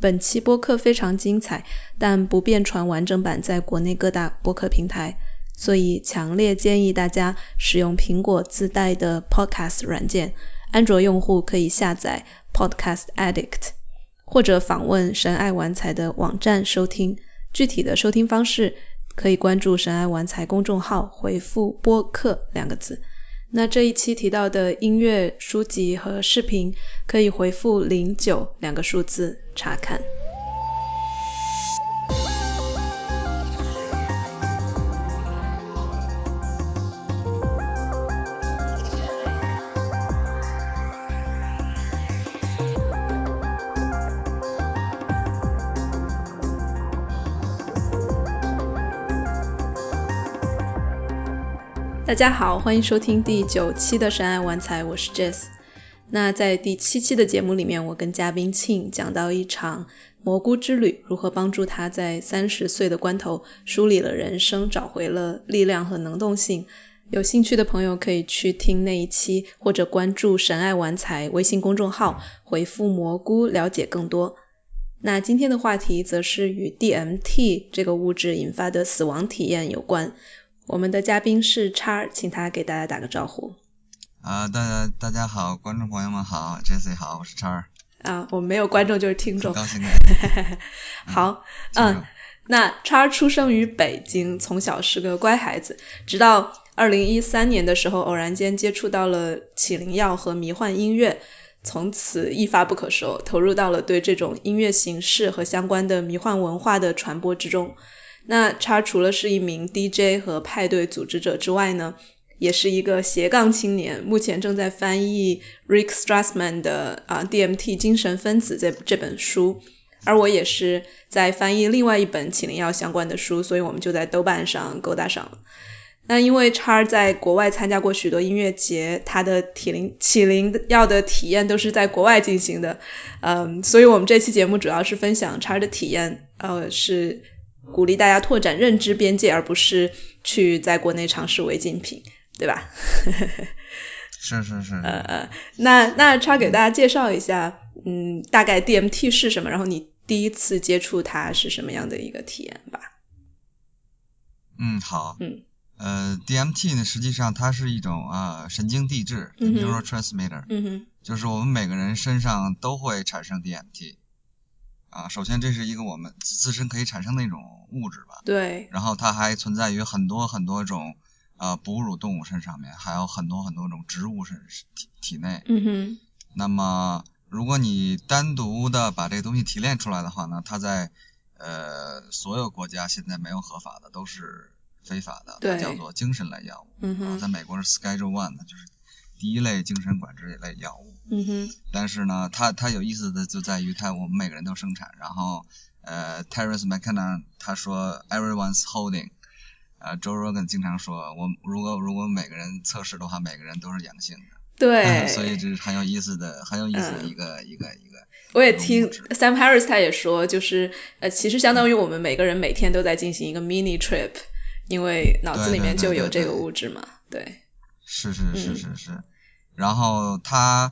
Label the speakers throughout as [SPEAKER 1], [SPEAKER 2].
[SPEAKER 1] 本期播客非常精彩，但不便传完整版在国内各大播客平台，所以强烈建议大家使用苹果自带的 Podcast 软件，安卓用户可以下载 Podcast Addict，或者访问神爱玩财的网站收听。具体的收听方式可以关注神爱玩财公众号，回复“播客”两个字。那这一期提到的音乐、书籍和视频，可以回复零九两个数字查看。大家好，欢迎收听第九期的《神爱玩财》，我是 Jess。那在第七期的节目里面，我跟嘉宾庆讲到一场蘑菇之旅，如何帮助他在三十岁的关头梳理了人生，找回了力量和能动性。有兴趣的朋友可以去听那一期，或者关注“神爱玩财”微信公众号，回复“蘑菇”了解更多。那今天的话题则是与 DMT 这个物质引发的死亡体验有关。我们的嘉宾是叉，请他给大家打个招呼。
[SPEAKER 2] 啊，大家大家好，观众朋友们好，Jesse 好，我是叉。
[SPEAKER 1] 啊，我们没有观众就是听众。
[SPEAKER 2] 高兴。
[SPEAKER 1] 好，嗯，那叉出生于北京，从小是个乖孩子，直到二零一三年的时候，偶然间接触到了起灵药和迷幻音乐，从此一发不可收，投入到了对这种音乐形式和相关的迷幻文化的传播之中。那叉除了是一名 DJ 和派对组织者之外呢，也是一个斜杠青年，目前正在翻译 Rick Strassman 的啊 DMT 精神分子这这本书，而我也是在翻译另外一本起灵药相关的书，所以我们就在豆瓣上勾搭上了。那因为叉在国外参加过许多音乐节，他的体灵起灵药的体验都是在国外进行的，嗯，所以我们这期节目主要是分享叉的体验，呃是。鼓励大家拓展认知边界，而不是去在国内尝试违禁品，对吧？
[SPEAKER 2] 是是是。
[SPEAKER 1] 呃呃，那那叉给大家介绍一下，嗯，大概 DMT 是什么，然后你第一次接触它是什么样的一个体验吧？
[SPEAKER 2] 嗯，好。
[SPEAKER 1] 嗯。
[SPEAKER 2] 呃，DMT 呢，实际上它是一种啊神经递质，neurotransmitter。
[SPEAKER 1] 嗯哼。
[SPEAKER 2] 就是我们每个人身上都会产生 DMT。啊，首先这是一个我们自身可以产生的一种物质吧。
[SPEAKER 1] 对。
[SPEAKER 2] 然后它还存在于很多很多种呃哺乳动物身上面，还有很多很多种植物身体体内。
[SPEAKER 1] 嗯哼。
[SPEAKER 2] 那么如果你单独的把这个东西提炼出来的话呢，它在呃所有国家现在没有合法的，都是非法的。
[SPEAKER 1] 对。
[SPEAKER 2] 叫做精神类药物。
[SPEAKER 1] 嗯哼。
[SPEAKER 2] 在美国是 Schedule One 的，就是第一类精神管制类药物。
[SPEAKER 1] 嗯哼，
[SPEAKER 2] 但是呢，它它有意思的就在于它我们每个人都生产，然后呃，Terence McKenna 他说 Everyone's holding，呃，Joe Rogan 经常说，我如果如果每个人测试的话，每个人都是阳性的，
[SPEAKER 1] 对，
[SPEAKER 2] 所以这是很有意思的，很有意思的一个一个一个。
[SPEAKER 1] 我也听 Sam Harris 他也说，就是呃，其实相当于我们每个人每天都在进行一个 mini trip，因为脑子里面就有这个物质嘛，对。
[SPEAKER 2] 是是是是是，然后它。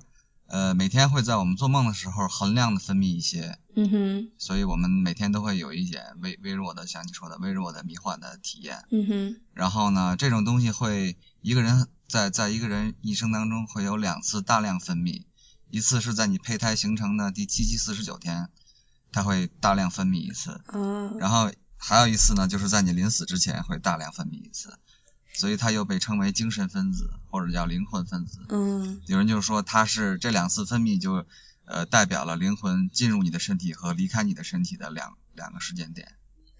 [SPEAKER 2] 呃，每天会在我们做梦的时候恒量的分泌一些，
[SPEAKER 1] 嗯哼，
[SPEAKER 2] 所以我们每天都会有一点微微弱的，像你说的微弱的迷幻的体验，
[SPEAKER 1] 嗯哼，
[SPEAKER 2] 然后呢，这种东西会一个人在在一个人一生当中会有两次大量分泌，一次是在你胚胎形成的第七七四十九天，它会大量分泌一次，
[SPEAKER 1] 哦，
[SPEAKER 2] 然后还有一次呢，就是在你临死之前会大量分泌一次。所以它又被称为精神分子或者叫灵魂分子。
[SPEAKER 1] 嗯。
[SPEAKER 2] 有人就说它是这两次分泌就呃代表了灵魂进入你的身体和离开你的身体的两两个时间点。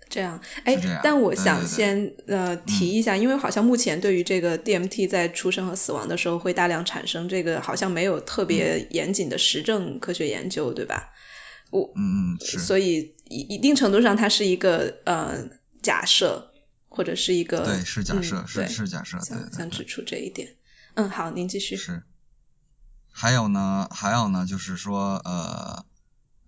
[SPEAKER 1] 这样，哎，但我想先呃提一下，因为好像目前对于这个 DMT 在出生和死亡的时候会大量产生，这个好像没有特别严谨的实证科学研究，对吧？我
[SPEAKER 2] 嗯嗯是。
[SPEAKER 1] 所以一一定程度上它是一个呃假设。或者是一个
[SPEAKER 2] 对是假设是是假设，对
[SPEAKER 1] 想指出这一点。嗯，好，您继续。
[SPEAKER 2] 是。还有呢，还有呢，就是说呃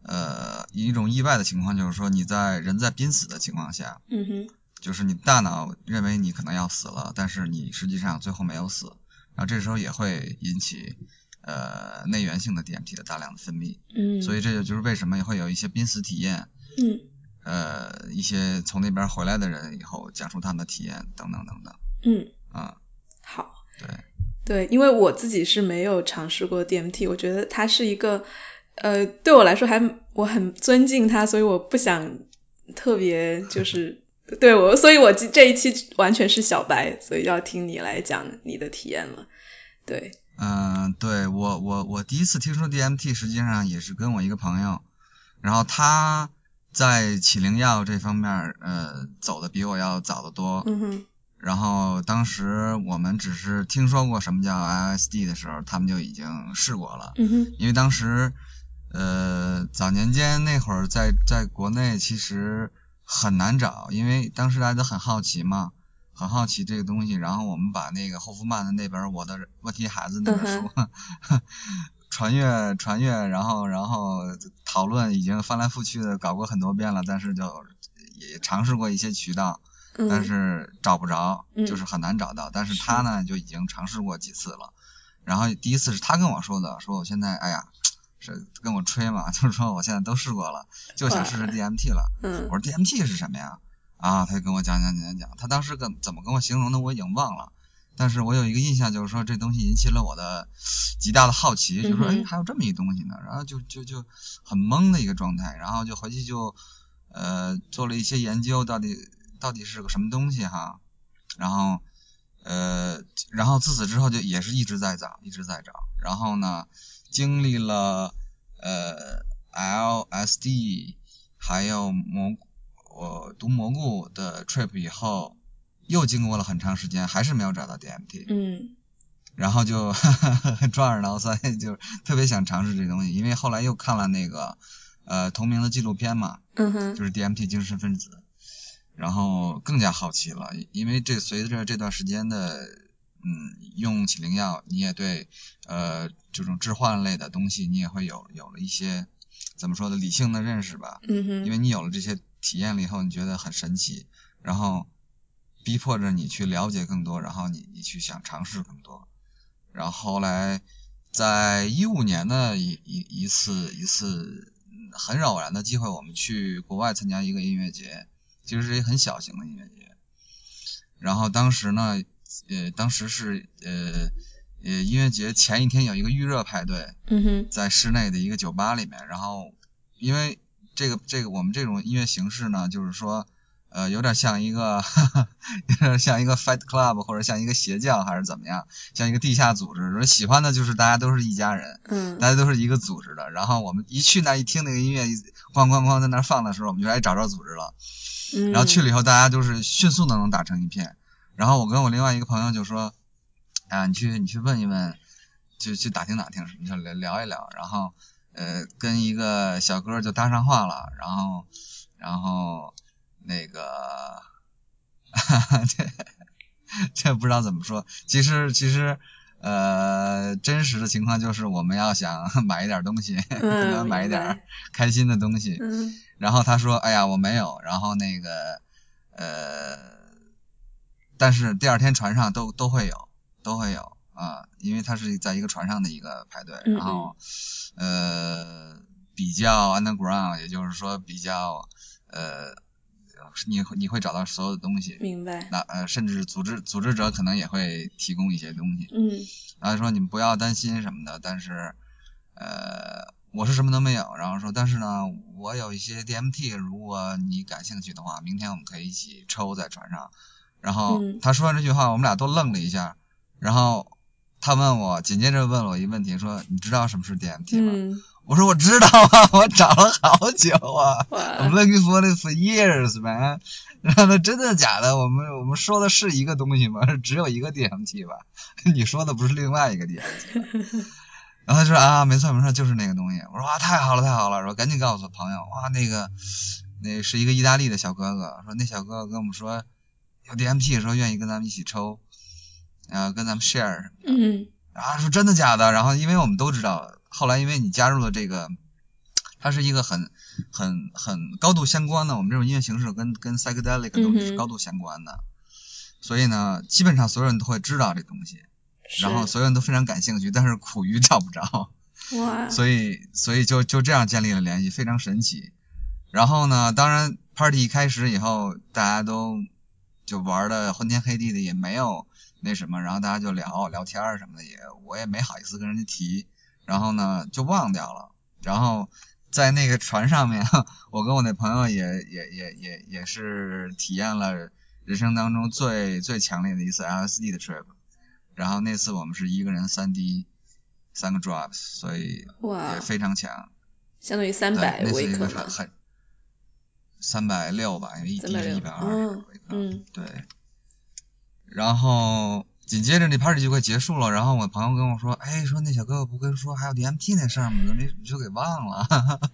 [SPEAKER 2] 呃一种意外的情况，就是说你在人在濒死的情况下，
[SPEAKER 1] 嗯哼，
[SPEAKER 2] 就是你大脑认为你可能要死了，但是你实际上最后没有死，然后这时候也会引起呃内源性的 DMT 的大量的分泌，
[SPEAKER 1] 嗯，
[SPEAKER 2] 所以这就就是为什么会有一些濒死体验，
[SPEAKER 1] 嗯
[SPEAKER 2] 呃一些从那边回来的人以后讲述他们的体验等等等等，
[SPEAKER 1] 嗯，
[SPEAKER 2] 啊、
[SPEAKER 1] 好。
[SPEAKER 2] 对，
[SPEAKER 1] 对，因为我自己是没有尝试过 DMT，我觉得它是一个，呃，对我来说还我很尊敬它，所以我不想特别 就是对我，所以我这这一期完全是小白，所以要听你来讲你的体验了。对，
[SPEAKER 2] 嗯，对我我我第一次听说 DMT，实际上也是跟我一个朋友，然后他在起灵药这方面呃走的比我要早得多，
[SPEAKER 1] 嗯哼，
[SPEAKER 2] 然后当时我们只是听说过什么叫 LSD 的时候，他们就已经试过了，
[SPEAKER 1] 嗯哼，
[SPEAKER 2] 因为当时呃早年间那会儿在在国内其实很难找，因为当时大家都很好奇嘛。很好奇这个东西，然后我们把那个霍夫曼的那本《我的问题孩子》那本书、传阅传阅，然后然后讨论，已经翻来覆去的搞过很多遍了，但是就也尝试过一些渠道，
[SPEAKER 1] 嗯，
[SPEAKER 2] 但是找不着，
[SPEAKER 1] 嗯
[SPEAKER 2] 就是很难找到。但是他呢就已经尝试过几次了，然后第一次是他跟我说的，说我现在哎呀是跟我吹嘛，就是说我现在都试过了，就想试试 DMT 了。
[SPEAKER 1] 嗯
[SPEAKER 2] 我说 DMT 是什么呀？啊，他就跟我讲讲讲讲讲，他当时跟怎么跟我形容的我已经忘了，但是我有一个印象就是说这东西引起了我的极大的好奇，就说哎还有这么一东西呢，然后就就就很懵的一个状态，然后就回去就呃做了一些研究，到底到底是个什么东西哈，然后呃然后自此之后就也是一直在找一直在找，然后呢经历了呃 LSD 还有蘑菇。我毒蘑菇的 trip 以后，又经过了很长时间，还是没有找到 DMT，
[SPEAKER 1] 嗯。
[SPEAKER 2] 然后就 抓耳挠腮，就特别想尝试这东西，因为后来又看了那个呃同名的纪录片嘛，
[SPEAKER 1] 嗯哼，
[SPEAKER 2] 就是 DMT 精神分子，然后更加好奇了，因为这随着这段时间的嗯用起灵药，你也对呃这种置换类的东西，你也会有有了一些怎么说的理性的认识吧，
[SPEAKER 1] 嗯哼，
[SPEAKER 2] 因为你有了这些体验了以后，你觉得很神奇，然后逼迫着你去了解更多，然后你你去想尝试更多，然后后来在一五年的一一一次一次嗯很偶然的机会，我们去国外参加一个音乐节，其实是一个很小型的音乐节，然后当时呢，呃，当时是呃呃音乐节前一天有一个预热派对，
[SPEAKER 1] 嗯哼，
[SPEAKER 2] 在室内的一个酒吧里面，然后因为这个这个我们这种音乐形式呢，就是说呃有点像一个 有点像一个 Fight Club 或者像一个邪教还是怎么样，像一个地下组织。说喜欢的就是大家都是一家人，
[SPEAKER 1] 嗯
[SPEAKER 2] 大家都是一个组织的。然后我们一去那一听那个音乐一哐哐哐在那放的时候，我们就哎找着组织了。
[SPEAKER 1] 嗯，
[SPEAKER 2] 然后去了以后，大家就是迅速的能打成一片。然后我跟我另外一个朋友就说，啊，你去你去问一问，就去打听打听什么，就聊聊一聊。然后呃，跟一个小哥就搭上话了。然后然后那个，这这不知道怎么说。其实其实呃，真实的情况就是我们要想 买一点东西，可能买一点开心的东西。
[SPEAKER 1] 嗯
[SPEAKER 2] 然后他说：“哎呀，我没有。”然后那个呃，但是第二天船上都都会有，都会有啊，因为他是在一个船上的一个排队，
[SPEAKER 1] 嗯
[SPEAKER 2] 然后呃比较 underground，也就是说比较呃你你会找到所有的东西，
[SPEAKER 1] 明白，
[SPEAKER 2] 那呃甚至组织组织者可能也会提供一些东西，
[SPEAKER 1] 嗯
[SPEAKER 2] 然后说你们不要担心什么的，但是呃我是什么都没有，然后说但是呢我有一些 DMT，如果你感兴趣的话，明天我们可以一起抽在船上。然后
[SPEAKER 1] 嗯
[SPEAKER 2] 他说完这句话，我们俩都愣了一下，然后他问我，紧接着问了我一个问题，说你知道什么是 DMT 吗？
[SPEAKER 1] 嗯，
[SPEAKER 2] 我说我知道啊，我找了好久啊。I'm
[SPEAKER 1] 哇
[SPEAKER 2] ，looking for it for years, man。然后他，真的假的？我们我们说的是一个东西吗？只有一个 DMT 吧？你说的不是另外一个 DMT？然后他说啊，没错没错，就是那个东西。我说哇，太好了太好了，说赶紧告诉朋友，哇，那个那是一个意大利的小哥哥，说那小哥哥跟我们说有 DMT，说愿意跟咱们一起抽，然后跟咱们 share 什么的。
[SPEAKER 1] 嗯
[SPEAKER 2] 啊，说真的假的？然后因为我们都知道，后来因为你加入了这个，它是一个很很很高度相关的，我们这种音乐形式跟跟 psychedelic 东西
[SPEAKER 1] 嗯哼
[SPEAKER 2] 是高度相关的，所以呢，基本上所有人都会知道这东西。然后所有人都非常感兴趣，但是苦于找不着。
[SPEAKER 1] 哇！
[SPEAKER 2] 所以所以就就这样建立了联系，非常神奇。然后呢，当然 party 一开始以后，大家都就玩的昏天黑地的，也没有那什么，然后大家就聊聊天儿什么的，也我也没好意思跟人家提，然后呢就忘掉了。然后在那个船上面，我跟我那朋友也也也也也是体验了人生当中最最强烈的一次 LSD 的 trip。然后那次我们是一个人三滴三个 drops，所以也非常强，
[SPEAKER 1] 相当于三百微克
[SPEAKER 2] 很三百六吧，因为一滴是一百二十微克。
[SPEAKER 1] 嗯，
[SPEAKER 2] 对。然后紧接着那 party 就快结束了，然后我朋友跟我说：“哎，说那小哥哥不跟说还有 DMT 那事儿吗？怎么没就给忘了？”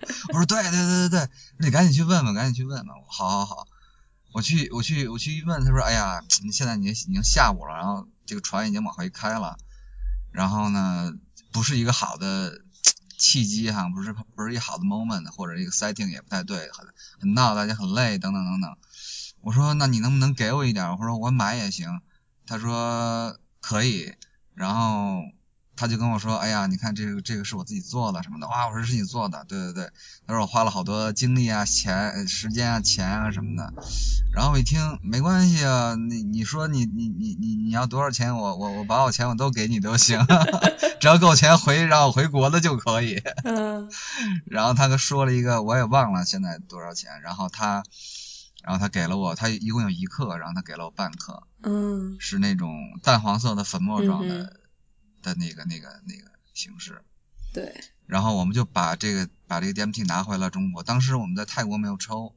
[SPEAKER 2] 我说：“对对对对对，你赶紧去问问，赶紧去问问。”好好好，我去我去我去一问，他说：“哎呀，现在你已经下午了，然后。”这个船已经往回开了，然后呢，不是一个好的契机哈，不是不是一好的 moment，或者一个 setting 也不太对，很很闹，大家很累，等等等等。我说那你能不能给我一点？我说我买也行。他说可以，然后。他就跟我说：“哎呀，你看这个这个是我自己做的什么的。”哇，我说是你做的，对对对。他说我花了好多精力啊、钱、时间啊、钱啊什么的。然后我一听，没关系啊，你你说你你你你你要多少钱，我我我把我钱我都给你都行，只要给我钱回让我回国了就可以。
[SPEAKER 1] 嗯。
[SPEAKER 2] 然后他给说了一个，我也忘了现在多少钱。然后他，然后他给了我，他一共有一克，然后他给了我半克。
[SPEAKER 1] 嗯。
[SPEAKER 2] 是那种淡黄色的粉末状的。的那个、那个、那个形式，
[SPEAKER 1] 对。
[SPEAKER 2] 然后我们就把这个、把这个 DMT 拿回了中国。当时我们在泰国没有抽，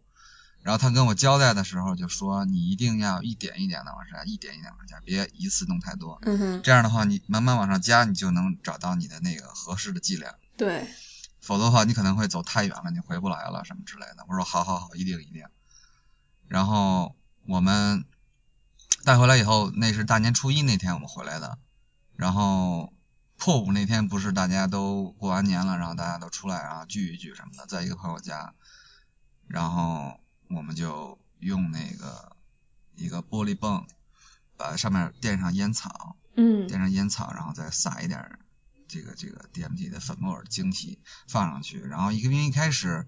[SPEAKER 2] 然后他跟我交代的时候就说：“你一定要一点一点的往上，一点一点往下，别一次弄太多。
[SPEAKER 1] 嗯哼。
[SPEAKER 2] 这样的话，你慢慢往上加，你就能找到你的那个合适的剂量。
[SPEAKER 1] 对。
[SPEAKER 2] 否则的话，你可能会走太远了，你回不来了什么之类的。我说：好好好，一定一定。然后我们带回来以后，那是大年初一那天我们回来的。然后破五那天不是大家都过完年了，然后大家都出来然后聚一聚什么的，在一个朋友家，然后我们就用那个一个玻璃泵把上面垫上烟草，
[SPEAKER 1] 嗯，
[SPEAKER 2] 垫上烟草，然后再撒一点这个这个 DMT 的粉末晶体放上去，然后一个因为一开始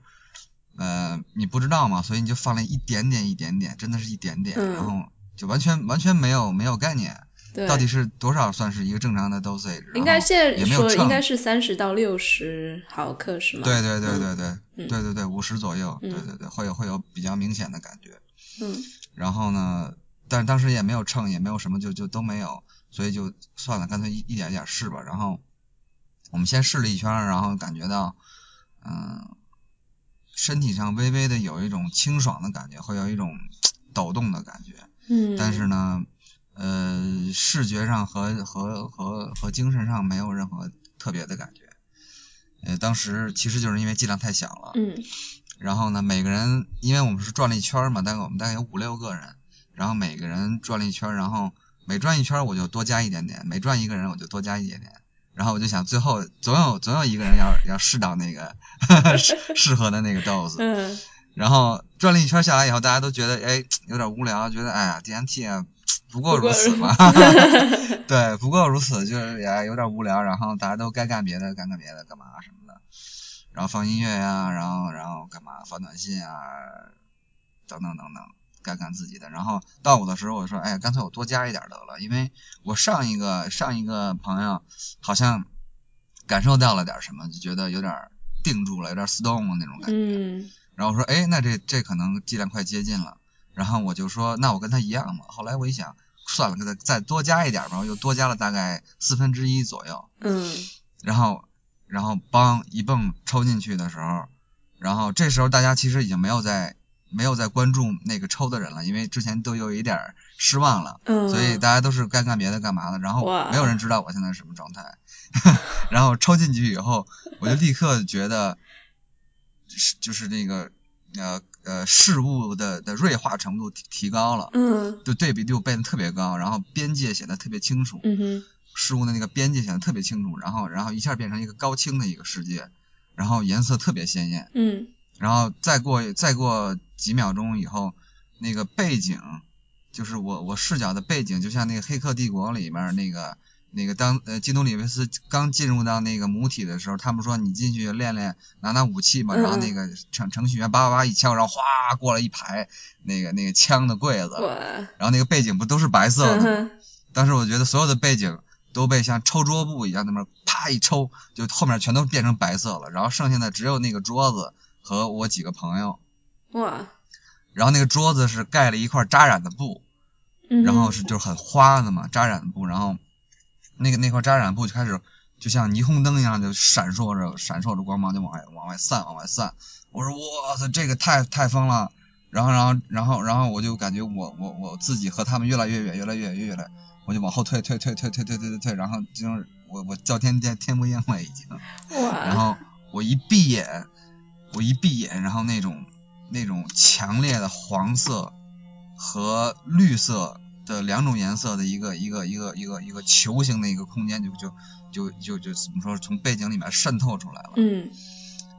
[SPEAKER 2] 呃你不知道嘛，所以你就放了一点点一点点，真的是一点点，然后就完全完全没有没有概念。到底是多少算是一个正常的 dosage？
[SPEAKER 1] 应该现在说应该
[SPEAKER 2] 是
[SPEAKER 1] 三十到六十毫克是吗？
[SPEAKER 2] 对对对对对，对对对，五十左右，对对对，会有会有比较明显的感觉。
[SPEAKER 1] 嗯。
[SPEAKER 2] 然后呢，但是当时也没有秤，也没有什么，就就都没有，所以就算了，干脆一一点一点试吧。然后我们先试了一圈，然后感觉到，嗯，身体上微微的有一种清爽的感觉，会有一种抖动的感觉。
[SPEAKER 1] 嗯。
[SPEAKER 2] 但是呢。呃，视觉上和和和和精神上没有任何特别的感觉。呃，当时其实就是因为剂量太小了。
[SPEAKER 1] 嗯。
[SPEAKER 2] 然后呢，每个人，因为我们是转了一圈嘛，大概我们大概有五六个人，然后每个人转了一圈，然后每转一圈我就多加一点点，每转一个人我就多加一点点。然后我就想，最后总有总有一个人要要试到那个适 适合的那个 dose。
[SPEAKER 1] 嗯。
[SPEAKER 2] 然后转了一圈下来以后，大家都觉得哎有点无聊，觉得哎呀 D N T 啊。不过如此嘛，对，不过如此，就是也有点无聊，然后大家都该干别的，干干别的，干嘛什么的，然后放音乐呀，然后然后干嘛发短信啊，等等等等，干干自己的。然后到我的时候，我说，哎，干脆我多加一点得了，因为我上一个上一个朋友好像感受到了点什么，就觉得有点定住了，有点 stone 那种感觉。
[SPEAKER 1] 嗯。
[SPEAKER 2] 然后我说，哎，那这这可能剂量快接近了。然后我就说，那我跟他一样嘛。后来我一想，算了，给他再多加一点吧，我又多加了大概四分之一左右。
[SPEAKER 1] 嗯。
[SPEAKER 2] 然后，然后帮一泵抽进去的时候，然后这时候大家其实已经没有在没有在关注那个抽的人了，因为之前都有一点失望了。
[SPEAKER 1] 嗯。
[SPEAKER 2] 所以大家都是该干别的干嘛的，然后没有人知道我现在是什么状态。然后抽进去以后，我就立刻觉得，是就是那个呃。呃，事物的的锐化程度提提高了，
[SPEAKER 1] 嗯，
[SPEAKER 2] 就对比度变得特别高，然后边界显得特别清楚，
[SPEAKER 1] 嗯哼，
[SPEAKER 2] 事物的那个边界显得特别清楚，然后然后一下变成一个高清的一个世界，然后颜色特别鲜艳，
[SPEAKER 1] 嗯，
[SPEAKER 2] 然后再过再过几秒钟以后，那个背景就是我我视角的背景，就像那个《黑客帝国》里面那个那个当呃基努里维斯刚进入到那个母体的时候，他们说你进去练练拿拿武器嘛，然后那个程程序员叭叭叭一敲，然后哗过来一排那个那个枪的柜子，然后那个背景不都是白色的？当时我觉得所有的背景都被像抽桌布一样，那么啪一抽，就后面全都变成白色了，然后剩下的只有那个桌子和我几个朋友。
[SPEAKER 1] 哇！
[SPEAKER 2] 然后那个桌子是盖了一块扎染的布，然后是就是很花的嘛，扎染的布，然后。那个那块扎染布就开始就像霓虹灯一样，就闪烁着闪烁着光芒，就往外往外散往外散。我说哇塞，这个太太疯了。然后然后然后然后我就感觉我我我自己和他们越来越远，越来越远越来，我就往后退退退退退退退退退。然后就是我我叫天天天不应了已经。
[SPEAKER 1] 哇。
[SPEAKER 2] 然后我一闭眼，我一闭眼，然后那种那种强烈的黄色和绿色。的两种颜色的一个一个一个一个一个球形的一个空间就就就就就怎么说从背景里面渗透出来了，
[SPEAKER 1] 嗯，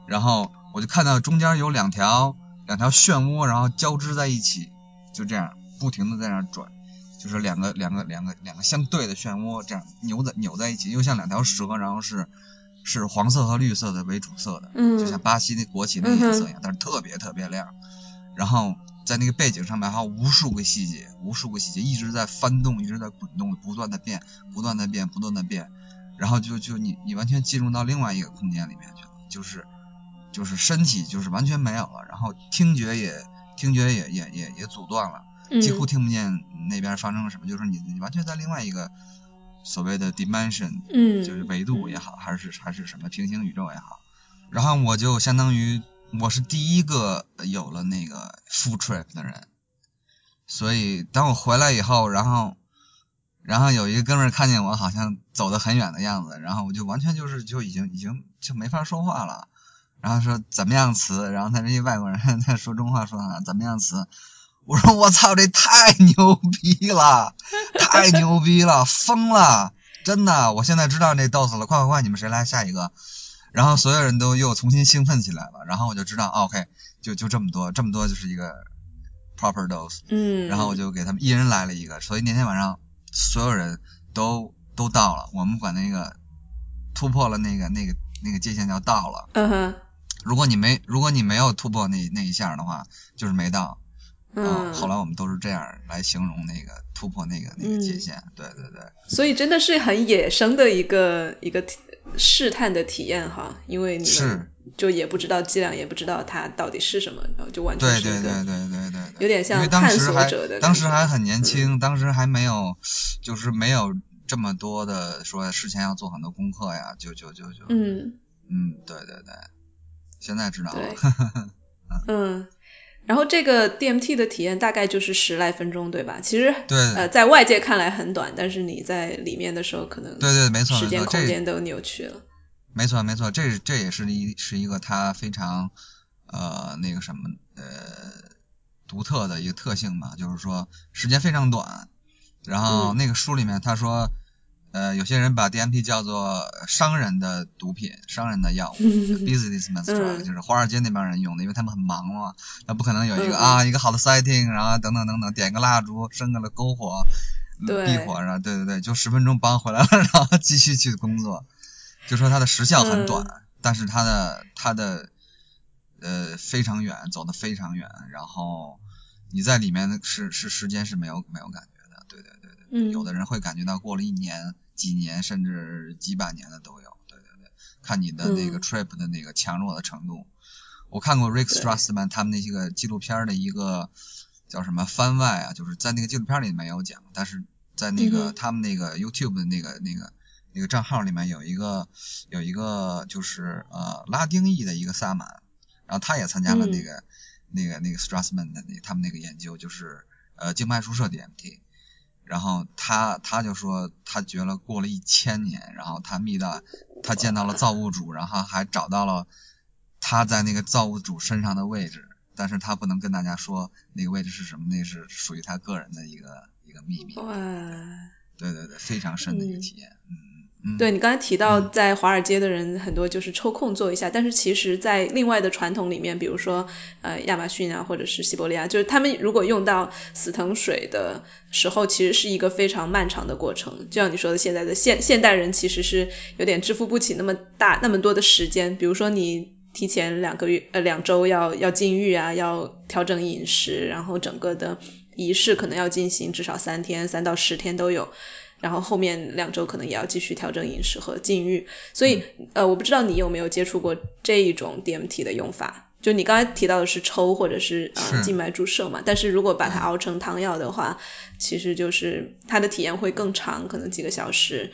[SPEAKER 2] 然后我就看到中间有两条两条漩涡，然后交织在一起，就这样不停的在那转，就是两个两个两个两个相对的漩涡这样扭在扭在一起，又像两条蛇，然后是是黄色和绿色的为主色的，
[SPEAKER 1] 嗯，
[SPEAKER 2] 就像巴西那国旗那颜色一样，但是特别特别亮，然后。在那个背景上面还有无数个细节，无数个细节一直在翻动，一直在滚动，不断的变，不断的变，不断的变，然后就就你你完全进入到另外一个空间里面去了，就是就是身体就是完全没有了，然后听觉也听觉也也也也阻断了，几乎听不见那边发生了什么，就是你你完全在另外一个所谓的 dimension，
[SPEAKER 1] 嗯，
[SPEAKER 2] 就是维度也好，还是还是什么平行宇宙也好，然后我就相当于。我是第一个有了那个 full trip 的人，所以当我回来以后，然后，然后有一个哥们儿看见我好像走得很远的样子，然后我就完全就是就已经已经就没法说话了，然后说怎么样词，然后他那些外国人 在说中话说啊怎么样词，我说我操这太牛逼了，太牛逼了，疯了，真的，我现在知道那 dose 了，快快快，你们谁来下一个？然后所有人都又重新兴奋起来了，然后我就知道，OK，就就这么多，这么多就是一个 proper dose。
[SPEAKER 1] 嗯。
[SPEAKER 2] 然后我就给他们一人来了一个，所以那天晚上所有人都都到了，我们管那个突破了那个那个那个界限叫到了。
[SPEAKER 1] 嗯哼。
[SPEAKER 2] 如果你没如果你没有突破那那一下的话，就是没到。
[SPEAKER 1] 嗯。
[SPEAKER 2] 后来我们都是这样来形容那个突破那个那个界限，对对对。
[SPEAKER 1] 所以真的是很野生的一个一个。试探的体验哈，因为你们就也不知道剂量，也不知道它到底是什么，然后就完全是
[SPEAKER 2] 一个对对对对对，
[SPEAKER 1] 有点像探索者的。
[SPEAKER 2] 当时还很年轻，当时还没有，就是没有这么多的说事前要做很多功课呀，就就就就
[SPEAKER 1] 嗯
[SPEAKER 2] 嗯，对对对，现在知道了，
[SPEAKER 1] 嗯。然后这个 DMT 的体验大概就是十来分钟，对吧？其实
[SPEAKER 2] 对，
[SPEAKER 1] 呃，在外界看来很短，但是你在里面的时候，可能
[SPEAKER 2] 对对没错，
[SPEAKER 1] 时间空间都扭曲了。
[SPEAKER 2] 没错没错，这这也是一是一个它非常呃那个什么呃独特的一个特性嘛，就是说时间非常短。然后那个书里面他说。呃，有些人把 DMT 叫做商人的毒品，商人的药物，businessman drug，就是华尔街那帮人用的，因为他们很忙嘛，那不可能有一个啊一个好的 setting，然后等等等等，点个蜡烛，生个了篝火，避火，然后对对对，就十分钟帮回来了，然后继续去工作，就说它的时效很短，但是它的它的呃非常远，走的非常远，然后你在里面是是时间是没有没有感觉有的人会感觉到过了一年。几年甚至几百年的都有，对对对，看你的那个 trip 的那个强弱的程度。我看过 Rick Strassman 他们那些个纪录片的一个叫什么番外啊，就是在那个纪录片里面有讲，但是在那个他们那个 YouTube 的那个那个那个账号里面有一个有一个就是呃拉丁裔的一个萨满，然后他也参加了那个那个那个 Strassman 的那他们那个研究，就是呃静脉注射 DMT。然后他他就说，他觉得过了一千年，然后他密到，他见到了造物主，然后还找到了他在那个造物主身上的位置，但是他不能跟大家说那个位置是什么，那是属于他个人的一个一个秘密。
[SPEAKER 1] 哇！
[SPEAKER 2] 对对对，非常深的一个体验。嗯
[SPEAKER 1] 对你刚才提到，在华尔街的人很多就是抽空做一下，但是其实，在另外的传统里面，比如说呃亚马逊啊，或者是西伯利亚，就是他们如果用到死藤水的时候，其实是一个非常漫长的过程。就像你说的，现在的现现代人其实是有点支付不起那么大那么多的时间。比如说你提前两个月呃两周要要禁欲啊，要调整饮食，然后整个的仪式可能要进行至少三天，三到十天都有。然后后面两周可能也要继续调整饮食和禁欲，所以呃，我不知道你有没有接触过这一种 DMT 的用法？就你刚才提到的是抽或者是呃静脉注射嘛？但是如果把它熬成汤药的话，其实就是它的体验会更长，可能几个小时。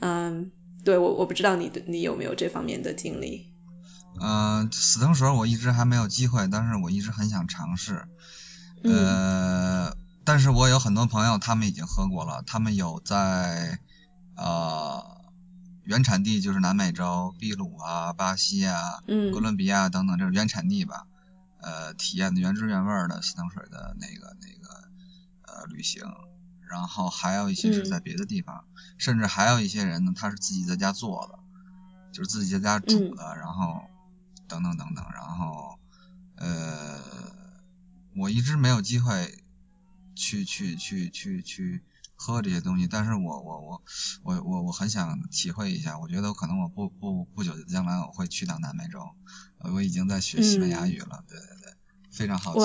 [SPEAKER 1] 嗯，对我我不知道你你有没有这方面的经历？
[SPEAKER 2] 嗯，死藤水我一直还没有机会，但是我一直很想尝试。呃。但是我有很多朋友，他们已经喝过了。他们有在呃原产地，就是南美洲秘鲁啊、巴西啊、哥伦比亚等等这种原产地吧，呃，体验的原汁原味的死藤水的那个那个呃旅行。然后还有一些是在别的地方，甚至还有一些人呢，他是自己在家做的，就是自己在家煮的，然后等等等等。然后呃，我一直没有机会。去去去去去喝这些东西，但是我我我我我我很想体会一下，我觉得可能我不不不久的将来我会去到南美洲，我已经在学西班牙语了，对对对，非常好奇，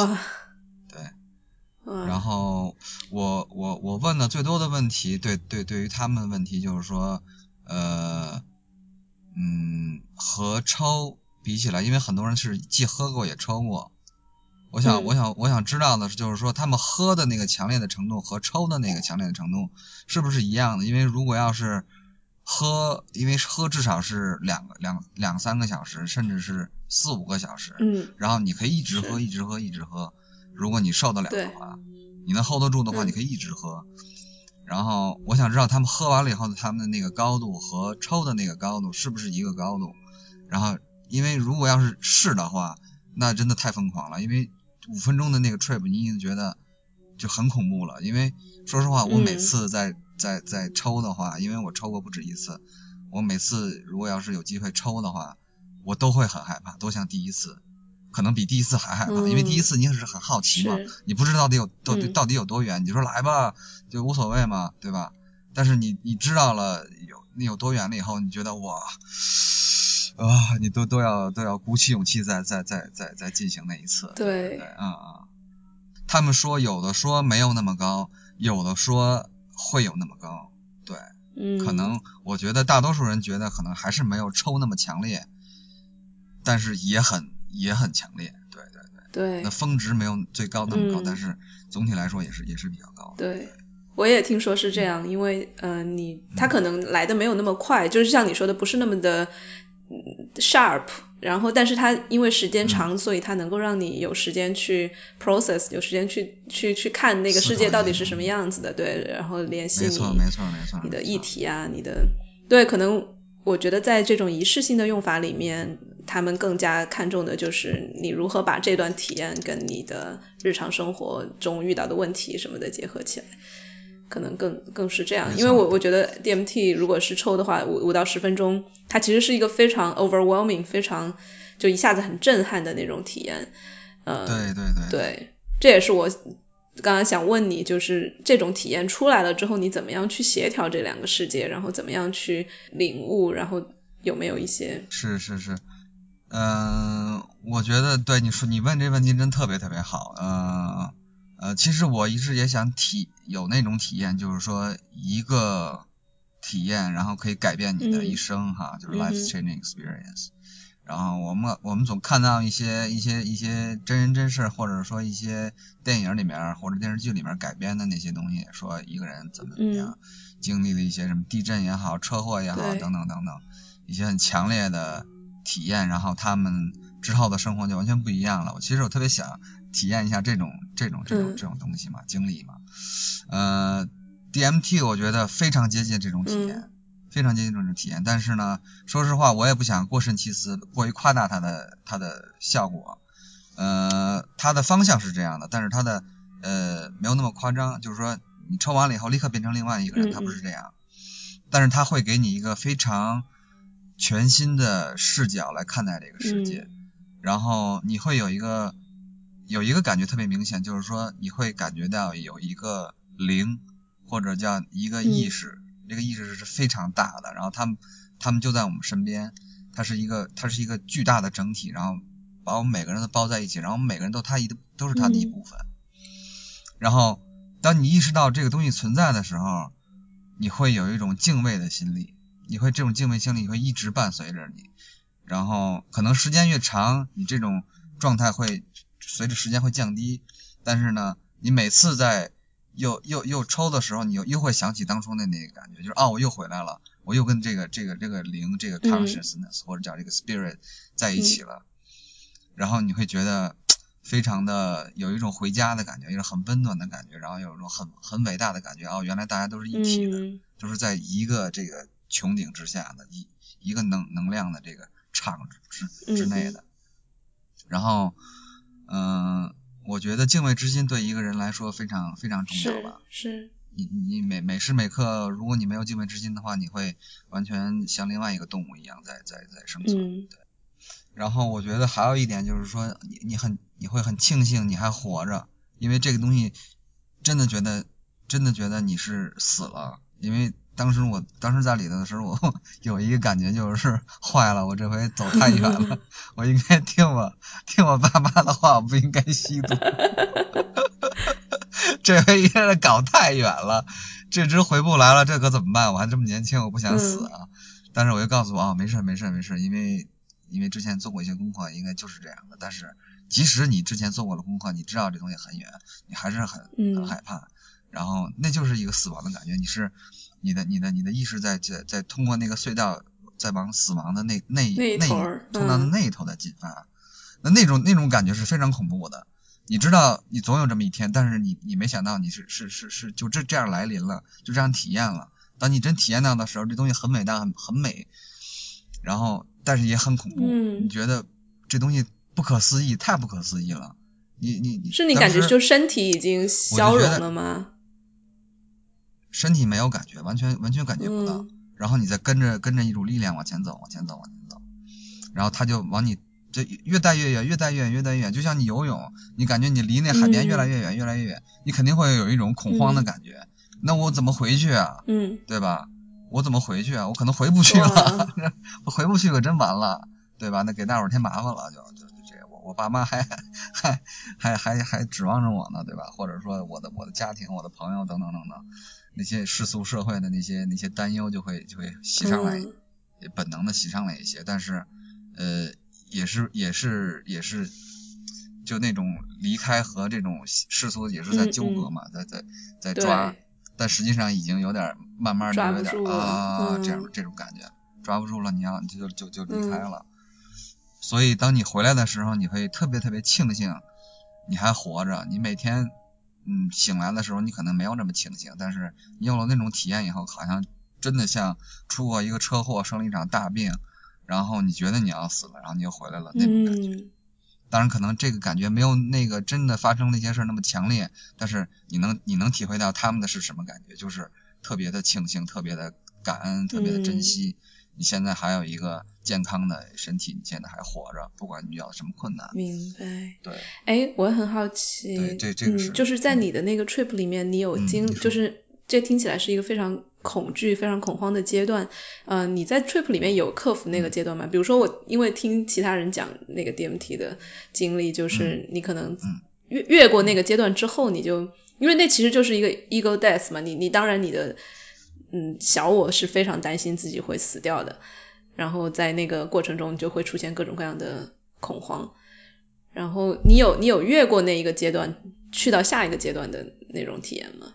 [SPEAKER 2] 对，然后我我我问的最多的问题，对对对于他们的问题就是说，呃嗯和抽比起来，因为很多人是既喝过也抽过。我想，我想，我想知道的是，就是说他们喝的那个强烈的程度和抽的那个强烈的程度是不是一样的？因为如果要是喝，因为喝至少是两个两两三个小时，甚至是四五个小时，
[SPEAKER 1] 嗯，
[SPEAKER 2] 然后你可以一直喝，一直喝，一直喝。如果你受得了的话，你能 hold 得住的话，你可以一直喝。然后我想知道他们喝完了以后，他们的那个高度和抽的那个高度是不是一个高度？然后，因为如果要是是的话，那真的太疯狂了，因为。五分钟的那个 trip，你已经觉得就很恐怖了。因为说实话，我每次在在在抽的话，因为我抽过不止一次，我每次如果要是有机会抽的话，我都会很害怕，都像第一次，可能比第一次还害怕。因为第一次你也是很好奇嘛，你不知道到底有到底到底有多远，你说来吧，就无所谓嘛，对吧？但是你你知道了有你有多远了以后，你觉得哇。啊，你都都要都要鼓起勇气再再再再再进行那一次。对，嗯嗯。他们说有的说没有那么高，有的说会有那么高。对，
[SPEAKER 1] 嗯。
[SPEAKER 2] 可能我觉得大多数人觉得可能还是没有抽那么强烈，但是也很也很强烈。对对
[SPEAKER 1] 对。对。
[SPEAKER 2] 那峰值没有最高那么高，但是总体来说也是也是比较高。
[SPEAKER 1] 对，我也听说是这样，因为呃你他可能来的没有那么快，就是像你说的不是那么的。sharp，然后但是它因为时间长，所以它能够让你有时间去 process，有时间去去去看那个世界到底是什么样子的，对，然后联系你，
[SPEAKER 2] 没错没错没错，
[SPEAKER 1] 你的议题啊，你的对，可能我觉得在这种仪式性的用法里面，他们更加看重的就是你如何把这段体验跟你的日常生活中遇到的问题什么的结合起来。可能更更是这样，因为我我觉得 DMT 如果是抽的话，五五到十分钟，它其实是一个非常 overwhelming，非常就一下子很震撼的那种体验。呃，
[SPEAKER 2] 对对对，
[SPEAKER 1] 对，这也是我刚刚想问你，就是这种体验出来了之后，你怎么样去协调这两个世界，然后怎么样去领悟，然后有没有一些？
[SPEAKER 2] 是是是，嗯，我觉得对你说，你问这问题真特别特别好，嗯。呃，其实我一直也想体有那种体验，就是说一个体验，然后可以改变你的一生哈，就是 life changing experience。然后我们我们总看到一些一些一些真人真事，或者说一些电影里面或者电视剧里面改编的那些东西，说一个人怎么怎么样，经历了一些什么地震也好，车祸也好，等等等等，一些很强烈的体验，然后他们之后的生活就完全不一样了。我其实我特别想。体验一下这种这种这种这种东西嘛，经历嘛，呃，DMT 我觉得非常接近这种体验，非常接近这种体验。但是呢，说实话，我也不想过甚其词，过于夸大它的它的效果。呃，它的方向是这样的，但是它的呃没有那么夸张，就是说你抽完了以后立刻变成另外一个人，它不是这样。但是它会给你一个非常全新的视角来看待这个世界，然后你会有一个有一个感觉特别明显，就是说你会感觉到有一个灵或者叫一个意识，这个意识是非常大的，然后他们他们就在我们身边，它是一个它是一个巨大的整体，然后把我们每个人都包在一起，然后我们每个人都他一都是他的一部分，然后当你意识到这个东西存在的时候。你会有一种敬畏的心理，你会这种敬畏心理会一直伴随着你，然后可能时间越长，你这种状态会随着时间会降低，但是呢，你每次在又又又抽的时候，你又又会想起当初的那个感觉，就是啊，我又回来了，我又跟这个这个这个灵这个 consciousness 或者叫这个 spirit 在一起了，然后你会觉得。非常的有一种回家的感觉，一种很温暖的感觉，然后有一种很很伟大的感觉。哦，原来大家都是一体的，都是在一个这个穹顶之下的一一个能能量的这个场之之内的。然后，嗯，我觉得敬畏之心对一个人来说非常非常重要吧。
[SPEAKER 1] 是。
[SPEAKER 2] 你你每每时每刻，如果你没有敬畏之心的话，你会完全像另外一个动物一样在在在生存。对。然后我觉得还有一点就是说，你你很你会很庆幸你还活着，因为这个东西真的觉得真的觉得你是死了，因为当时我当时在里头的时候，我有一个感觉就是坏了，我这回走太远了，我应该听我听我爸妈的话，我不应该吸毒，这回应该是搞太远了，这只回不来了，这可怎么办？我还这么年轻，我不想死啊！但是我就告诉我啊，没事没事没事，因为。因为之前做过一些功课，应该就是这样的。但是即使你之前做过了功课，你知道这东西很远，你还是很很害怕。然后那就是一个死亡的感觉，你是你的你的你的意识在在在通过那个隧道在往死亡的那那那通道的那一头在进发。那那种那种感觉是非常恐怖的。你知道你总有这么一天，但是你你没想到你是是是是就这这样来临了，就这样体验了。当你真体验到的时候，这东西很伟大，很很美。然后。但是也很恐怖，你觉得这东西不可思议，太不可思议了。你你你，
[SPEAKER 1] 是你感觉就身体已经消融了吗？
[SPEAKER 2] 身体没有感觉，完全完全感觉不到。然后你再跟着跟着一种力量往前走，往前走，往前走。然后他就往你这越带越远，越带越远，越带越远。就像你游泳，你感觉你离那海边越来越远，越来越远，你肯定会有一种恐慌的感觉。那我怎么回去啊？
[SPEAKER 1] 嗯，
[SPEAKER 2] 对吧？我怎么回去啊？我可能回不去了，我回不去可真完了，对吧？那给大伙儿添麻烦了，就就就这，我我爸妈还还还还还指望着我呢，对吧？或者说我的我的家庭、我的朋友等等等等，那些世俗社会的那些那些担忧就会就会袭上来，本能的袭上来一些。但是呃，也是也是也是，就那种离开和这种世俗也是在纠葛嘛，在在在抓。但实际上已经有点慢慢的有点啊，这样这种感觉抓不住了，你要你就就就离开了。所以当你回来的时候，你会特别特别庆幸你还活着。你每天嗯醒来的时候，你可能没有那么清醒，但是你有了那种体验以后，好像真的像出过一个车祸，生了一场大病，然后你觉得你要死了，然后你又回来了那种感觉。当然，可能这个感觉没有那个真的发生那些事那么强烈，但是你能你能体会到他们的是什么感觉，就是特别的庆幸，特别的感恩，特别的珍惜。你现在还有一个健康的身体，你现在还活着，不管你遇到什么困难。
[SPEAKER 1] 明白。
[SPEAKER 2] 对。
[SPEAKER 1] 哎，我很好奇。
[SPEAKER 2] 对，这这个是。
[SPEAKER 1] 就是在你的那个 trip 里面，你有经，就是这听起来是一个非常。恐惧非常恐慌的阶段，呃，你在 trip 里面有克服那个阶段吗？比如说我因为听其他人讲那个 DMT 的经历，就是你可能越越过那个阶段之后，你就因为那其实就是一个 ego death 嘛，你你当然你的嗯小我是非常担心自己会死掉的，然后在那个过程中就会出现各种各样的恐慌，然后你有你有越过那一个阶段去到下一个阶段的那种体验吗？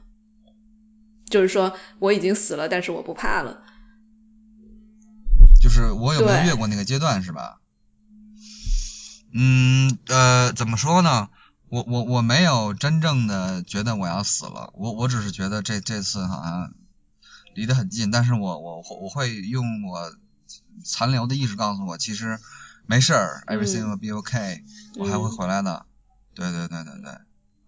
[SPEAKER 1] 就是说我已经死了，但是我不怕了。
[SPEAKER 2] 就是我有没有越过那个阶段是吧？嗯呃，怎么说呢？我我我没有真正的觉得我要死了，我我只是觉得这这次好像离得很近，但是我我我会用我残留的意识告诉我，其实没事儿，everything will be okay，我还会回来的。对对对对对，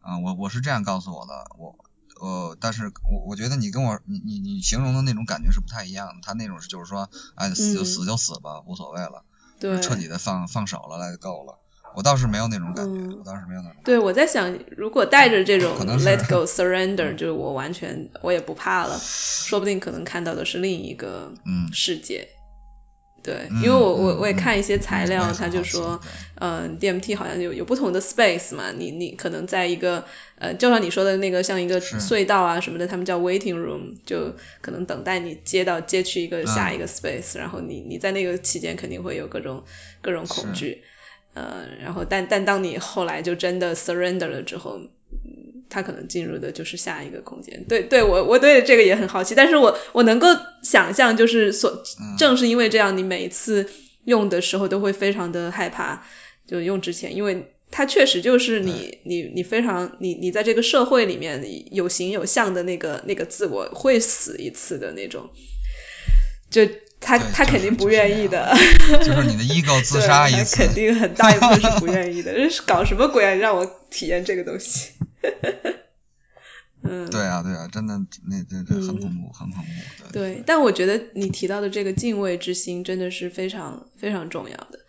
[SPEAKER 2] 啊，我我是这样告诉我的，我。呃，但是我我觉得你跟我你你你形容的那种感觉是不太一样的。他那种是就是说，哎，死就死就死吧，无所谓了，
[SPEAKER 1] 对，
[SPEAKER 2] 彻底的放放手了，那就够了。我倒是没有那种感觉，我倒是没有那种。
[SPEAKER 1] 对，我在想，如果带着这种 let go surrender，就是我完全我也不怕了，说不定可能看到的是另一个世界。对，因为我我我也看一些材料，他就说，嗯，DMT 好像有有不同的 space 嘛，你你可能在一个呃，就像你说的那个像一个隧道啊什么的，他们叫 waiting room，就可能等待你接到接去一个下一个 space，然后你你在那个期间肯定会有各种各种恐惧。呃，然后但但当你后来就真的 surrender 了之后，他可能进入的就是下一个空间。对，对我我对这个也很好奇，但是我我能够想象，就是所正是因为这样，你每一次用的时候都会非常的害怕，就用之前，因为它确实就是你你你非常你你在这个社会里面有形有相的那个那个自我会死一次的那种，就。他他肯定不愿意的，
[SPEAKER 2] 就是你的 ego 自杀一
[SPEAKER 1] 次，肯定很大一部分是不愿意的。这是搞什么鬼啊？让我体验这个东西。嗯，
[SPEAKER 2] 对啊，对啊，真的，那这这很恐怖，很恐怖。
[SPEAKER 1] 对，但我觉得你提到的这个敬畏之心真的是非常非常重要的。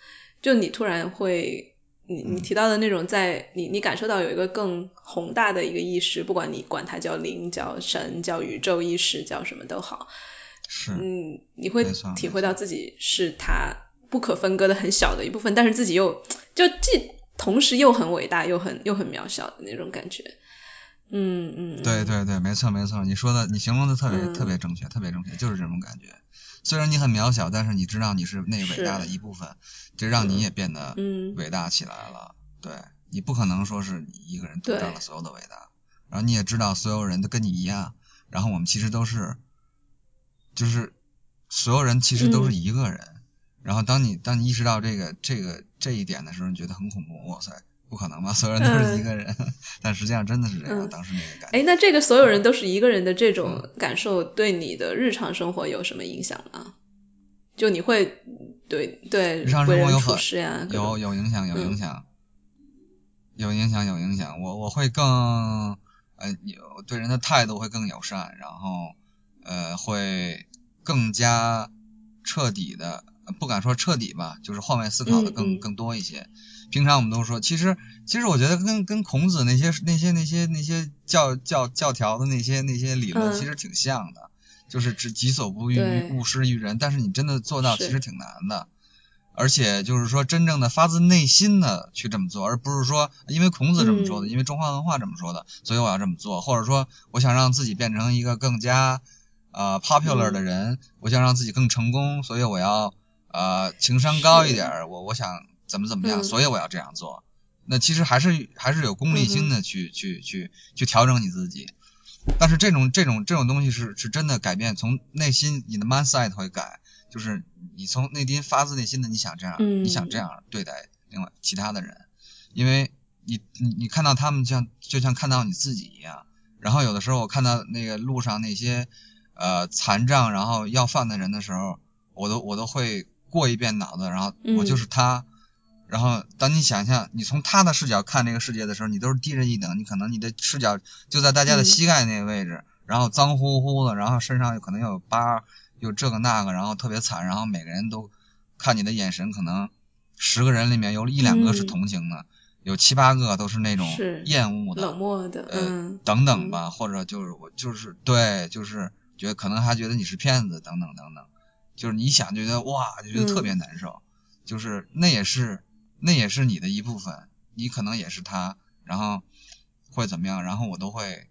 [SPEAKER 1] 就你突然会，你你提到的那种，在你你感受到有一个更宏大的一个意识，不管你管它叫灵、叫神、叫宇宙意识、叫什么都好。
[SPEAKER 2] 是，
[SPEAKER 1] 嗯，你会体会到自己是他不可分割的很小的一部分，但是自己又就既同时又很伟大又很又很渺小的那种感觉。嗯嗯，
[SPEAKER 2] 对对对，没错没错，你说的你形容的特别特别正确，特别正确，就是这种感觉。虽然你很渺小，但是你知道你是那伟大的一部分，这让你也变得伟大起来了。对你不可能说是你一个人独占了所有的伟大，然后你也知道所有人都跟你一样，然后我们其实都是。就是所有人其实都是一个人，然后当你当你意识到这个这个这一点的时候，你觉得很恐怖。哇塞，不可能吧？所有人都是一个人，但实际上真的是这样。当时那个感觉。
[SPEAKER 1] 哎，那这个所有人都是一个人的这种感受，对你的日常生活有什么影响吗？就你会对对
[SPEAKER 2] 日常生活有
[SPEAKER 1] 处事呀，
[SPEAKER 2] 有有影响，有影响，有影响，有影响。我我会更呃有对人的态度会更友善，然后呃会。更加彻底的，不敢说彻底吧，就是换位思考的更更多一些。平常我们都说，其实其实我觉得跟跟孔子那些那些那些那些教教教条的那些那些理论其实挺像的，就是只己所不欲，勿施于人。但是你真的做到，其实挺难的。而且就是说，真正的发自内心的去这么做，而不是说因为孔子这么说的，因为中华文化这么说的，所以我要这么做，或者说我想让自己变成一个更加。呃，popular 的人，我想让自己更成功，所以我要呃情商高一点，我我想怎么怎么样，所以我要这样做。那其实还是还是有功利心的去去去去调整你自己。但是这种这种这种东西是是真的改变，从内心你的 mindset 会改，就是你从内心发自内心的你想这样，你想这样对待另外其他的人，因为你你你看到他们像就像看到你自己一样。然后有的时候我看到那个路上那些。呃，残障然后要饭的人的时候，我都我都会过一遍脑子，然后我就是他。然后当你想象你从他的视角看这个世界的时候，你都是低人一等，你可能你的视角就在大家的膝盖那个位置，然后脏乎乎的，然后身上有可能有疤，有这个那个，然后特别惨，然后每个人都看你的眼神，可能十个人里面有一两个是同情的，有七八个都是那种厌恶的、
[SPEAKER 1] 冷漠的，
[SPEAKER 2] 呃，等等吧，或者就是我就是对，就是。觉得可能还觉得你是骗子等等等等，就是你想觉得哇，就觉得特别难受，就是那也是那也是你的一部分，你可能也是他，然后会怎么样，然后我都会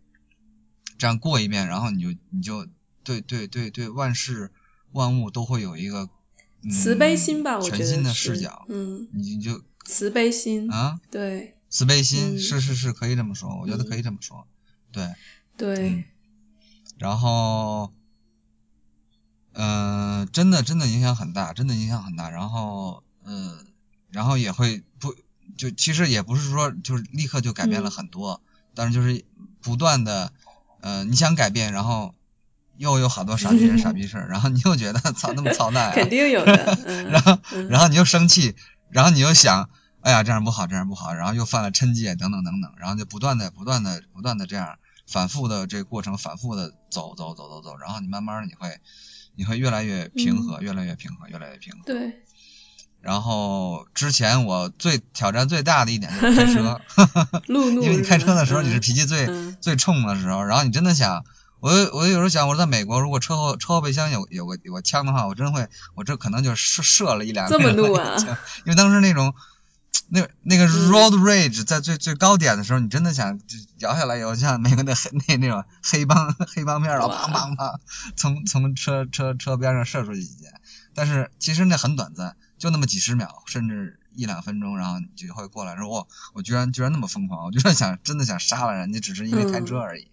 [SPEAKER 2] 这样过一遍，然后你就你就对对对对万事万物都会有一个
[SPEAKER 1] 慈悲心吧，我
[SPEAKER 2] 全新的视角，
[SPEAKER 1] 嗯，
[SPEAKER 2] 你就。
[SPEAKER 1] 慈悲心
[SPEAKER 2] 啊，
[SPEAKER 1] 对，
[SPEAKER 2] 慈悲心是是是可以这么说，我觉得可以这么说，对
[SPEAKER 1] 对。
[SPEAKER 2] 然后，嗯，真的真的影响很大，真的影响很大。然后，嗯，然后也会不就其实也不是说就是立刻就改变了很多，但是就是不断的，呃，你想改变，然后又有好多傻逼人傻逼事儿，然后你又觉得 操那么操蛋，
[SPEAKER 1] 肯定有的。
[SPEAKER 2] 然后，然后你又生气，然后你又想，哎呀这样不好，这样不好，然后又犯了嗔戒等等等等，然后就不断的不断的不断的这样。反复的这个过程，反复的走走走走走，然后你慢慢的你会你会越来越平和，越来越平和，越来越平和。
[SPEAKER 1] 对。
[SPEAKER 2] 然后之前我最挑战最大的一点就是开车，
[SPEAKER 1] 路怒，
[SPEAKER 2] 因为你开车的时候你
[SPEAKER 1] 是
[SPEAKER 2] 脾气最
[SPEAKER 1] 嗯
[SPEAKER 2] 最冲的时候，然后你真的想，我我有时候想，我在美国如果车后车后备箱有有个有个枪的话，我真会，我这可能就射射了一两个
[SPEAKER 1] 这么怒啊
[SPEAKER 2] 因为当时那种。那那个
[SPEAKER 1] 嗯
[SPEAKER 2] road rage 在最最高点的时候，你真的想就摇下来以后，像美国那黑那那种黑帮黑帮片儿，然后砰砰砰，从从车车车边上射出去几箭。但是其实那很短暂，就那么几十秒，甚至一两分钟，然后你就会过来说，哇，我居然居然那么疯狂，我居然 想真的想杀了人家，只是因为开车而已。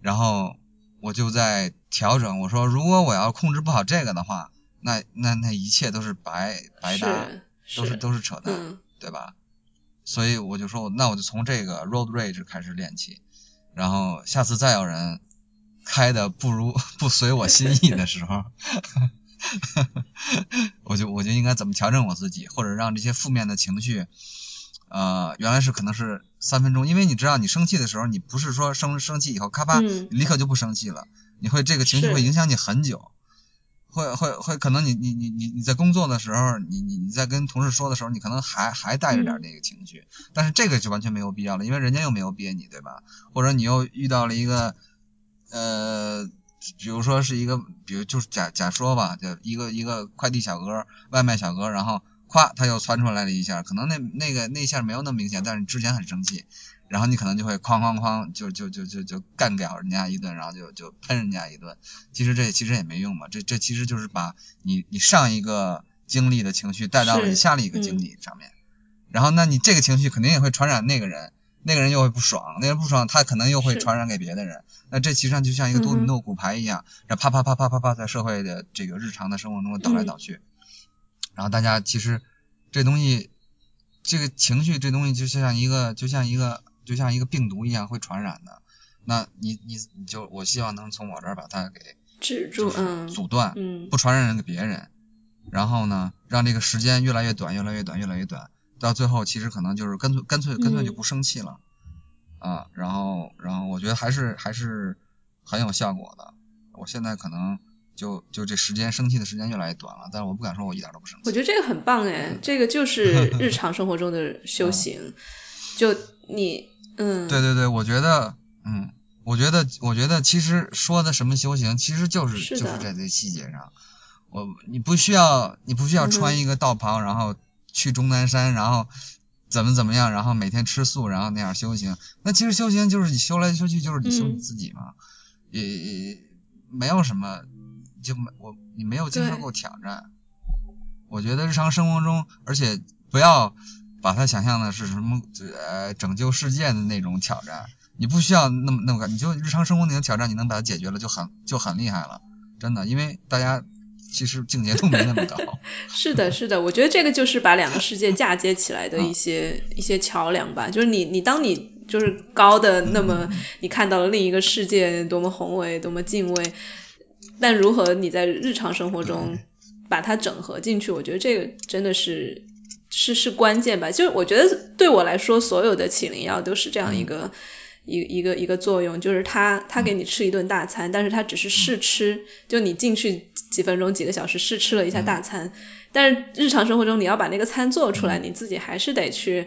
[SPEAKER 2] 然后我就在调整，我说如果我要控制不好这个的话，那那那一切都是白白搭，
[SPEAKER 1] 是
[SPEAKER 2] 都是都是扯淡，
[SPEAKER 1] 嗯
[SPEAKER 2] 对吧？所以我就说，那我就从这个 road rage 开始练起，然后下次再有人开的不如 不随我心意的时候，我就我就应该怎么调整我自己，或者让这些负面的情绪，呃，原来是可能是三分钟，因为你知道你生气的时候，你不是说生生气以后咔吧，
[SPEAKER 1] 嗯
[SPEAKER 2] 你立刻就不生气了，你会这个情绪会影响你很久。会会会，可能你你你你你在工作的时候，你你你在跟同事说的时候，你可能还还带着点
[SPEAKER 1] 嗯。
[SPEAKER 2] 那个情绪，但是这个就完全没有必要了，因为人家又没有憋你，对吧？或者你又遇到了一个呃，比如说是一个，比如就是假假说吧，就一个一个快递小哥、外卖小哥，然后咵他又窜出来了一下，可能那那个那一下没有那么明显，但是你之前很生气，然后你可能就会哐哐哐就就就就就干掉人家一顿，然后就就喷人家一顿。其实这其实也没用嘛，这这其实就是把你你上一个经历的情绪带到了你下了一个经历上面，然后那你这个情绪肯定也会传染那个人，那个人又会不爽，那个人不爽他可能又会传染给别的人，那这其实上就像一个多米诺骨牌一样，然后啪啪啪啪啪啪在社会的这个日常的生活中倒来倒去，然后大家其实这东西这个情绪这东西就像一个就像一个就像一个病毒一样会传染的。那你你你就我希望能从我这儿把它给
[SPEAKER 1] 止住，嗯
[SPEAKER 2] 阻断，
[SPEAKER 1] 嗯
[SPEAKER 2] 不传染给别人，然后呢，让这个时间越来越短，越来越短，越来越短，到最后其实可能就是干脆干脆干脆就不生气了，啊，然后然后我觉得还是还是很有效果的。我现在可能就就这时间生气的时间越来越短了，但是我不敢说我一点都不生气。
[SPEAKER 1] 我觉得这个很棒哎，这个就是日常生活中的 修行。就你，嗯，
[SPEAKER 2] 对对对，我觉得，嗯，我觉得，我觉得其实说的什么修行，其实就是
[SPEAKER 1] 是
[SPEAKER 2] 就是在这细节上。我你不需要，你不需要穿一个道袍，然后去终南山，然后怎么怎么样，然后每天吃素，然后那样修行。那其实修行就是你修来修去，就是你修你
[SPEAKER 1] 嗯
[SPEAKER 2] 自己嘛，也也没有什么，就没我你没有经受过挑战。我觉得日常生活中，而且不要把它想象的是什么呃拯救世界的那种挑战，你不需要那么那么干，你就日常生活那种挑战，你能把它解决了就很就很厉害了，真的，因为大家其实境界都没那么高。
[SPEAKER 1] 是的，是的，我觉得这个就是把两个世界嫁接起来的一些、一些桥梁吧。就是你，你当你就是高的那么，你看到了另一个世界多么宏伟，多么敬畏，但如何你在日常生活中把它整合进去，我觉得这个真的是是是关键吧。就是我觉得对我来说，所有的起灵药都是这样一个。一一个一个作用，就是它它给你吃一顿大餐，但是它只是试吃，就你进去几分钟几个小时试吃了一下大餐，但是日常生活中你要把那个餐做出来，你自己还是得去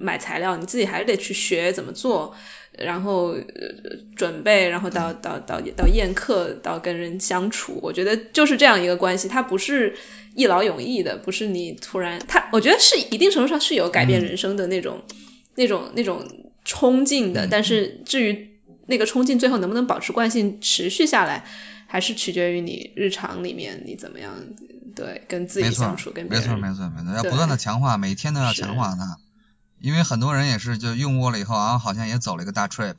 [SPEAKER 1] 买材料，你自己还是得去学怎么做，然后、呃、准备，然后到到到到宴客，到跟人相处，我觉得就是这样一个关系，它不是一劳永逸的，不是你突然，它我觉得是一定程度上是有改变人生的那种、那种那种冲劲的，但是至于那个冲劲最后能不能保持惯性持续下来，还是取决于你日常里面你怎么样对跟自己相处，跟别
[SPEAKER 2] 没错，
[SPEAKER 1] 人
[SPEAKER 2] 没错，没错，要不断的强化，每天都要强化它。因为很多人也是就用过了以后啊，好像也走了一个大 trip，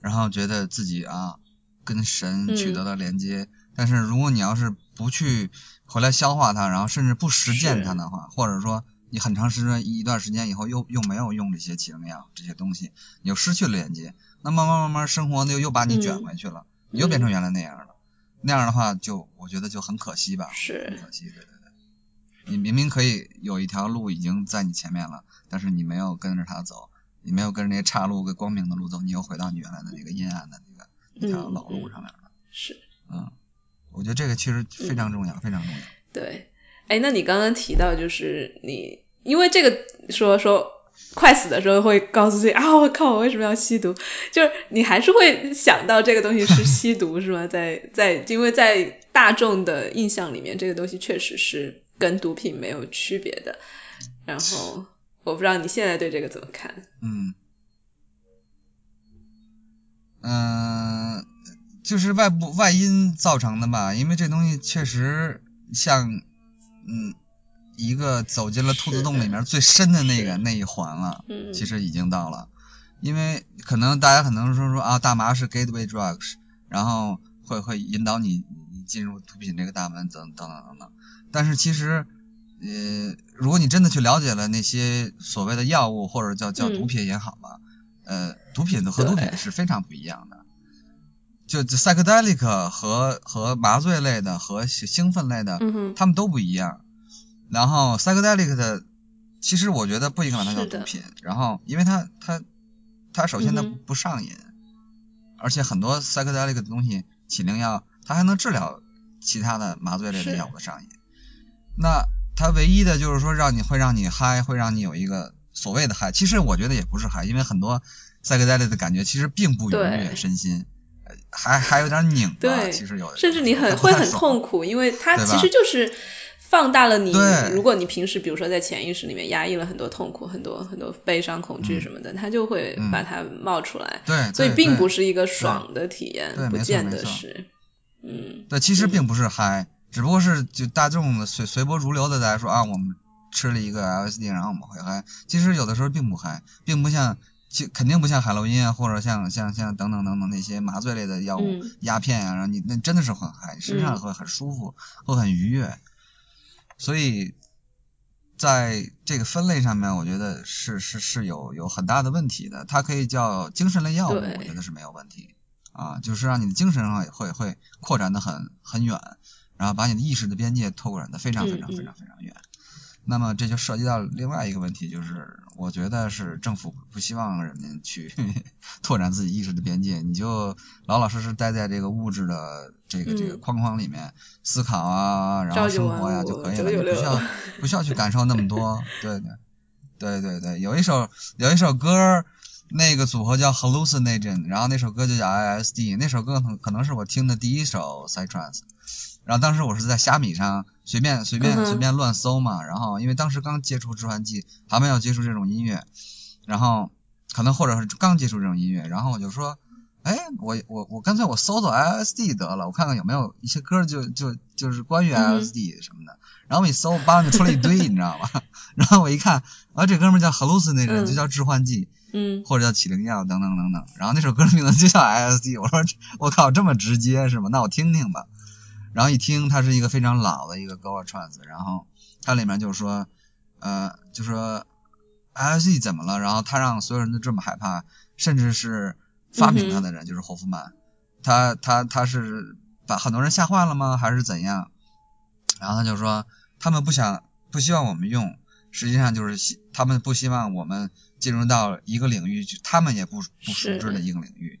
[SPEAKER 2] 然后觉得自己啊跟神取得了连接。但是如果你要是不去回来消化它，然后甚至不实践它的话，或者说你很长时间一段时间以后又又没有用这些起灵药这些东西，你又失去了连接，那慢慢慢慢生活呢又又把你卷回去了，你又变成原来那样了。那样的话就我觉得就很可惜吧，
[SPEAKER 1] 是很
[SPEAKER 2] 可惜，对。你明明可以有一条路已经在你前面了，但是你没有跟着它走，你没有跟着那些岔路、跟光明的路走，你又回到你原来的那个阴暗的那个一条老路上面了。
[SPEAKER 1] 是，
[SPEAKER 2] 嗯，我觉得这个其实非常重要，非常重要。
[SPEAKER 1] 对，哎，那你刚刚提到就是你，因为这个说说快死的时候会告诉自己啊，我靠，我为什么要吸毒？就是你还是会想到这个东西是吸毒是吗？在在，因为在大众的印象里面，这个东西确实是跟毒品没有区别的。然后我不知道你现在对这个怎么看？
[SPEAKER 2] 嗯嗯，就是外部外因造成的吧，因为这东西确实像嗯一个走进了兔子洞里面最深的那个那一环了，嗯其实已经到了。因为可能大家可能说说啊，大麻是 gateway drugs，然后会会引导你你进入毒品这个大门等等等等等，但是其实。呃，如果你真的去了解了那些所谓的药物或者叫叫毒品也好吧，呃，毒品的和毒品是非常不一样的。就 psychedelic 和和麻醉类的和兴奋类的，他们都不一样。然后 psychedelic 的，其实我觉得不应该把它叫毒品。然后，因为它它它首先它不上瘾，而且很多 psychedelic 的东西，起灵药它还能治疗其他的麻醉类的药物的上瘾。那它唯一的就是说让你会让你嗨，会让你有一个所谓的嗨。其实我觉得也不是嗨，因为很多赛格代利的感觉其实并不愉悦身心，还还有点拧
[SPEAKER 1] 巴。
[SPEAKER 2] 其实有的，
[SPEAKER 1] 甚至你很会很痛苦，因为它 其实就是放大了你。如果你平时比如说在潜意识里面压抑了很多痛苦、很多很多悲伤、恐惧什么的，它就会把它冒出来。
[SPEAKER 2] 对，
[SPEAKER 1] 所以并不是一个爽的体验，
[SPEAKER 2] 不
[SPEAKER 1] 见得是。嗯，
[SPEAKER 2] 对，其实并不是嗨。只不过是就大众的随随波逐流的在说啊，我们吃了一个 LSD，然后我们会嗨。其实有的时候并不嗨，并不像，就肯定不像海洛因啊，或者像像像等等等等那些麻醉类的药物、鸦片啊，然后你那真的是很嗨，身上会很舒服，会很愉悦。所以在这个分类上面，我觉得是是是有有很大的问题的。它可以叫精神类药物，我觉得是没有问题啊，就是让你的精神上会会扩展的很很远。然后把你的意识的边界拓展的非常非常非常非常远，那么这就涉及到另外一个问题，就是我觉得是政府不希望人们去 拓展自己意识的边界，你就老老实实待在这个物质的这个这个框框里面思考啊，然后生活呀就可以了，你不需要 不需要去感受那么多，对对对对对，有一首有一首歌，那个组合叫 Hallucination，然后那首歌就叫 ISD，那首歌可可能是我听的第一首 Psytrance。然后当时我是在虾米上随便随便随便乱搜嘛，然后因为当时刚接触致幻剂，还没有接触这种音乐，然后可能或者是刚接触这种音乐，然后我就说，哎，我我我干脆我搜搜 LSD 得了，我看看有没有一些歌就就就是关于 LSD 什么的，然后我一搜，叭就出来一堆，你知道吗？然后我一看，啊这哥们叫 Hallucination，就叫致幻剂，
[SPEAKER 1] 嗯，
[SPEAKER 2] 或者叫起灵药等等等等，然后那首歌名字就叫 LSD，我说我靠这么直接是吗？那我听听吧。然后一听，它是一个非常老的一个 Goa Trance，然后它里面就是说，呃，就说 LSD 怎么了？然后他让所有人都这么害怕，甚至是发明它的人就是霍夫曼，他他他是把很多人吓坏了吗？还是怎样？然后他就说，他们不想不希望我们用，实际上就是希他们不希望我们进入到一个领域，他们也不不熟知的一个领域。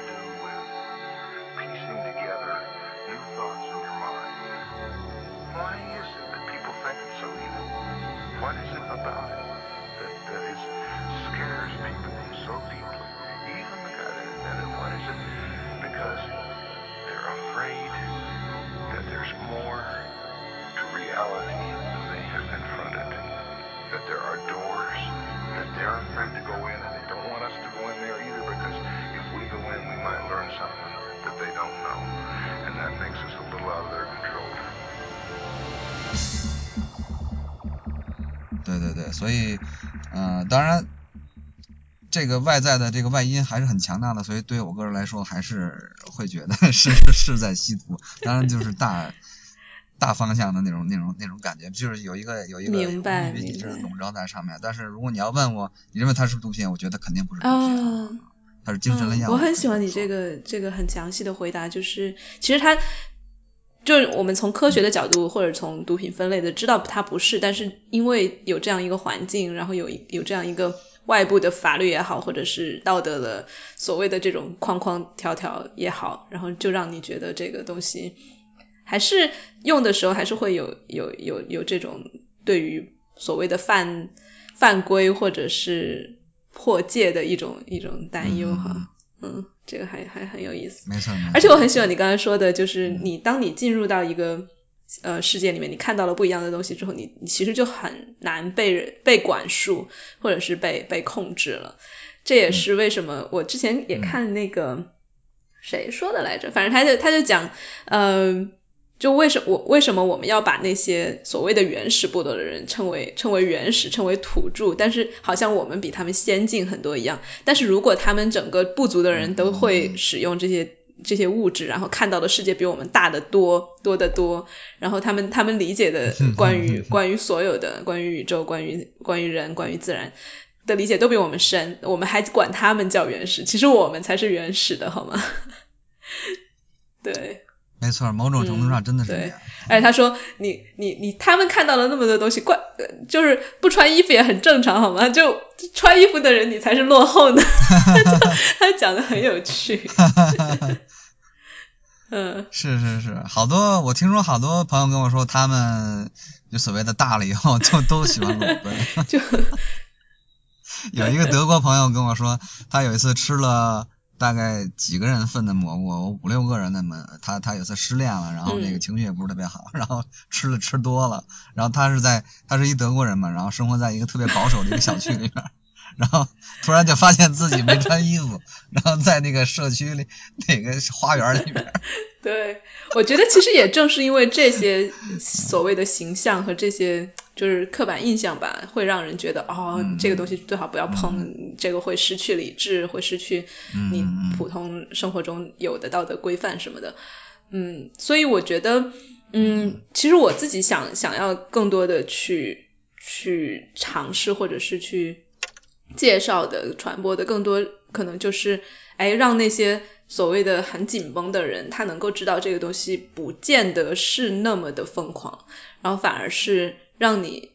[SPEAKER 2] 对对对，所以，呃，当然，这个外在的这个外因还是很强大的，所以对我个人来说，还是会觉得是是在吸毒。当然，就是大大方向的那种那种那种感觉，就是有一个有一个
[SPEAKER 1] 明白
[SPEAKER 2] 物质体制笼罩在上面。但是如果你要问我，你认为它是毒品？我觉得肯定不是毒品，它是精神类药物。
[SPEAKER 1] 我很喜欢你这个这个很详细的回答，就是其实它。就是我们从科学的角度，或者从毒品分类的知道它不是，但是因为有这样一个环境，然后有有这样一个外部的法律也好，或者是道德的所谓的这种框框条条也好，然后就让你觉得这个东西还是用的时候还是会有有有有这种对于所谓的犯犯规或者是破戒的一种一种担忧哈，嗯。这个还还很有意思，
[SPEAKER 2] 没错，
[SPEAKER 1] 而且我很喜欢你刚才说的，就是你当你进入到一个呃世界里面，你看到了不一样的东西之后，你你其实就很难被被管束或者是被被控制了。这也是为什么我之前也看那个谁说的来着，反正他就他就讲，呃。就为什我为什么我们要把那些所谓的原始部落的人称为称为原始称为土著？但是好像我们比他们先进很多一样。但是如果他们整个部族的人都会使用这些这些物质，然后看到的世界比我们大得多多得多，然后他们他们理解的关于关于所有的关于宇宙关于关于人关于自然的理解都比我们深，我们还管他们叫原始，其实我们才是原始的好吗？对。
[SPEAKER 2] 没错，某种程度上真的是这样。
[SPEAKER 1] 而且他说：“你你你，他们看到了那么多东西，怪就是不穿衣服也很正常，好吗？就穿衣服的人，你才是落后的。”他讲的很有趣。嗯，
[SPEAKER 2] 是是是，好多我听说好多朋友跟我说，他们就所谓的大了以后，就都喜欢裸奔。
[SPEAKER 1] 就
[SPEAKER 2] 有一个德国朋友跟我说，他有一次吃了。大概几个人份的蘑菇，我五六个人那么，他他有次失恋了，然后那个情绪也不是特别好，然后吃了吃多了，然后他是在他是一德国人嘛，然后生活在一个特别保守的一个小区里边。然后突然就发现自己没穿衣服，然后在那个社区里那个花园里面。
[SPEAKER 1] 对，我觉得其实也正是因为这些所谓的形象和这些就是刻板印象吧，会让人觉得哦，这个东西最好不要碰，这个会失去理智，会失去你普通生活中有的道德规范什么的。嗯，所以我觉得，嗯，其实我自己想想要更多的去去尝试，或者是去。介绍的传播的更多可能就是，哎，让那些所谓的很紧绷的人，他能够知道这个东西不见得是那么的疯狂，然后反而是让你，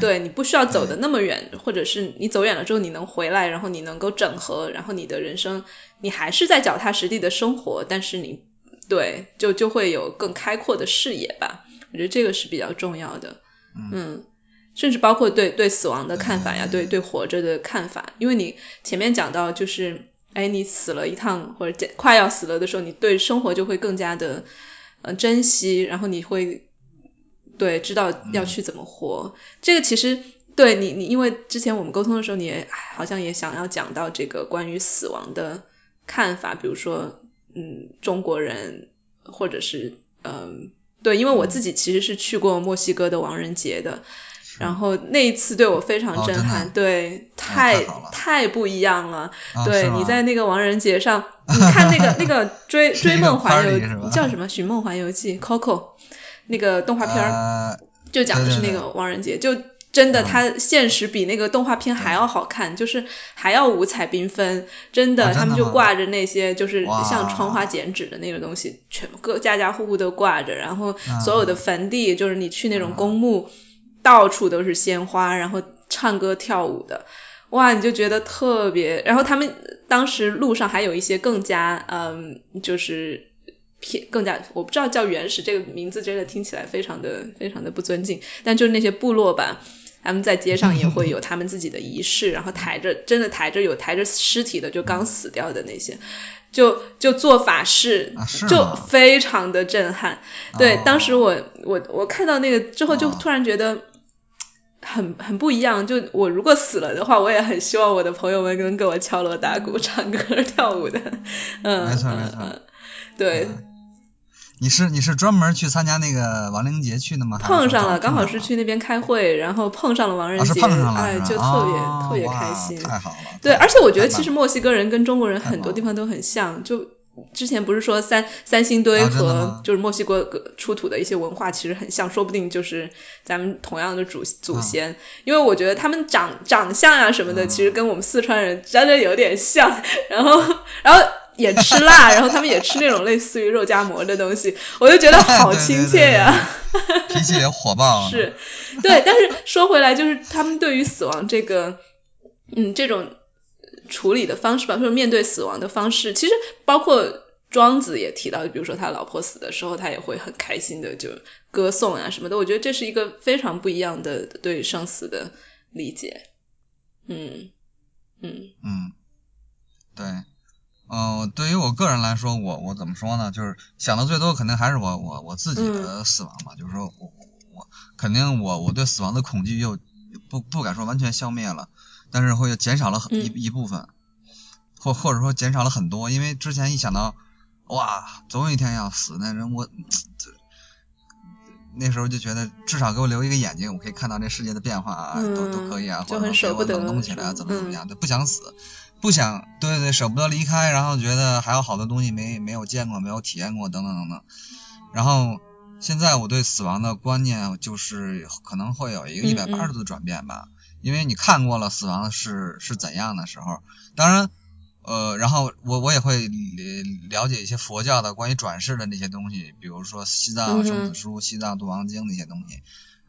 [SPEAKER 1] 对你不需要走的那么远，或者是你走远了之后你能回来，然后你能够整合，然后你的人生你还是在脚踏实地的生活，但是你对就就会有更开阔的视野吧，我觉得这个是比较重要的，嗯。甚至包括对对死亡的看法呀，对对活着的看法，因为你前面讲到就是，哎，你死了一趟或者快要死了的时候，你对生活就会更加的呃珍惜，然后你会对知道要去怎么活。这个其实对你你因为之前我们沟通的时候，你也好像也想要讲到这个关于死亡的看法，比如说嗯中国人或者是嗯对，因为我自己其实是去过墨西哥的亡人节的。然后那一次对我非常震撼，对，太太不一样了。对，你在那个亡人节上，你看那个那个追追梦环游叫什么《寻梦环游记》Coco 那个动画片儿，就讲的是那个亡人节，就真的它现实比那个动画片还要好看，就是还要五彩缤纷。真的，他们就挂着那些就是像窗花剪纸的那个东西，全各家家户户都挂着，然后所有的坟地就是你去那种公墓。到处都是鲜花，然后唱歌跳舞的，哇，你就觉得特别。然后他们当时路上还有一些更加，嗯，就是偏更加，我不知道叫原始这个名字，真的听起来非常的非常的不尊敬。但就是那些部落吧，他们在街上也会有他们自己的仪式，然后抬着真的抬着有抬着尸体的，就刚死掉的那些，就就做法事，就非常的震撼。对，当时我我我看到那个之后，就突然觉得。很很不一样，就我如果死了的话，我也很希望我的朋友们能给我敲锣打鼓、唱歌跳舞的，嗯，
[SPEAKER 2] 没错没错，
[SPEAKER 1] 对。
[SPEAKER 2] 你是你是专门去参加那个亡灵节去的吗？
[SPEAKER 1] 碰上
[SPEAKER 2] 了，
[SPEAKER 1] 刚好是去那边开会，然后碰上了亡人节，哎，就特别特别开心，
[SPEAKER 2] 太好了。
[SPEAKER 1] 对，而且我觉得其实墨西哥人跟中国人很多地方都很像，就。之前不是说三三星堆和就是墨西哥出土的一些文化其实很像，说不定就是咱们同样的祖祖先。因为我觉得他们长长相啊什么的，其实跟我们四川人真的有点像。然后，然后也吃辣，然后他们也吃那种类似于肉夹馍的东西，我就觉得好亲切呀。
[SPEAKER 2] 脾气也火爆。
[SPEAKER 1] 是，对。但是说回来，就是他们对于死亡这个，嗯，这种。处理的方式吧，或者面对死亡的方式，其实包括庄子也提到，比如说他老婆死的时候，他也会很开心的就歌颂啊什么的。我觉得这是一个非常不一样的对生死的理解。嗯嗯
[SPEAKER 2] 嗯，对，嗯，对于我个人来说，我我怎么说呢？就是想的最多肯定还是我我我自己的死亡嘛。就是说我我肯定我我对死亡的恐惧又不不敢说完全消灭了。但是会减少了很一一部分，或或者说减少了很多，因为之前一想到，哇，总有一天要死，那人我，那时候就觉得至少给我留一个眼睛，我可以看到这世界的变化啊，都都可以啊，或者给我冷冻起来，怎么怎么样，就不想死，不想，对对，舍不得离开，然后觉得还有好多东西没没有见过，没有体验过，等等等等，然后现在我对死亡的观念就是可能会有一个一百八十度的转变吧。因为你看过了死亡是是怎样的时候，当然，呃，然后我我也会了解一些佛教的关于转世的那些东西，比如说西藏生死书、西藏度亡经那些东西，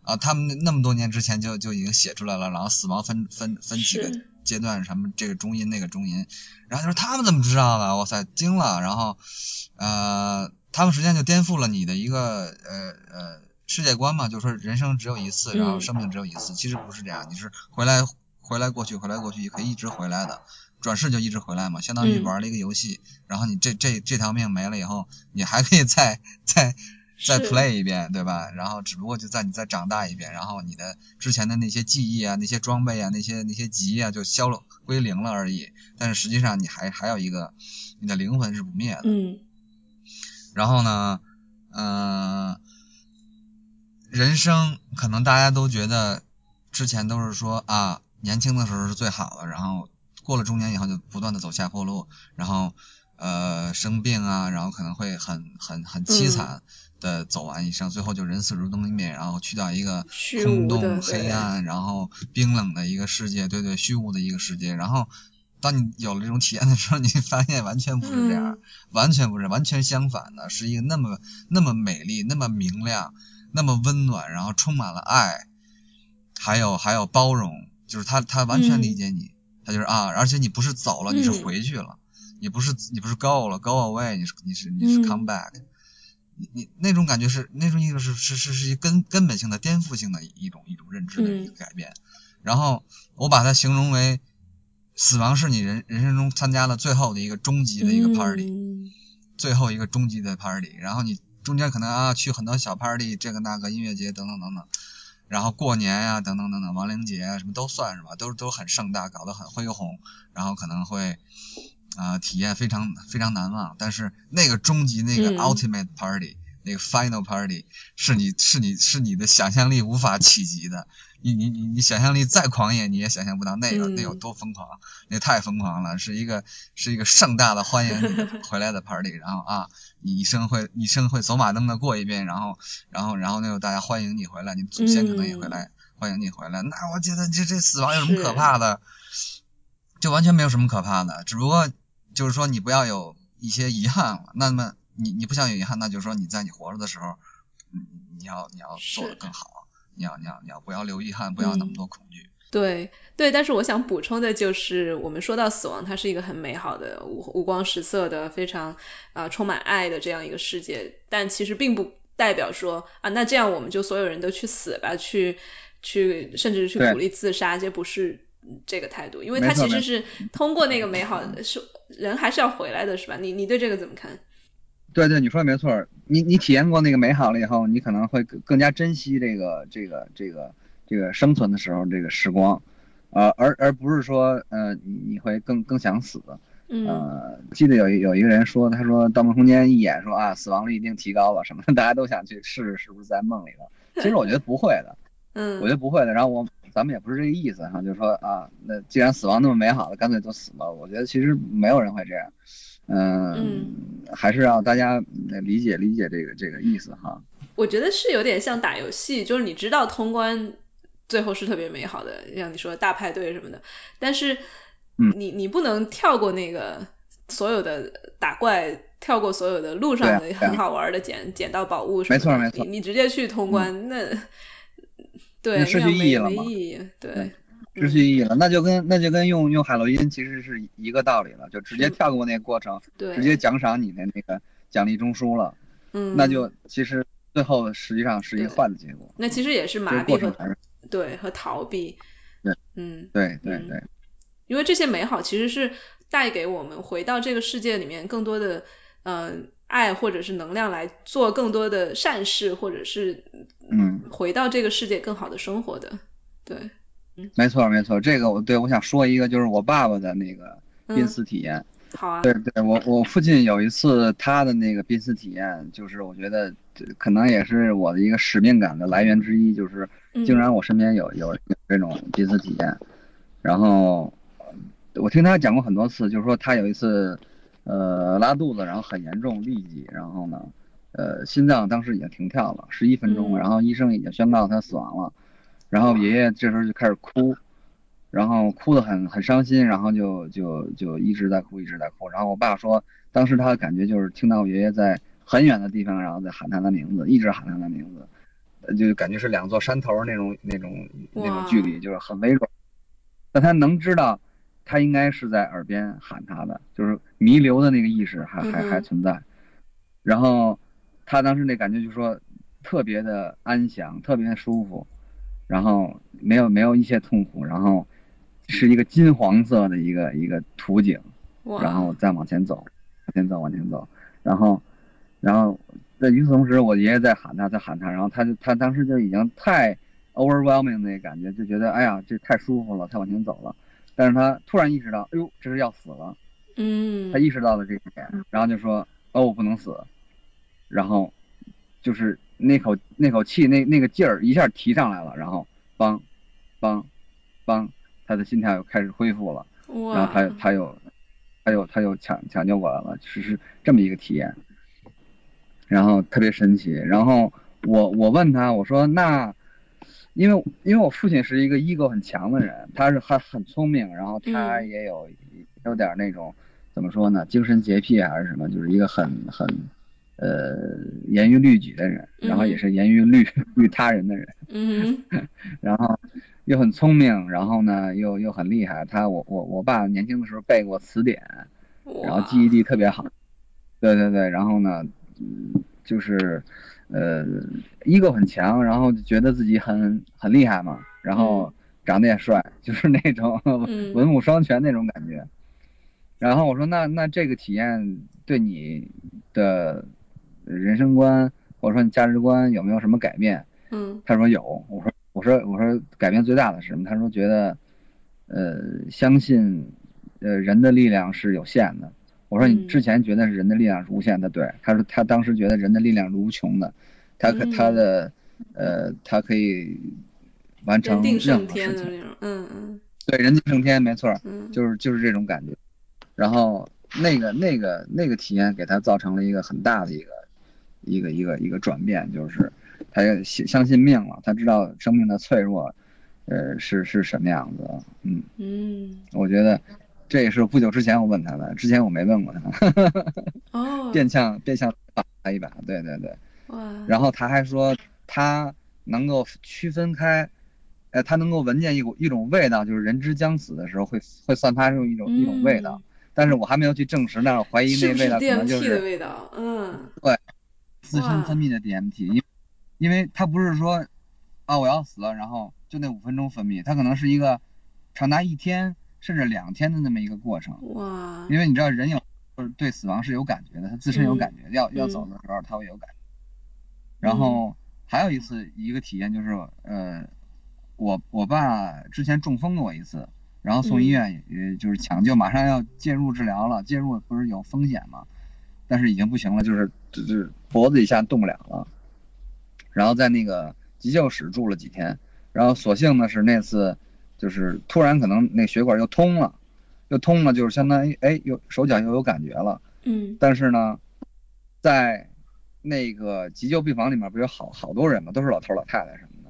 [SPEAKER 2] 啊，他们那么多年之前就就已经写出来了，然后死亡分分分几个阶段，什么这个中阴那个中阴，然后就说他们怎么知道的？哇塞，惊了！然后，呃，他们实际上就颠覆了你的一个呃呃。世界观嘛，就是说人生只有一次，然后生命只有一次。其实不是这样，你是回来回来过去，回来过去也可以一直回来的，转世就一直回来嘛，相当于玩了一个游戏。然后你这这这条命没了以后，你还可以再 再再 play 一遍，对吧？然后只不过就在你再长大一遍，然后你的之前的那些记忆啊、那些装备啊、那些那些级啊就消了归零了而已。但是实际上你还还有一个你的灵魂是不灭的。
[SPEAKER 1] 嗯。
[SPEAKER 2] 然后呢，嗯。人生可能大家都觉得之前都是说啊，年轻的时候是最好的，然后过了中年以后就不断的走下坡路，然后呃生病啊，然后可能会很很很凄惨的走完一生，最后就人死如灯灭，然后去到一个空洞黑暗，然后冰冷的一个世界，对对，虚无的一个世界。然后当你有了这种体验的时候，你发现完全不是这样，完全不是，完全相反的，是一个那么那么美丽，那么明亮。那么温暖，然后充满了爱，还有还有包容，就是他他完全理解你，他就是啊，而且你不是走了，你是回去了，你不是你不是 go 了 go away，你是你是你是 come back，你你那种感觉是那种意思是是是是一根根本性的颠覆性的一种一种认知的一个改变，然后我把它形容为死亡是你人人生中参加了最后的一个终极的一个 party，最后一个终极的 party，然后你。中间可能啊去很多小 party，这个那个音乐节等等等等，然后过年呀等等等等，亡灵节啊什么都算是吧，都都很盛大，搞得很恢宏，然后可能会啊体验非常非常难忘。但是那个终极那个 ultimate party，那个 final party 是你是你是你的想象力无法企及的。你你你你想象力再狂野，你也想象不到那个那有多疯狂，那太疯狂了，是一个是一个盛大的欢迎你 回来的 party，然后啊，你一生会一生会走马灯的过一遍，然后然后然后那个大家欢迎你回来，你祖先可能也会来欢迎你回来，那我觉得这这死亡有什么可怕的？就完全没有什么可怕的，只不过就是说你不要有一些遗憾了。那么你你不想有遗憾，那就是说你在你活着的时候，你你要你要做的更好。你要你要你要不要留遗憾，不要那么多恐惧。
[SPEAKER 1] 对对，但是我想补充的就是，我们说到死亡，它是一个很美好的、五五光十色的、非常啊充满爱的这样一个世界。但其实并不代表说啊，那这样我们就所有人都去死吧，去去甚至去鼓励自杀，这不是这个态度。因为它其实是通过那个美好，是人还是要回来的，是吧？你你对这个怎么看？
[SPEAKER 3] 对对，你说的没错。你你体验过那个美好了以后，你可能会更加珍惜这个这个这个这个生存的时候这个时光，呃，而而不是说呃你你会更更想死。
[SPEAKER 2] 呃，记得有一有一个人说，他说《盗梦空间》一演说啊，死亡率一定提高了什么的，大家都想去试试是不是在梦里头。其实我觉得不会的，
[SPEAKER 1] 嗯，
[SPEAKER 2] 我觉得不会的。然后我咱们也不是这个意思哈，就是说啊，那既然死亡那么美好了，干脆就死了。我觉得其实没有人会这样，嗯，还是让大家理解理解这个这个意思哈。
[SPEAKER 1] 我觉得是有点像打游戏，就是你知道通关最后是特别美好的，像你说大派对什么的，但是你你不能跳过那个所有的打怪，跳过所有的路上的很好玩的捡捡到宝物什么
[SPEAKER 2] 的，没错没错，
[SPEAKER 1] 你你直接去通关那。对，
[SPEAKER 2] 失去意义了
[SPEAKER 1] 嘛？对，
[SPEAKER 2] 失去意义了，那就跟那就跟用用海洛因其实是一个道理了，就直接跳过那个过程，
[SPEAKER 1] 对，
[SPEAKER 2] 直接奖赏你的那个奖励中枢了，
[SPEAKER 1] 嗯，
[SPEAKER 2] 那就其实最后实际上是一个坏的结果。
[SPEAKER 1] 那其实也是麻痹和对和逃避，
[SPEAKER 2] 对，
[SPEAKER 1] 嗯，
[SPEAKER 2] 对对对，
[SPEAKER 1] 因为这些美好其实是带给我们回到这个世界里面更多的嗯。爱或者是能量来做更多的善事，或者是
[SPEAKER 2] 嗯，
[SPEAKER 1] 回到这个世界更好的生活的，对，
[SPEAKER 2] 嗯，没错没错，这个我对我想说一个就是我爸爸的那个濒死体验，
[SPEAKER 1] 好啊，
[SPEAKER 2] 对对，我我父亲有一次他的那个濒死体验，就是我觉得可能也是我的一个使命感的来源之一，就是竟然我身边有有有这种濒死体验，然后我听他讲过很多次，就是说他有一次。呃，拉肚子，然后很严重，痢疾，然后呢，呃，心脏当时已经停跳了十一分钟，然后医生已经宣告他死亡了，然后爷爷这时候就开始哭，然后哭得很很伤心，然后就就就一直在哭，一直在哭，然后我爸说，当时他的感觉就是听到我爷爷在很远的地方，然后在喊他的名字，一直喊他的名字，就感觉是两座山头那种那种那种距离，就是很微弱，但他能知道。他应该是在耳边喊他的，就是弥留的那个意识还还还存在。然后他当时那感觉就说特别的安详，特别的舒服，然后没有没有一些痛苦，然后是一个金黄色的一个一个图景，然后再往前走，往前走，往前走，然后然后在与此同时，我爷爷在喊他，在喊他，然后他就他当时就已经太 overwhelming 那感觉，就觉得哎呀这太舒服了，他往前走了。但是他突然意识到，哎呦，这是要死了。
[SPEAKER 1] 嗯，
[SPEAKER 2] 他意识到了这一点，然后就说，哦，我不能死。然后就是那口那口气，那那个劲儿一下提上来了，然后梆梆梆，他的心跳又开始恢复了。然后他他又他又他又抢抢救过来了，是是这么一个体验。然后特别神奇。然后我我问他，我说那。因为因为我父亲是一个 ego 很强的人，他是很很聪明，然后他也有有点那种怎么说呢，精神洁癖还是什么，就是一个很很呃严于律己的人，然后也是严于律律他人的人，
[SPEAKER 1] 嗯，
[SPEAKER 2] 然后又很聪明，然后呢又又很厉害，他我我我爸年轻的时候背过词典，然后记忆力特别好，对对对，然后呢，嗯，就是。呃，ego 很强，然后就觉得自己很很厉害嘛，然后长得也帅，就是那种 文武双全那种感觉。然后我说，那那这个体验对你的人生观或者说你价值观有没有什么改变？
[SPEAKER 1] 嗯，
[SPEAKER 2] 他说有。我说我说我说改变最大的是什么？他说觉得呃相信呃人的力量是有限的。我说你之前觉得是人的力量是无限的，对。他说他当时觉得人的力量是无穷的，他可他的呃他可以完成任何事情，
[SPEAKER 1] 嗯嗯，
[SPEAKER 2] 对，人定胜天，没错，
[SPEAKER 1] 嗯，
[SPEAKER 2] 就是就是这种感觉。然后那个那个那个体验给他造成了一个很大的一个一个一个一个转变，就是他相相信命了，他知道生命的脆弱，呃是是什么样子，嗯
[SPEAKER 1] 嗯，
[SPEAKER 2] 我觉得。这也是不久之前我问他的，之前我没问过他。
[SPEAKER 1] 哦。
[SPEAKER 2] 变相变相打他一把，对对对。
[SPEAKER 1] 哇。
[SPEAKER 2] 然后他还说他能够区分开，呃，他能够闻见一股一种味道，就是人之将死的时候会会散发出一种一种味道。但是我还没有去证实，但是我怀疑那味道可能就是。
[SPEAKER 1] 的味道。嗯。
[SPEAKER 2] 对。自身分泌的 DMT，因因为它不是说啊我要死了，然后就那五分钟分泌，它可能是一个长达一天。甚至两天的那么一个过程，
[SPEAKER 1] 哇！
[SPEAKER 2] 因为你知道人有就是对死亡是有感觉的，他自身有感觉，要要走的时候他会有感觉。然后还有一次一个体验就是，呃，我我爸之前中风过一次，然后送医院，也就是抢救，马上要介入治疗了，介入不是有风险吗？但是已经不行了，就是就是脖子以下动不了了。然后在那个急救室住了几天，然后所幸的是那次就是突然可能那血管又通了，又通了，就是相当于哎又手脚又有感觉了。
[SPEAKER 1] 嗯。
[SPEAKER 2] 但是呢，在那个急救病房里面不有好好多人嘛，都是老头老太太什么的。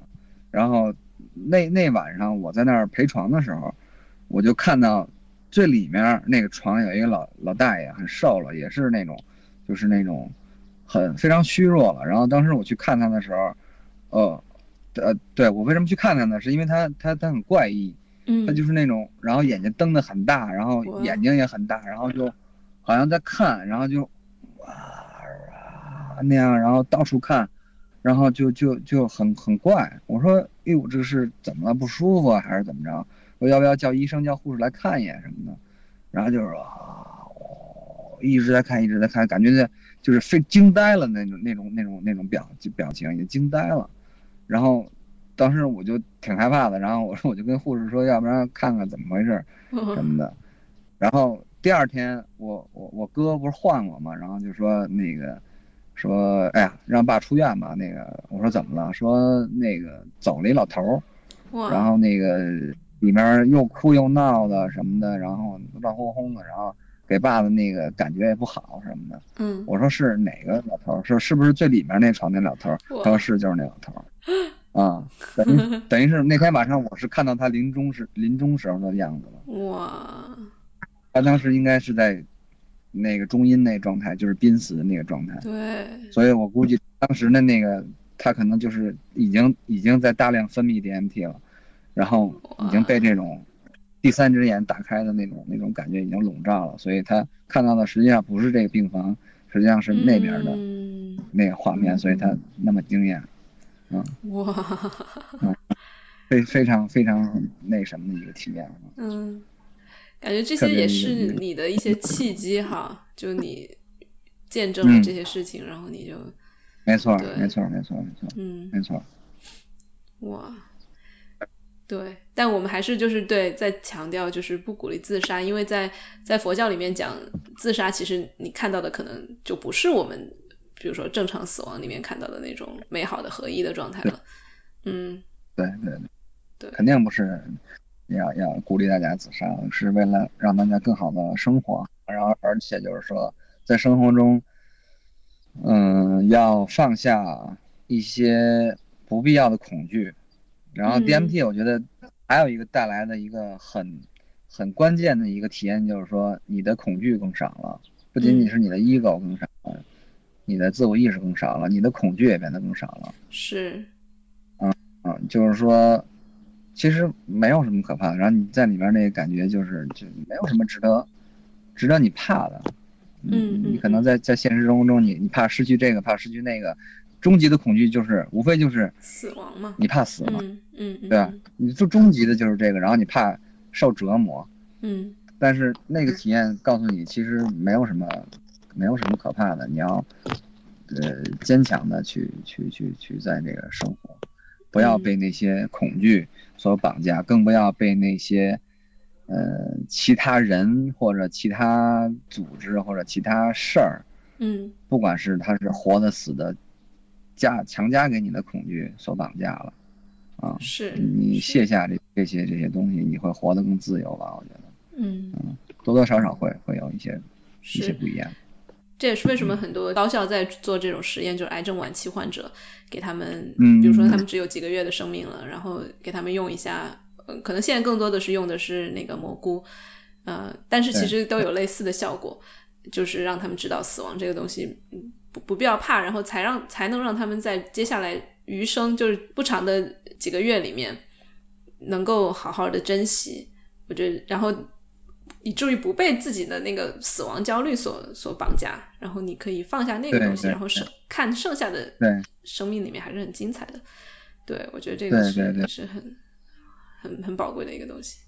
[SPEAKER 2] 然后那那晚上我在那儿陪床的时候，我就看到最里面那个床有一个老老大爷，很瘦了，也是那种就是那种。很非常虚弱了，然后当时我去看他的时候，呃，呃，对我为什么去看他呢？是因为他他他很怪异，
[SPEAKER 1] 嗯，
[SPEAKER 2] 他就是那种，然后眼睛瞪得很大，然后眼睛也很大，然后就好像在看，然后就哇那样，然后到处看，然后就就就很很怪。我说，哎呦，这是怎么了？不舒服还是怎么着？我要不要叫医生叫护士来看一眼什么的？然后就是啊，一直在看，一直在看，感觉在。就是非惊呆了那种那种那种那种表表情，也惊呆了。然后当时我就挺害怕的，然后我说我就跟护士说，要不然看看怎么回事什 么的。然后第二天我我我哥不是换我嘛，然后就说那个说哎呀让爸出院吧。那个我说怎么了？说那个走了一老头儿，然后那个里面又哭又闹的什么的，然后乱哄哄的，然后。给爸爸那个感觉也不好什么的，
[SPEAKER 1] 嗯，
[SPEAKER 2] 我说是哪个老头？说是不是最里面那床那老头？他说是，就是那老头。啊，等于 等于是那天晚上我是看到他临终时临终时候的样子了。
[SPEAKER 1] 哇，
[SPEAKER 2] 他当时应该是在那个中阴那状态，就是濒死的那个状态。
[SPEAKER 1] 对。
[SPEAKER 2] 所以我估计当时的那个他可能就是已经已经在大量分泌 DMT 了，然后已经被这种。第三只眼打开的那种那种感觉已经笼罩了，所以他看到的实际上不是这个病房，实际上是那边的那个画面，所以他那么惊艳，
[SPEAKER 1] 嗯，哇，
[SPEAKER 2] 嗯，非非常非常那什么的一个体验，
[SPEAKER 1] 嗯，感觉这些也是你的一些契机哈，就你见证了这些事情，然后你就，
[SPEAKER 2] 没错，没错，没错，没错，
[SPEAKER 1] 嗯，
[SPEAKER 2] 没错，
[SPEAKER 1] 哇。对，但我们还是就是对在强调，就是不鼓励自杀，因为在在佛教里面讲自杀，其实你看到的可能就不是我们，比如说正常死亡里面看到的那种美好的合一的状态了。嗯，
[SPEAKER 2] 对对对，
[SPEAKER 1] 对，
[SPEAKER 2] 肯定不是要要鼓励大家自杀，是为了让大家更好的生活，然后而且就是说在生活中，嗯，要放下一些不必要的恐惧。然后 DMT 我觉得还有一个带来的一个很很关键的一个体验，就是说你的恐惧更少了，不仅仅是你的 ego 更少了，你的自我意识更少了，你的恐惧也变得更少了。
[SPEAKER 1] 是，
[SPEAKER 2] 嗯嗯，就是说其实没有什么可怕的，然后你在里面那个感觉就是就没有什么值得值得你怕的。
[SPEAKER 1] 嗯
[SPEAKER 2] 你可能在在现实生活中你你怕失去这个，怕失去那个。终极的恐惧就是无非就是
[SPEAKER 1] 死亡嘛，
[SPEAKER 2] 你怕死
[SPEAKER 1] 嘛，嗯嗯，
[SPEAKER 2] 对吧？你最终极的就是这个，然后你怕受折磨，
[SPEAKER 1] 嗯，
[SPEAKER 2] 但是那个体验告诉你，其实没有什么，没有什么可怕的，你要呃坚强的去去去去在这个生活，不要被那些恐惧所绑架，更不要被那些呃其他人或者其他组织或者其他事儿，
[SPEAKER 1] 嗯，
[SPEAKER 2] 不管是他是活的死的。加强加给你的恐惧所绑架了，啊，
[SPEAKER 1] 是
[SPEAKER 2] 你卸下这这些这些东西，你会活得更自由吧？我觉得，
[SPEAKER 1] 嗯
[SPEAKER 2] 嗯，多多少少会会有一些一些不一样。
[SPEAKER 1] 这也是为什么很多高校在做这种实验，就是癌症晚期患者，给他们，
[SPEAKER 2] 嗯，
[SPEAKER 1] 比如说他们只有几个月的生命了，然后给他们用一下，嗯，可能现在更多的是用的是那个蘑菇，呃，但是其实都有类似的效果，就是让他们知道死亡这个东西，嗯。不不必要怕，然后才让才能让他们在接下来余生就是不长的几个月里面，能够好好的珍惜。我觉得，然后以至于不被自己的那个死亡焦虑所所绑架，然后你可以放下那个东西，然后剩看剩下的生命里面还是很精彩的。对，我觉得这个是是很很很宝贵的一个东西。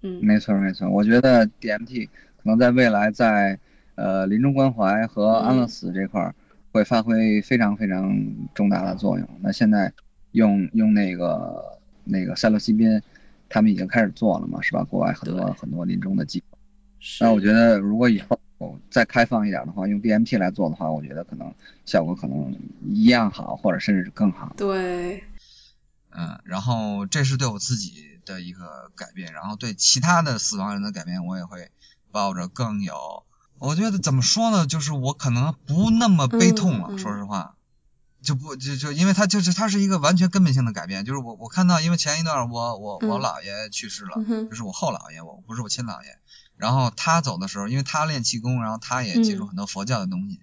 [SPEAKER 1] 嗯，
[SPEAKER 2] 没错没错，我觉得 DMT 可能在未来在。呃，临终关怀和安乐死这块儿会发挥非常非常重大的作用。那现在用用那个那个塞洛西宾
[SPEAKER 3] 他们已经开始做了嘛，是吧？国外很多很多临终的机构。那我觉得如果以后再开放一点的话，用 DMP 来做的话，我觉得可能效果可能一样好，或者甚至是更好。
[SPEAKER 1] 对。
[SPEAKER 2] 嗯，然后这是对我自己的一个改变，然后对其他的死亡人的改变，我也会抱着更有，我觉得怎么说呢，就是我可能不那么悲痛了，说实话，就不就就因为他就是他是一个完全根本性的改变，就是我我看到，因为前一段我我我姥爷去世了，就是我后姥爷，我不是我亲姥爷，然后他走的时候，因为他练气功，然后他也接触很多佛教的东西，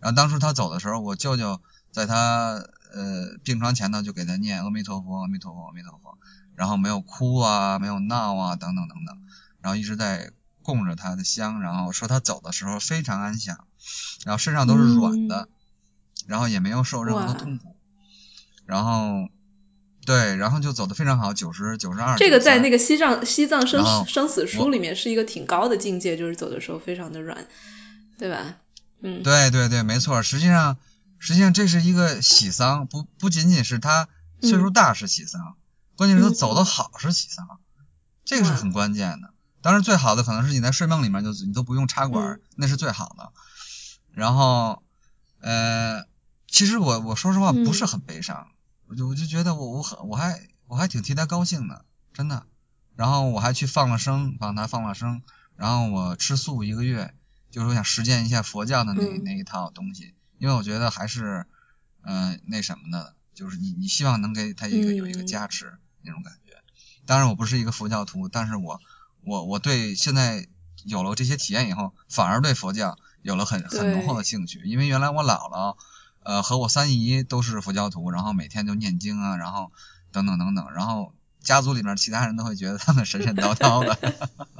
[SPEAKER 2] 然后当初他走的时候，我舅舅在他。呃，病床前头就给他念阿弥陀佛，阿弥陀佛，阿弥陀佛，然后没有哭啊，没有闹啊，等等等等，然后一直在供着他的香，然后说他走的时候非常安详，然后身上都是软的，然后也没有受任何的痛苦，然后对，然后就走的非常好，九十九十二。
[SPEAKER 1] 这个在那个西藏西藏生生死书里面是一个挺高的境界，就是走的时候非常的软，对吧？嗯，
[SPEAKER 2] 对对对，没错，实际上。实际上这是一个喜丧，不不仅仅是他岁数大是喜丧，关键是他走的好是喜丧，这个是很关键的。当然最好的可能是你在睡梦里面就你都不用插管，那是最好的。然后呃，其实我我说实话不是很悲伤，我就我就觉得我我很我还我还挺替他高兴的，真的。然后我还去放了生，帮他放了生，然后我吃素一个月，就是我想实践一下佛教的那那一套东西。因为我觉得还是，嗯，那什么的，就是你你希望能给他一个有一个加持那种感觉。当然我不是一个佛教徒，但是我我我对现在有了这些体验以后，反而对佛教有了很很浓厚的兴趣。因为原来我姥姥，呃，和我三姨都是佛教徒，然后每天就念经啊，然后等等等等，然后家族里面其他人都会觉得他们神神叨叨的，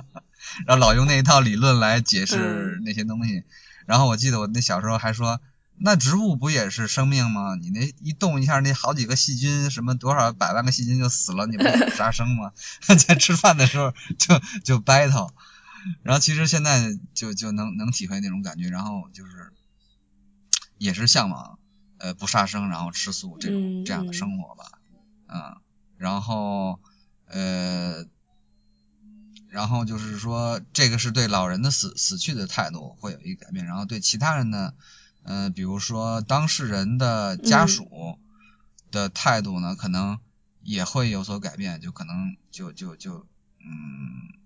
[SPEAKER 2] 然后老用那一套理论来解释那些东西。然后我记得我那小时候还说。那植物不也是生命吗？你那一动一下，那好几个细菌，什么多少百万个细菌就死了，你不杀生吗？在吃饭的时候就就 battle，然后其实现在就就能能体会那种感觉，然后就是也是向往呃不杀生，然后吃素这种这样的生活吧，嗯，然后呃，然后就是说这个是对老人的死死去的态度会有一个改变，然后对其他人的。嗯，比如说当事人的家属的态度呢，可能也会有所改变，就可能就就就嗯，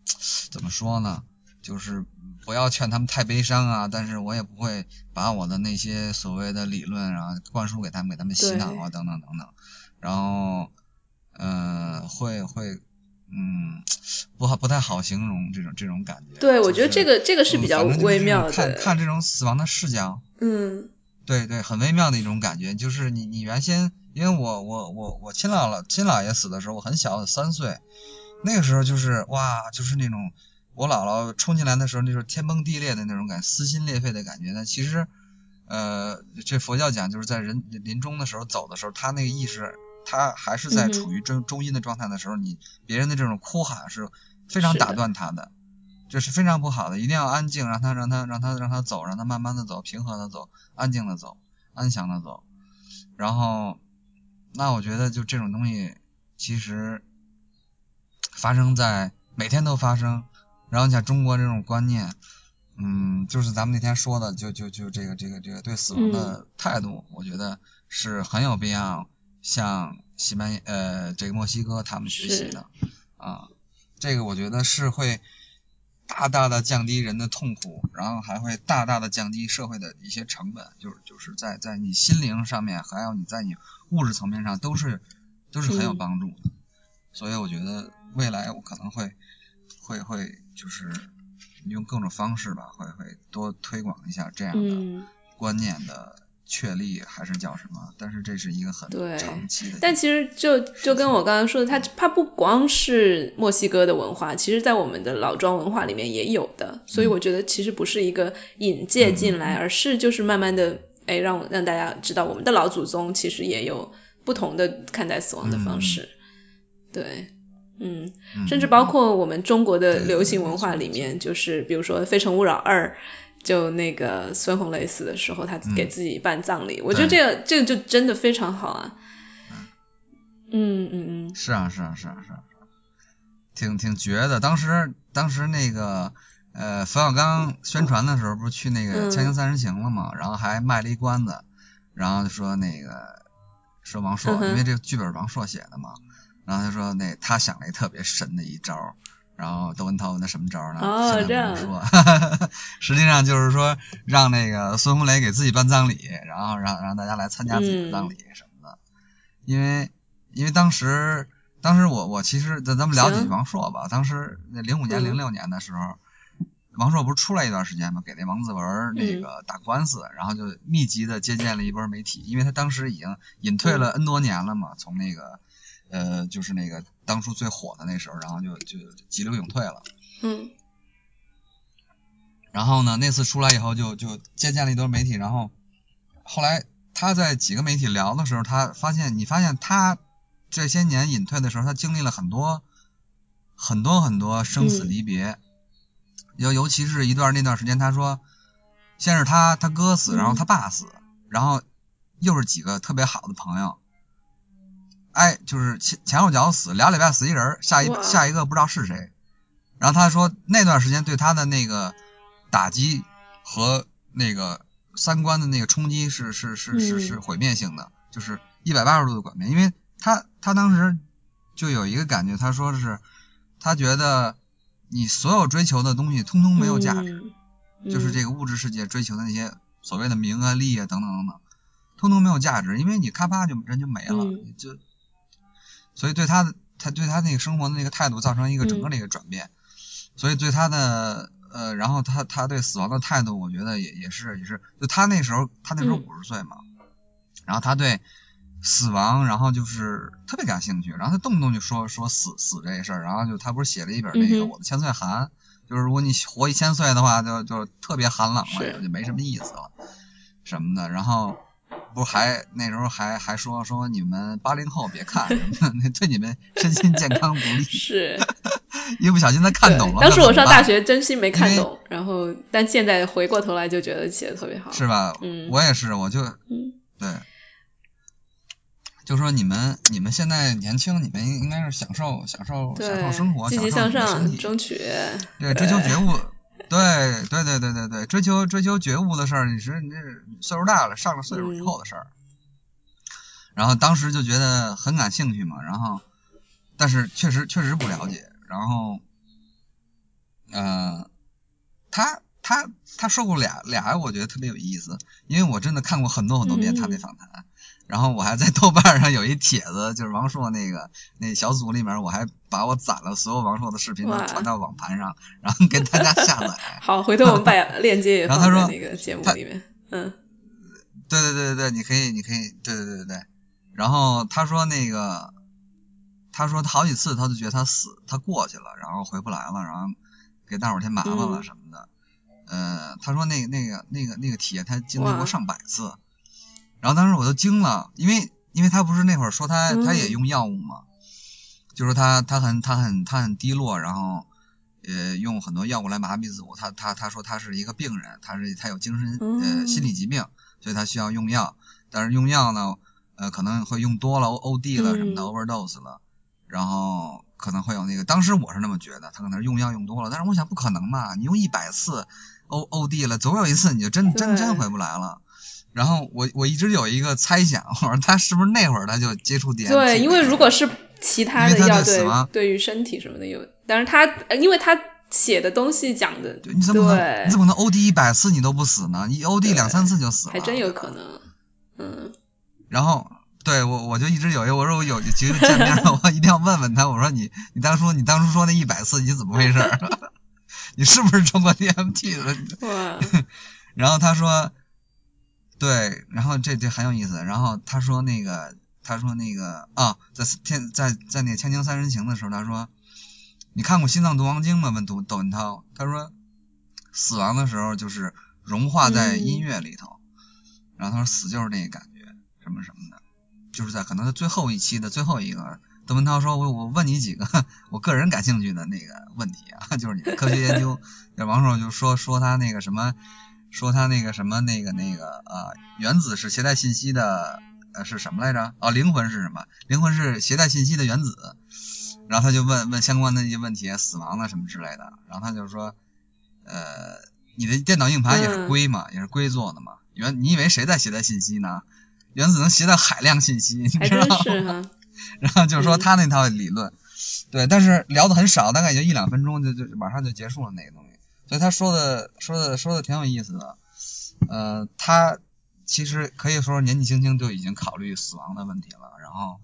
[SPEAKER 2] 怎么说呢？就是不要劝他们太悲伤啊，但是我也不会把我的那些所谓的理论啊灌输给他们，给他们洗脑啊等等等等。然后嗯，会会嗯，不好不太好形容这种这种感觉。
[SPEAKER 1] 对，我觉得这个这个是比较微妙的。
[SPEAKER 2] 看看这种死亡的视角。
[SPEAKER 1] 嗯，
[SPEAKER 2] 对对，很微妙的一种感觉，就是你你原先，因为我我我我亲姥姥亲姥爷死的时候我很小，三岁，那个时候就是哇，就是那种我姥姥冲进来的时候，那时候天崩地裂的那种感，撕心裂肺的感觉。但其实呃，这佛教讲就是在人临终的时候走的时候，他那个意识，他还是在处于中中音的状态的时候，你别人的这种哭喊是非常打断他的。这是非常不好的，一定要安静，让他让他让他让他走，让他慢慢的走，平和的走，安静的走，安详的走。然后，那我觉得就这种东西，其实发生在每天都发生。然后像中国这种观念，嗯，就是咱们那天说的，就就就这个这个这个对死亡的态度，我觉得是很有必要向西班牙呃这个墨西哥他们学习的啊。这个我觉得是会。大大的降低人的痛苦，然后还会大大的降低社会的一些成本，就是就是在在你心灵上面，还有你在你物质层面上，都是都是很有帮助的。所以我觉得未来我可能会会会就是用各种方式吧，会会多推广一下这样的观念的。确立还是叫什么？但是这是一个很长期的。
[SPEAKER 1] 但其实就就跟我刚刚说的，它它不光是墨西哥的文化，其实在我们的老庄文化里面也有的。所以我觉得其实不是一个引介进来，而是就是慢慢的哎让让大家知道，我们的老祖宗其实也有不同的看待死亡的方式。对，嗯，甚至包括我们中国的流行文化里面，就是比如说《非诚勿扰二》。就那个孙红雷死的时候，他给自己办葬礼，我觉得这个这个就真的非常好啊。嗯嗯嗯。
[SPEAKER 2] 是啊是啊是啊是啊。挺挺绝的。当时当时那个呃冯小刚宣传的时候，不是去那个《锵锵三人行》了嘛，然后还卖了一关子，然后就说那个说王朔，因为这个剧本王朔写的嘛，然后他说那他想了一特别神的一招。然后窦文涛问他什么招呢？
[SPEAKER 1] 哦，
[SPEAKER 2] 这样。说，实际上就是说让那个孙红雷给自己办葬礼，然后让让大家来参加自己的葬礼什么的。因为因为当时当时我我其实咱咱们了解王朔吧，当时那零五年零六年的时候，王朔不是出来一段时间嘛，给那王自文那个打官司，然后就密集的接见了一波媒体，因为他当时已经隐退了 N 多年了嘛，从那个。呃，就是那个当初最火的那时候，然后就就急流勇退了。
[SPEAKER 1] 嗯。
[SPEAKER 2] 然后呢，那次出来以后，就就接见了一堆媒体。然后后来他在几个媒体聊的时候，他发现，你发现他这些年隐退的时候，他经历了很多很多很多生死离别。尤尤其是一段那段时间，他说，先是他他哥死，然后他爸死，然后又是几个特别好的朋友。哎，就是前前后脚死俩礼拜死一人，下一下一个不知道是谁。然后他说那段时间对他的那个打击和那个三观的那个冲击是是是是是毁灭性的，就是一百八十度的转变。因为他他当时就有一个感觉，他说的是他觉得你所有追求的东西通通没有价值，就是这个物质世界追求的那些所谓的名啊利啊等等等等，通通没有价值，因为你咔啪就人就没了，就。所以对他的他对他那个生活的那个态度造成一个整个的一个转变，所以对他的呃，然后他他对死亡的态度，我觉得也也是也是，就他那时候他那时候五十岁嘛，然后他对死亡，然后就是特别感兴趣，然后他动不动就说说死死这事儿，然后就他不是写了一本那个我的千岁寒，就是如果你活一千岁的话，就就特别寒冷了，就没什么意思了什么的，然后。不还那时候还还说说你们八零后别看什么的，对你们身心健康不利。
[SPEAKER 1] 是，
[SPEAKER 2] 一不小心他看懂了。
[SPEAKER 1] 当时我上大学真心没看懂，然后但现在回过头来就觉得写的特别好。
[SPEAKER 2] 是吧？嗯，我也是，我就嗯对，就说你们你们现在年轻，你们应该是享受享受享受生活，
[SPEAKER 1] 积极向上，争取
[SPEAKER 2] 对追求觉悟。对对对对对对，追求追求觉悟的事儿，你是你这岁数大了，上了岁数以后的事儿。然后当时就觉得很感兴趣嘛，然后但是确实确实不了解。然后，呃，他他他说过俩俩，我觉得特别有意思，因为我真的看过很多很多遍他那访谈。然后我还在豆瓣上有一帖子，就是王朔那个那小组里面，我还把我攒了所有王朔的视频都传到网盘上，然后给大家下载。
[SPEAKER 1] 好，回头我们把 链接也放在那个节目里面。嗯，
[SPEAKER 2] 对对对对对，你可以你可以，对对对对对。然后他说那个，他说他好几次他都觉得他死他过去了，然后回不来了，然后给大伙添麻烦了什么的。呃，他说那那个那个那个体验他经历过上百次。然后当时我都惊了，因为因为他不是那会儿说他他也用药物嘛，就说他他很他很他很低落，然后呃用很多药物来麻痹自我。他他他说他是一个病人，他是他有精神呃心理疾病，所以他需要用药。但是用药呢呃可能会用多了 O O D 了什么的 overdose 了，然后可能会有那个。当时我是那么觉得，他可能是用药用多了。但是我想不可能嘛，你用一百次 O O D 了，总有一次你就真真真回不来了。然后我我一直有一个猜想，我说他是不是那会儿他就接触 DMT？
[SPEAKER 1] 对，因为如果是其他的药，
[SPEAKER 2] 对
[SPEAKER 1] 对于身体什么的有，但是他因为他写的东西讲的，
[SPEAKER 2] 你怎么能你怎么能 OD 一百次你都不死呢？你 OD 两三次就死了，
[SPEAKER 1] 还真有可能。嗯。
[SPEAKER 2] 然后对我我就一直有一我说我有其实见面了，我一定要问问他，我说你你当初你当初说那一百次你怎么回事？你是不是中过 DMT
[SPEAKER 1] 的？哇。
[SPEAKER 2] 然后他说。对，然后这这很有意思。然后他说那个，他说那个啊，在天在在那《千金三人行》的时候，他说你看过《心脏毒王经》吗？问窦窦文涛，他说死亡的时候就是融化在音乐里头。然后他说死就是那个感觉，什么什么的，就是在可能在最后一期的最后一个，窦文涛说，我我问你几个我个人感兴趣的那个问题啊，就是你的科学研究。那王朔就说说他那个什么。说他那个什么那个那个啊，原子是携带信息的，呃是什么来着？哦，灵魂是什么？灵魂是携带信息的原子。然后他就问问相关的一些问题，死亡了什么之类的，然后他就说，呃，你的电脑硬盘也是硅嘛，也是硅做的嘛，原你以为谁在携带信息呢？原子能携带海量信息，你知道吗？然后就是说他那套理论，对，但是聊的很少，大概也就一两分钟就就马上就结束了那个东西，所以他说的说的说的挺有意思的，呃，他其实可以说年纪轻轻就已经考虑死亡的问题了，然后。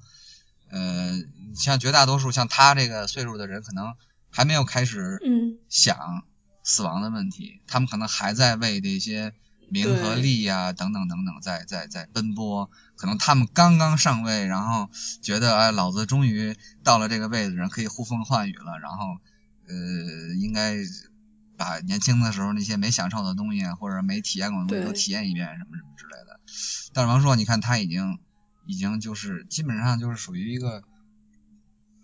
[SPEAKER 2] 呃，像绝大多数像他这个岁数的人，可能还没有开始想死亡的问题，他们可能还在为这些名和利呀等等等等在在在奔波，可能他们刚刚上位，然后觉得哎，老子终于到了这个位置上，可以呼风唤雨了，然后呃，应该把年轻的时候那些没享受的东西或者没体验过的东西都体验一遍，什么什么之类的。但是王朔，你看他已经。已经就是基本上就是属于一个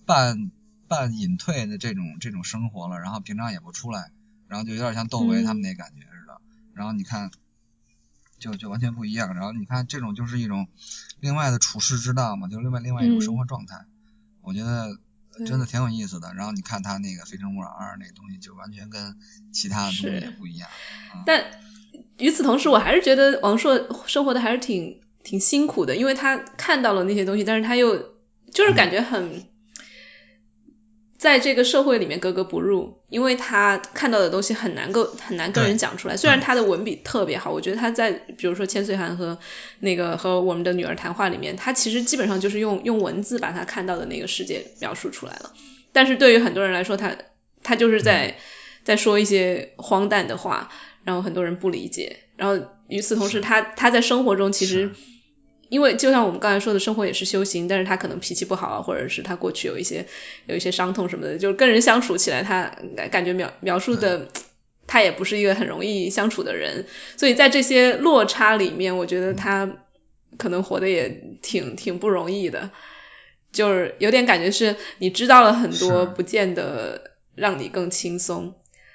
[SPEAKER 2] 半半隐退的这种这种生活了，然后平常也不出来，然后就有点像窦唯他们那感觉似的。然后你看，就就完全不一样。然后你看这种就是一种另外的处世之道嘛，就是另外另外一种生活状态。我觉得真的挺有意思的。然后你看他那个《非诚勿扰二》那个东西，就完全跟其他的东西也不一样。
[SPEAKER 1] 但与此同时，我还是觉得王朔生活的还是挺。挺辛苦的，因为他看到了那些东西，但是他又就是感觉很在这个社会里面格格不入，因为他看到的东西很难够很难跟人讲出来。虽然他的文笔特别好，我觉得他在比如说千岁寒和那个和我们的女儿谈话里面，他其实基本上就是用用文字把他看到的那个世界描述出来了。但是对于很多人来说，他他就是在在说一些荒诞的话，然后很多人不理解。然后与此同时，他他在生活中其实。因为就像我们刚才说的，生活也是修行，但是他可能脾气不好啊，或者是他过去有一些有一些伤痛什么的，就跟人相处起来，他感觉描描述的 他也不是一个很容易相处的人，所以在这些落差里面，我觉得他可能活得也挺挺不容易的，就是有点感觉是你知道了很多，不见得让你更轻松，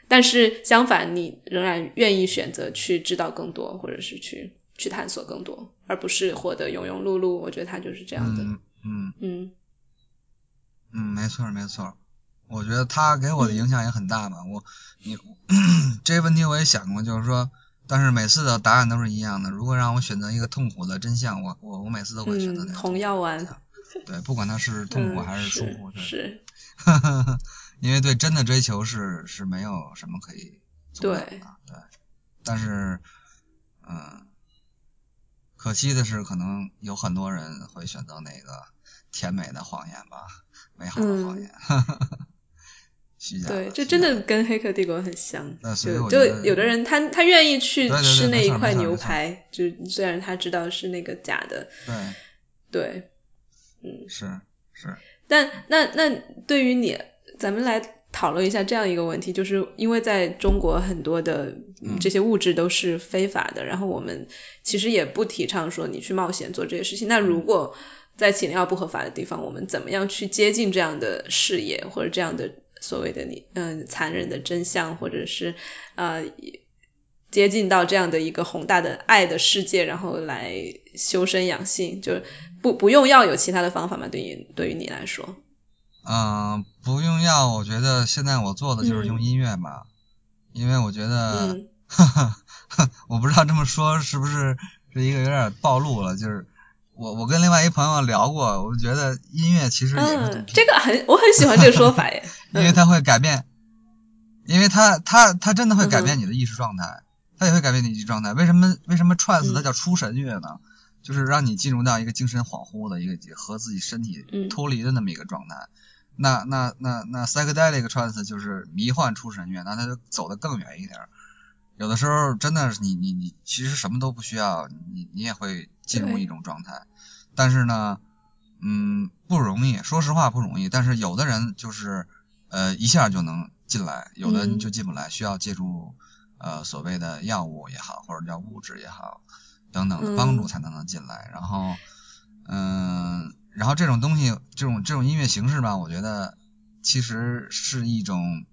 [SPEAKER 1] 但是相反，你仍然愿意选择去知道更多，或者是去。去探索更多，而不是活得庸庸碌碌。我觉得他就是这样的。
[SPEAKER 2] 嗯
[SPEAKER 1] 嗯
[SPEAKER 2] 嗯，没错没错。我觉得他给我的影响也很大吧。我你这个问题我也想过，就是说，但是每次的答案都是一样的。如果让我选择一个痛苦的真相，我我我每次都会选择那个。
[SPEAKER 1] 红药丸。
[SPEAKER 2] 对，不管它是 痛苦还是舒服，
[SPEAKER 1] 是。
[SPEAKER 2] 因为对真的追求是是没有什么可以做的。对。对。但是，嗯。可惜的是，可能有很多人会选择那个甜美的谎言吧，美好的谎言。
[SPEAKER 1] 对，这真的跟《黑客帝国》很像。就就有的人，他他愿意去吃那一块牛排，就虽然他知道是那个假的。
[SPEAKER 2] 对。
[SPEAKER 1] 对。嗯。
[SPEAKER 2] 是是。
[SPEAKER 1] 但那那对于你，咱们来。讨论一下这样一个问题，就是因为在中国很多的这些物质都是非法的，然后我们其实也不提倡说你去冒险做这些事情。那如果在起尿不合法的地方，我们怎么样去接近这样的视野，或者这样的所谓的你嗯残忍的真相，或者是呃接近到这样的一个宏大的爱的世界，然后来修身养性，就不不用药有其他的方法吗？对于对于你来说？
[SPEAKER 2] 嗯，不用药，我觉得现在我做的就是用音乐吧，因为我觉得，我不知道这么说是不是是一个有点暴露了，就是我我跟另外一朋友聊过，我觉得音乐其实也是
[SPEAKER 1] 这个很我很喜欢这个说法耶，
[SPEAKER 2] 因为它会改变，因为它它它真的会改变你的意识状态，它也会改变你意识状态。为什么为什么 trance 它叫出神乐呢？就是让你进入到一个精神恍惚的一个和自己身体脱离的那么一个状态。那那那那 psychedelic trance 就是迷幻出神乐，那它就走得更远一点。有的时候真的是你你你其实什么都不需要，你你也会进入一种状态。但是呢，嗯，不容易，说实话不容易。但是有的人就是呃一下就能进来，有的人就进不来，需要借助呃所谓的药物也好，或者叫物质也好等等的帮助才能能进来。然后嗯。然后这种东西，这种这种音乐形式吧，我觉得其实是一种，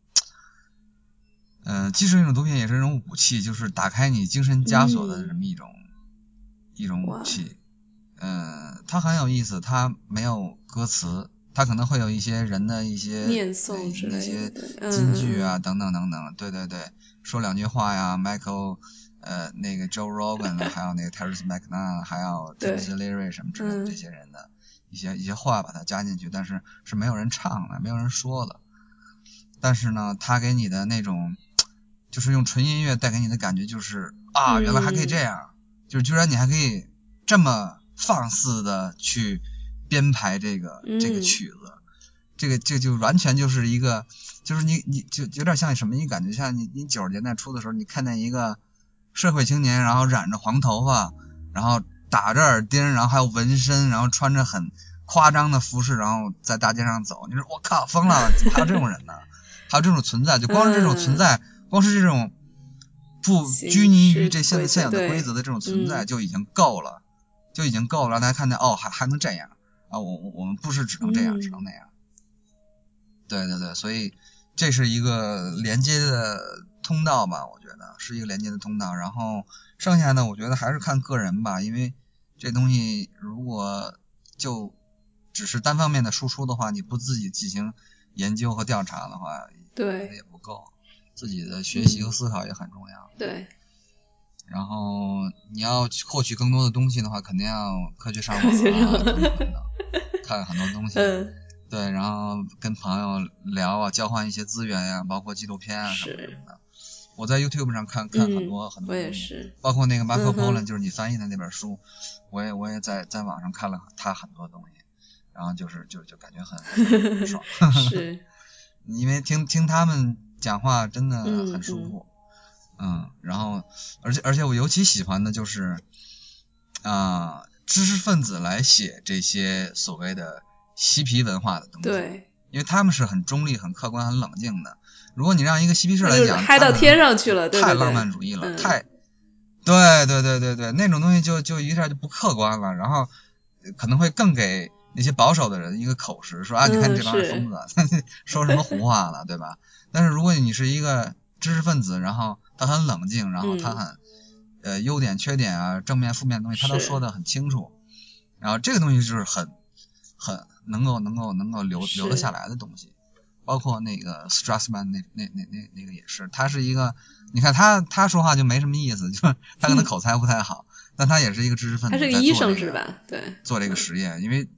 [SPEAKER 2] 嗯，既是一种毒品，也是一种武器，就是打开你精神枷锁的这么一种一种武器。嗯，它很有意思，它没有歌词，它可能会有一些人的一些
[SPEAKER 1] 念诵之类
[SPEAKER 2] 一些金句啊，
[SPEAKER 1] 嗯
[SPEAKER 2] 等等等等，对对对，说两句话呀，Michael，呃，那个 Joe Rogan，还有那个 Terrence McNally，还有
[SPEAKER 1] 对。
[SPEAKER 2] Timothy Leary 什么之类的
[SPEAKER 1] 嗯。
[SPEAKER 2] 这些人的一些一些话把它加进去，但是是没有人唱的，没有人说的。但是呢，他给你的那种，就是用纯音乐带给你的感觉就是啊，原来还可以这
[SPEAKER 1] 嗯
[SPEAKER 2] 样，就是居然你还可以这么放肆的去编排这个这个
[SPEAKER 1] 嗯
[SPEAKER 2] 曲子，这个这就完全就是一个，就是你你就有点像什么？你感觉像你你九十年代初的时候，你看见一个社会青年，然后染着黄头发，然后打着耳钉，然后还有纹身，然后穿着很夸张的服饰，然后在大街上走，你说我靠疯了，怎么还有这种人呢？还有这种存在，就光是这种存在，光是这种不拘泥于这现
[SPEAKER 1] 规则
[SPEAKER 2] 现有的规则的这种存在
[SPEAKER 1] 嗯
[SPEAKER 2] 就已经够了，就已经够了，让大家看见哦，还还能这样啊！我我我们不是只能这样，
[SPEAKER 1] 嗯
[SPEAKER 2] 只能那样。对对对，所以这是一个连接的通道吧，我觉得是一个连接的通道。然后剩下的我觉得还是看个人吧，因为这东西如果就只是单方面的输出的话，你不自己进行研究和调查的话，
[SPEAKER 1] 对
[SPEAKER 2] 也不够。自己的学习和思考也很重要。
[SPEAKER 1] 对，
[SPEAKER 2] 然后你要获取更多的东西的话，肯定要科学上网啊，看很多东西。
[SPEAKER 1] 嗯，
[SPEAKER 2] 对，然后跟朋友聊啊，交换一些资源呀、包括纪录片啊什么什么的。我在 YouTube 上看看很多、
[SPEAKER 1] 嗯
[SPEAKER 2] 很多，
[SPEAKER 1] 我也，是，
[SPEAKER 2] 包括那个
[SPEAKER 1] 哼。
[SPEAKER 2] Polo，、就是你翻译的那本书，我也我也在在网上看了他很多东西，然后就是就就感觉很很爽，
[SPEAKER 1] 是，
[SPEAKER 2] 因为听听他们讲话真的
[SPEAKER 1] 嗯
[SPEAKER 2] 很舒服，嗯然后而且而且我尤其喜欢的就是啊、知识分子来写这些所谓的嬉皮文化的东西，
[SPEAKER 1] 对，
[SPEAKER 2] 因为他们是很中立、很客观、很冷静的。如果你让一个嬉皮士来讲，
[SPEAKER 1] 嗨到
[SPEAKER 2] 他可能
[SPEAKER 1] 天上去了，对对对，
[SPEAKER 2] 太浪漫主义了，
[SPEAKER 1] 嗯。
[SPEAKER 2] 太，对对对对对，那种东西就就一下就不客观了，然后呃可能会更给那些保守的人一个口实，说啊，你看
[SPEAKER 1] 嗯
[SPEAKER 2] 这帮疯子，说什么胡话了，对吧？但是如果你是一个知识分子，然后他很冷静，然后他
[SPEAKER 1] 嗯
[SPEAKER 2] 很、呃优点、缺点啊、正面、负面的东西，他都说的很清楚，然后这个东西就是很很能够能够能够留留得下来的东西。包括那个 Strassman 那那那那那个也是，他是一个，你看他他说话就没什么意思，就是 他可能口才不太好，但他也是一个知识分子，
[SPEAKER 1] 他是个医生是吧？对，
[SPEAKER 2] 做这个实验，因为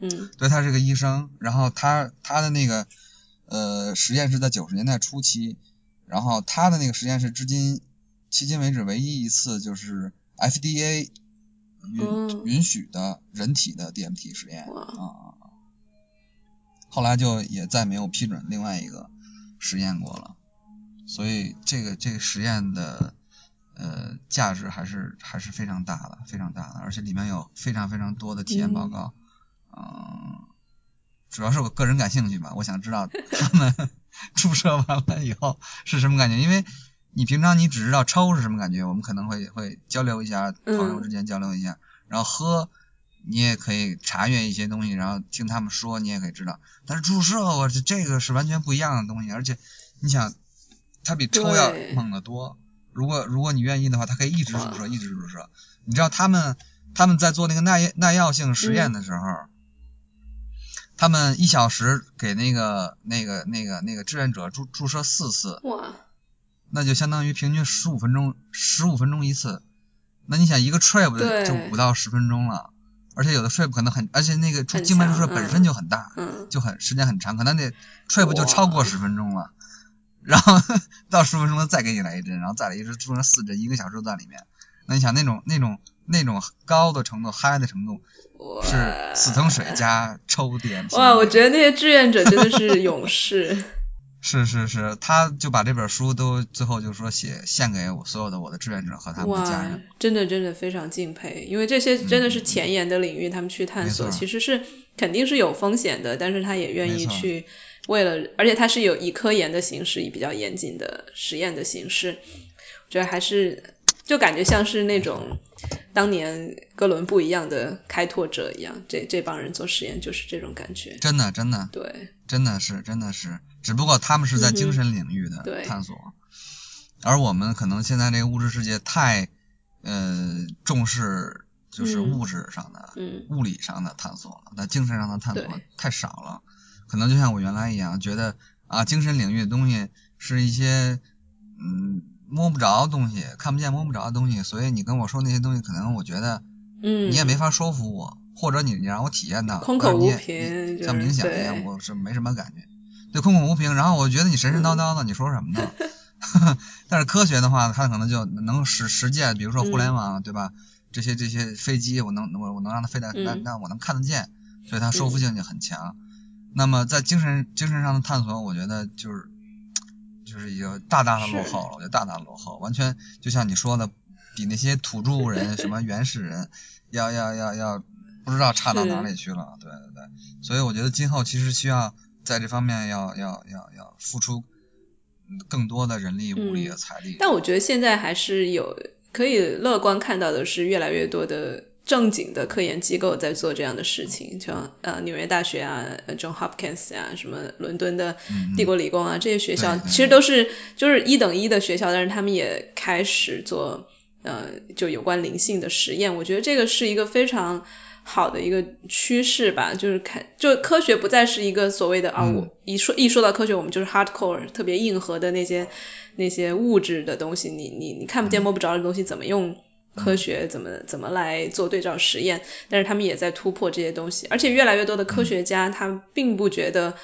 [SPEAKER 1] 嗯。
[SPEAKER 2] 对他是个医生，然后他他的那个呃实验是在九十年代初期，然后他的那个实验是至今迄今为止唯一一次就是 FDA 允、
[SPEAKER 1] 嗯
[SPEAKER 2] 允许的人体的 DMT 实验啊啊啊，后来就也再没有批准另外一个实验过了，所以这个这个实验的呃价值还是还是非常大的，非常大的，而且里面有非常非常多的体验报告，嗯，主要是我个人感兴趣吧，我想知道他们 注射完了以后是什么感觉，因为你平常你只知道抽是什么感觉，我们可能会会交流一下，朋友之间交流一下，然后喝。你也可以查阅一些东西，然后听他们说，你也可以知道。但是注射，我这这个是完全不一样的东西，而且你想，它比抽要猛得多。如果如果你愿意的话，它可以一直注射，一直注射。你知道他们他们在做那个耐耐药性实验的时候，他们一小时给那个那个那个那个志愿者注注射四次，
[SPEAKER 1] 哇，
[SPEAKER 2] 那就相当于平均十五分钟，十五分钟一次。那你想一个 trip 就五到十分钟了，而且有的 trip 可能很，而且那个静脉注射本身就很大，
[SPEAKER 1] 嗯，
[SPEAKER 2] 就很时间很长，可能那 trip 就超过十分钟了。然后 到十分钟了再给你来一针，然后再来一针，注射四针，一个小时都在里面。那你想那种那种那种高的程度、嗨的程度，是死藤水加抽点。
[SPEAKER 1] 哇，我觉得那些志愿者真的是勇士。
[SPEAKER 2] 是是是，他就把这本书都最后就说写献给我所有的我的志愿者和他们的家人。，
[SPEAKER 1] 真的真的非常敬佩，因为这些真的是前沿的领域，他们去探索其实是肯定是有风险的，但是他也愿意去为了，而且他是有以科研的形式，以比较严谨的实验的形式，我觉得还是就感觉像是那种当年哥伦布一样的开拓者一样，这这帮人做实验就是这种感觉。
[SPEAKER 2] 真的真的。
[SPEAKER 1] 对，
[SPEAKER 2] 真的是真的是，只不过他们是在精神领域的探索，而我们可能现在这个物质世界太呃重视就是物质上的、物理上的探索了，但精神上的探索太少了。可能就像我原来一样，觉得啊，精神领域的东西是一些嗯摸不着东西，看不见摸不着的东西，所以你跟我说那些东西，可能我觉得
[SPEAKER 1] 嗯
[SPEAKER 2] 你也没法说服我，或者你你让我体验到，
[SPEAKER 1] 空口无凭，
[SPEAKER 2] 像冥想一样，我是没什么感觉。对，空口无凭，然后我觉得你神神叨叨的，你说什么呢？但是科学的话，它可能就能实实践，比如说互联网，对吧？这些这些飞机，我能我我能让它飞得那那我能看得见，所以它说服性就很强。那么在精神精神上的探索，我觉得就是就是一个大大的落后了，我觉得大大的落后，完全就像你说的，比那些土著人什么原始人要要要要不知道差到哪里去了。对对对，所以我觉得今后其实需要在这方面要要要要付出。更多的人力、物力和财力，
[SPEAKER 1] 但我觉得现在还是有可以乐观看到的是，越来越多的正经的科研机构在做这样的事情，像呃纽约大学啊、John Hopkins 啊、什么伦敦的帝国理工啊这些学校，其实都是就是一等一的学校，但是他们也开始做呃就有关灵性的实验。我觉得这个是一个非常。好的一个趋势吧，就是看，就科学不再是一个所谓的啊，我一说一说到科学，我们就是 hardcore 特别硬核的那些那些物质的东西，你你你看不见摸不着的东西，怎么用科学怎么怎么来做对照实验？但是他们也在突破这些东西，而且越来越多的科学家他并不觉得，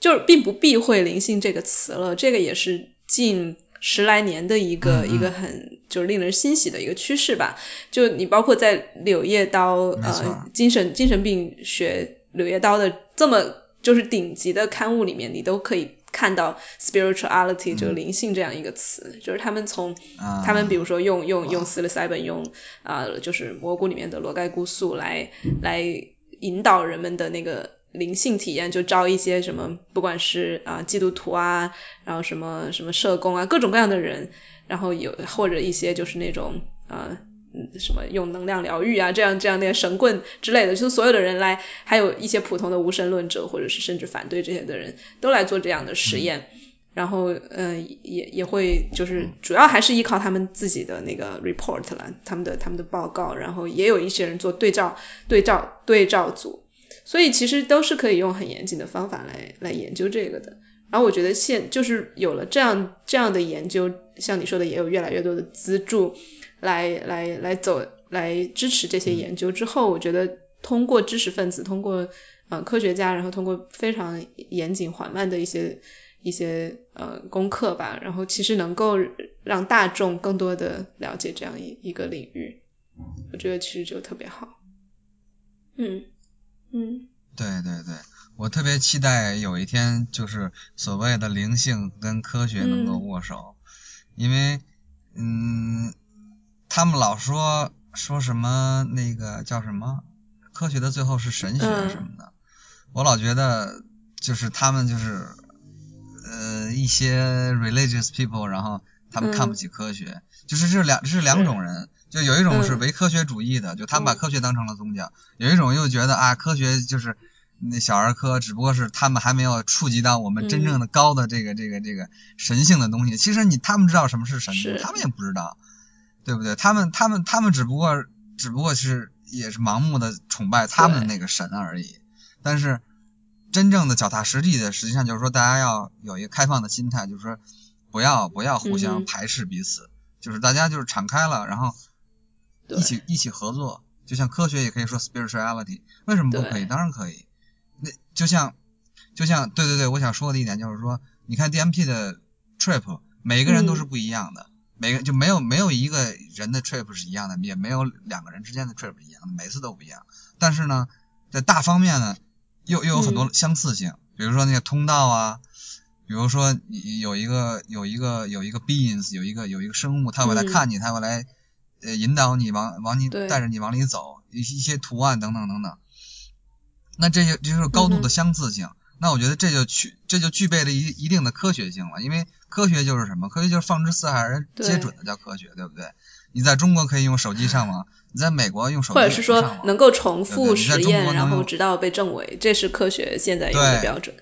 [SPEAKER 1] 就是并不避讳灵性这个词了，这个也是近。十来年的一个一个很就是令人欣喜的一个趋势吧。就你包括在《柳叶刀》呃精神精神病学《柳叶刀》的这么就是顶级的刊物里面，你都可以看到 spirituality 这个灵性这样一个词。就是他们从他们比如说用用用 psilocybin 用啊就是蘑菇里面的罗盖菇素来来引导人们的那个。灵性体验就招一些什么，不管是啊基督徒啊，然后什么什么社工啊，各种各样的人，然后有或者一些就是那种啊什么用能量疗愈啊这样这样那些神棍之类的，就是所有的人来，还有一些普通的无神论者或者是甚至反对这些的人都来做这样的实验，然后嗯也也会就是主要还是依靠他们自己的那个 report 了，他们的他们的报告，然后也有一些人做对照对照对照组。所以其实都是可以用很严谨的方法来来研究这个的。然后我觉得现就是有了这样这样的研究，像你说的，也有越来越多的资助来来来走来支持这些研究。之后，我觉得通过知识分子，通过呃科学家，然后通过非常严谨缓慢的一些一些呃功课吧，然后其实能够让大众更多的了解这样一一个领域，我觉得其实就特别好。嗯。嗯，
[SPEAKER 2] 对对对，我特别期待有一天，就是所谓的灵性跟科学能够握手，因为，嗯，他们老说说什么那个叫什么，科学的最后是神学什么的，我老觉得就是他们就是呃一些 religious people，然后他们看不起科学，就是这两这是两种人。就有一种是唯科学主义的，就他们把科学当成了宗教；有一种又觉得啊，科学就是那小儿科，只不过是他们还没有触及到我们真正的高的这个这个这个神性的东西。其实你他们知道什么是神，他们也不知道，对不对？他们他们他们只不过只不过是也是盲目的崇拜他们的那个神而已。但是真正的脚踏实地的，实际上就是说大家要有一个开放的心态，就是说不要不要互相排斥彼此，就是大家就是敞开了，然后。一起一起合作，就像科学也可以说 spirituality，为什么不可以？当然可以。那就像就像对对对，我想说的一点就是说，你看 DMP 的 trip，每个人都是不一样的，每个就没有没有一个人的 trip 是一样的，也没有两个人之间的 trip 一样的，每次都不一样。但是呢，在大方面呢，又又有很多相似性，比如说那个通道啊，比如说有一个有一个有一个 beings，有一个有一个生物，它会来看你，它会来。呃，引导你往往你带着你往里走，一一些图案等等等等，那这些就是高度的相似性。那我觉得这就具这就具备了一一定的科学性了，因为科学就是什么？科学就是放之四海而皆准的叫科学，对不对？你在中国可以用手机上网，你在美国用手机
[SPEAKER 1] 或者是说能够重复实验，然后直到被证伪，这是科学现在一个标准。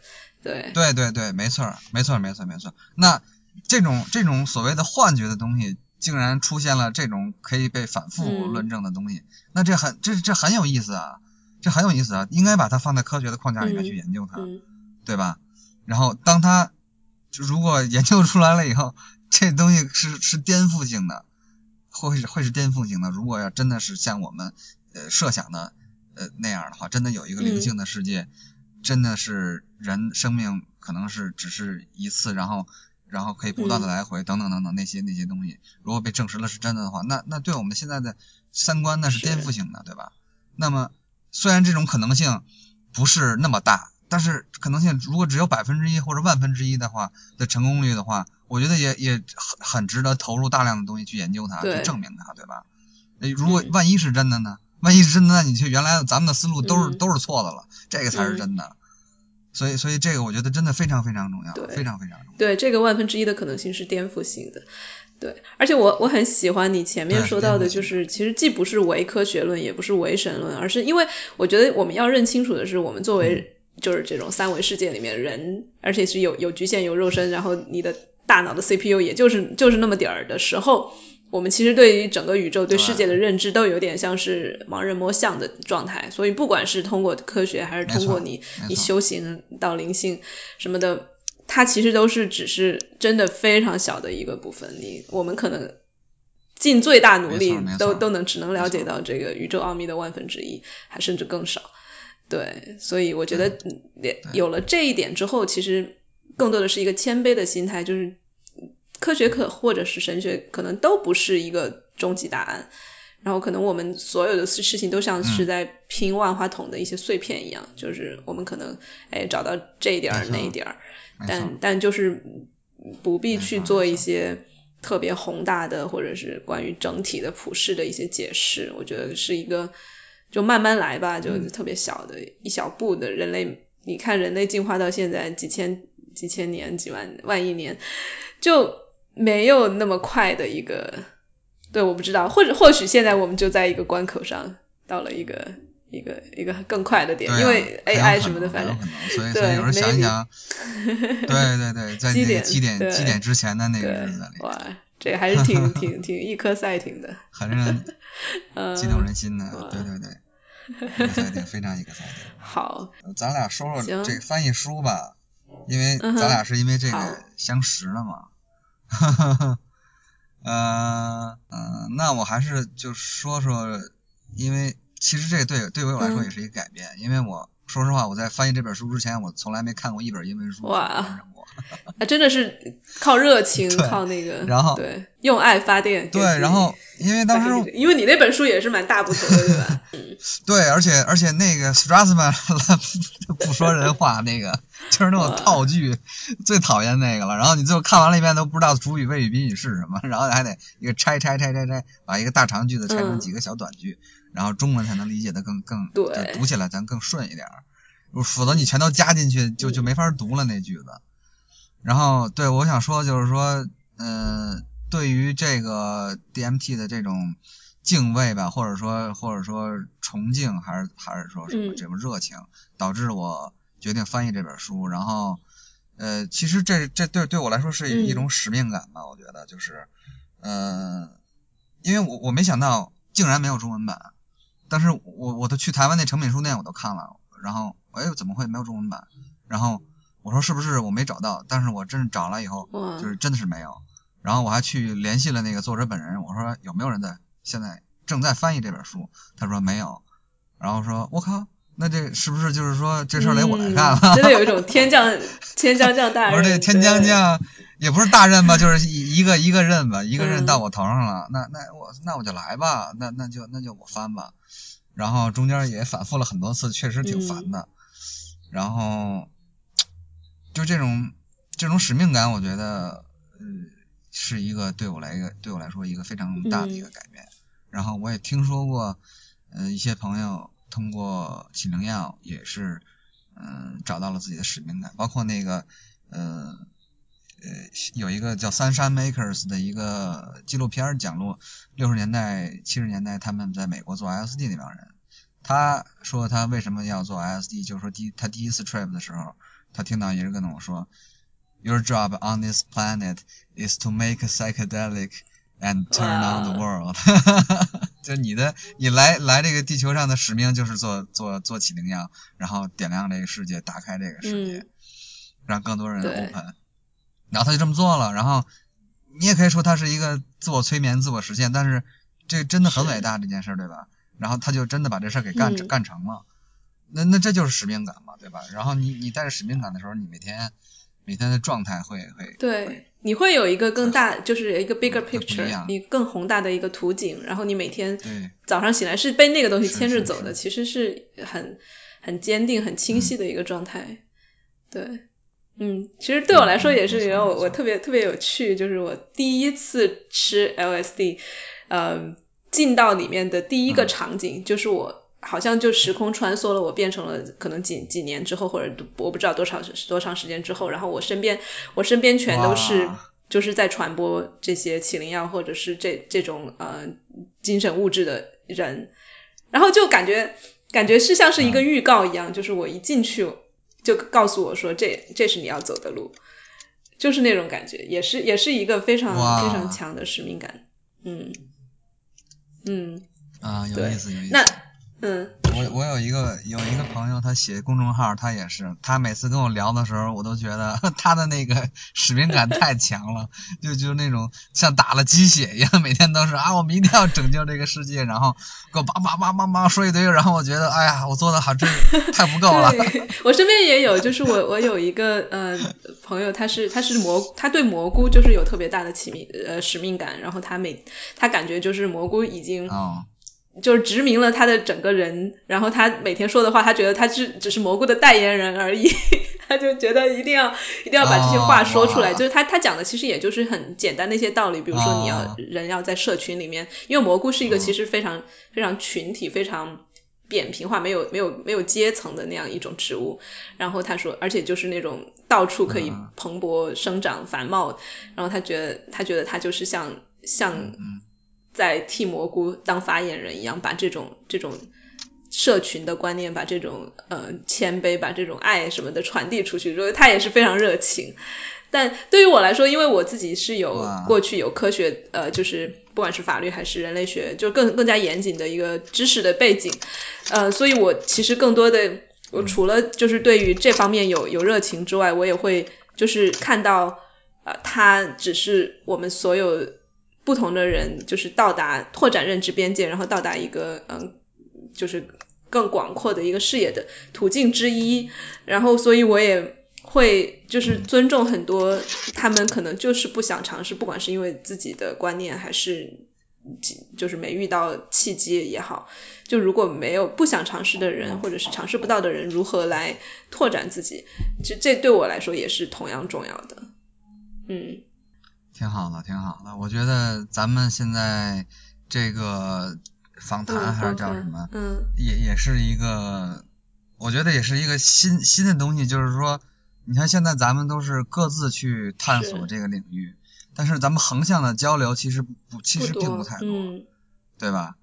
[SPEAKER 1] 对
[SPEAKER 2] 对对对，没错没错没错没错。那这种这种所谓的幻觉的东西。竟然出现了这种可以被反复论证的东西，那这很这这很有意思啊，这很有意思啊，应该把它放在科学的框架里面去研究它，对吧？然后当它如果研究出来了以后，这东西是是颠覆性的，会是会是颠覆性的。如果要真的是像我们呃设想的呃那样的话，真的有一个灵性的世界，真的是人生命可能是只是一次，然后然后可以不断的来回等等等等那些那些东西，如果被证实了是真的的话，那那对我们现在的三观那是颠覆性的，对吧？那么虽然这种可能性不是那么大。但是可能性如果只有百分之一或者万分之一的话的成功率的话，我觉得也也很很值得投入大量的东西去研究它，去证明它，对吧？如果万一是真的呢？万一是真的，那你就原来咱们的思路都是都是错的了，这个才是真的。所以所以这个我觉得真的非常非常重要，非常非常重要。
[SPEAKER 1] 对，这个万分之一的可能性是颠覆性的。对，而且我我很喜欢你前面说到的，就是其实既不是唯科学论，也不是唯神论，而是因为我觉得我们要认清楚的是，我们作为。就是这种三维世界里面人，而且是有有局限有肉身，然后你的大脑的 CPU 也就是就是那么点儿的时候，我们其实对于整个宇宙对世界的认知都有点像是盲人摸象的状态。所以不管是通过科学还是通过你你修行到灵性什么的，它其实都是只是真的非常小的一个部分。你我们可能尽最大努力都都能只能了解到这个宇宙奥秘的万分之一，还甚至更少。对，所以我觉得有了这一点之后，其实更多的是一个谦卑的心态，就是科学可或者是神学可能都不是一个终极答案，然后可能我们所有的事情都像是在拼万花筒的一些碎片一样，就是我们可能哎找到这一点儿那一点儿，但但就是不必去做一些特别宏大的或者是关于整体的普世的一些解释，我觉得是一个。就慢慢来吧，就特别小的一小步的人类，你看人类进化到现在几千几千年几万万亿年，就没有那么快的一个，对，我不知道，或者或许现在我们就在一个关口上，到了一个一个一个更快的点，因为 AI 什么的，反正
[SPEAKER 2] 所以 所以有时候想一想，对对对，在 那个基点基点之前的那个日子里，
[SPEAKER 1] 哇，这还是挺挺挺一颗赛艇的，
[SPEAKER 2] 很 激动人心的，对对对。一个赛艇，非常一个赛艇。
[SPEAKER 1] 好，
[SPEAKER 2] 咱俩说说这个翻译书吧，因为咱俩是因为这个相识了嘛。嗯嗯，那我还是就说说，因为其实这个对对我来说也是一个改变，因为我说实话，我在翻译这本书之前，我从来没看过一本英文书。
[SPEAKER 1] 哇。啊，真的是靠热情，靠那个，
[SPEAKER 2] 然后
[SPEAKER 1] 对，用爱发电。
[SPEAKER 2] 对，然后因为当时，
[SPEAKER 1] 因为你那本书也是蛮大部头的，对吧？
[SPEAKER 2] 对，而且而且那个 Strassman 不说人话，那个就是那种套句，最讨厌那个了。然后你最后看完了一遍都不知道主语、谓语、宾语是什么，然后还得一个拆拆拆拆拆，把一个大长句子拆成几个小短句，然后中文才能理解的更更，
[SPEAKER 1] 对，
[SPEAKER 2] 读起来咱更顺一点。否则你全都加进去，就就没法读了那句子。然后，对我想说就是说，嗯，对于这个 DMT 的这种敬畏吧，或者说或者说崇敬，还是还是说什么这种热情，导致我决定翻译这本书。然后，呃，其实这这对对我来说是一种使命感吧，我觉得就是，嗯，因为我我没想到竟然没有中文版，但是我我都去台湾那诚品书店我都看了，然后哎怎么会没有中文版？然后。我说是不是我没找到？但是我真是找了以后，就是真的是没有。然后我还去联系了那个作者本人，我说有没有人在现在正在翻译这本书？他说没有。然后说我靠，那这是不是就是说这事儿得我来干了？
[SPEAKER 1] 真的有一种天降天将降大 任。
[SPEAKER 2] 不是这天将降也不是大任吧，就是一一个一个任吧，一个任到我头上了。那那我那我就来吧，那那就那就我翻吧。然后中间也反复了很多次，确实挺烦的。然后。就这种这种使命感，我觉得，呃，是一个对我来一个对我来说一个非常大的一个改变。然后我也听说过，呃，一些朋友通过起灵药也是，嗯，找到了自己的使命感。包括那个，呃，呃，有一个叫《三山 Makers》的一个纪录片，讲录六十年代、七十年代他们在美国做 LSD 那帮人。他说他为什么要做 LSD，就是说第他第一次 trip 的时候。他听到一人跟我说：“Your job on this planet is to make psychedelic and turn on the world。就你的，你来来这个地球上的使命就是做做做起灵药，然后点亮这个世界，打开这个世界，让更多人 open。然后他就这么做了，然后你也可以说他是一个自我催眠、自我实现，但是这真的很伟大这件事，对吧？然后他就真的把这事给干干成了，那那这就是使命感嘛，对吧？然后你你带着使命感的时候，你每天每天的状态会会
[SPEAKER 1] 对。你会有一个更大，就是一个 bigger picture，你更宏大的一个图景，然后你每天早上醒来是被那个东西牵着走的，其实是很很坚定、很清晰的一个状态。对，嗯，其实对我来说也是，因为我我特别特别有趣，就是我第一次吃 LSD，呃，进到里面的第一个场景就是我。好像就时空穿梭了，我变成了可能几几年之后，或者我不知道多长多长时间之后，然后我身边我身边全都是就是在传播这些起灵药或者是这这种呃精神物质的人，然后就感觉感觉是像是一个预告一样，就是我一进去就告诉我说这这是你要走的路，就是那种感觉，也是也是一个非常非常强的使命感，嗯。嗯。
[SPEAKER 2] 啊，有意思有意思。
[SPEAKER 1] 那嗯，
[SPEAKER 2] 我我有一个有一个朋友，他写公众号，他也是，他每次跟我聊的时候，我都觉得 他的那个使命感太强了，就就那种像打了鸡血一样，每天都是啊，我们一定要拯救这个世界，然后给我叭叭叭叭叭说一堆，然后我觉得，哎呀，我做的好真 太不够了。
[SPEAKER 1] 我身边也有，就是我我有一个呃朋友，他是他是蘑，他对蘑菇就是有特别大的启命呃使命感，然后他每他感觉就是蘑菇已经。就是殖民了他的整个人，然后他每天说的话，他觉得他是只是蘑菇的代言人而已，他就觉得一定要一定要把这些话说出来。就是他他讲的其实也就是很简单的一些道理，比如说你要人要在社群里面，因为蘑菇是一个其实非常非常群体、非常扁平化、没有没有没有阶层的那样一种植物。然后他说，而且就是那种到处可以蓬勃生长、繁茂。然后他觉得他觉得他就是像像。在替蘑菇当发言人一样，把这种这种社群的观念，把这种呃谦卑，把这种爱什么的传递出去。所以他也是非常热情。但对于我来说，因为我自己是有过去有科学呃，就是不管是法律还是人类学，就更更加严谨的一个知识的背景，呃，所以我其实更多的，我除了就是对于这方面有有热情之外，我也会就是看到呃，他只是我们所有。不同的人就是到达拓展认知边界，然后到达一个嗯，就是更广阔的一个视野的途径之一。然后，所以我也会就是尊重很多他们可能就是不想尝试，不管是因为自己的观念还是就是没遇到契机也好。就如果没有不想尝试的人，或者是尝试不到的人，如何来拓展自己？其实这对我来说也是同样重要的。嗯。
[SPEAKER 2] 挺好的，挺好的。我觉得咱们现在这个访谈还是叫什么，
[SPEAKER 1] 嗯，
[SPEAKER 2] 也也是一个，我觉得也是一个新新的东西。就是说，你看现在咱们都是各自去探索这个领域，但是咱们横向的交流其实不，其实并不太多，对吧？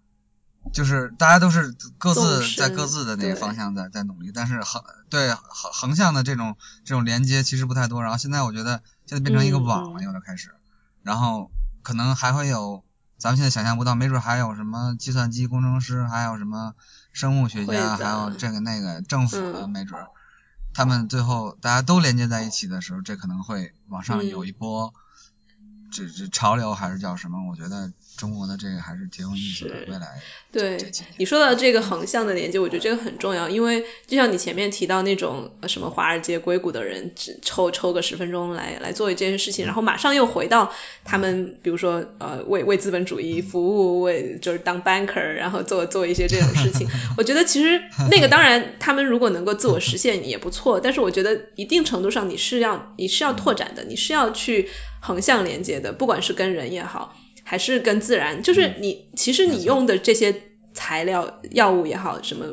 [SPEAKER 2] 就是大家都是各自在各自的那个方向在在努力，但是横对横横向的这种这种连接其实不太多。然后现在我觉得现在变成一个网了，有点开始。然后可能还会有，咱们现在想象不到，没准还有什么计算机工程师，还有什么生物学家，还有这个那个政府的，没准他们最后大家都连接在一起的时候，这可能会往上有一波，这这潮流还是叫什么？我觉得。中国的这个还是挺有意思的，未来
[SPEAKER 1] 对你说到这个横向的连接，我觉得这个很重要，因为就像你前面提到那种什么华尔街硅谷的人，只抽抽个十分钟来来做一件事情，然后马上又回到他们，比如说呃为为资本主义服务，为就是当 banker，然后做做一些这种事情。我觉得其实那个当然他们如果能够自我实现也不错，但是我觉得一定程度上你是要你是要拓展的，你是要去横向连接的，不管是跟人也好。还是跟自然，就是你其实你用的这些材料、药物也好，什么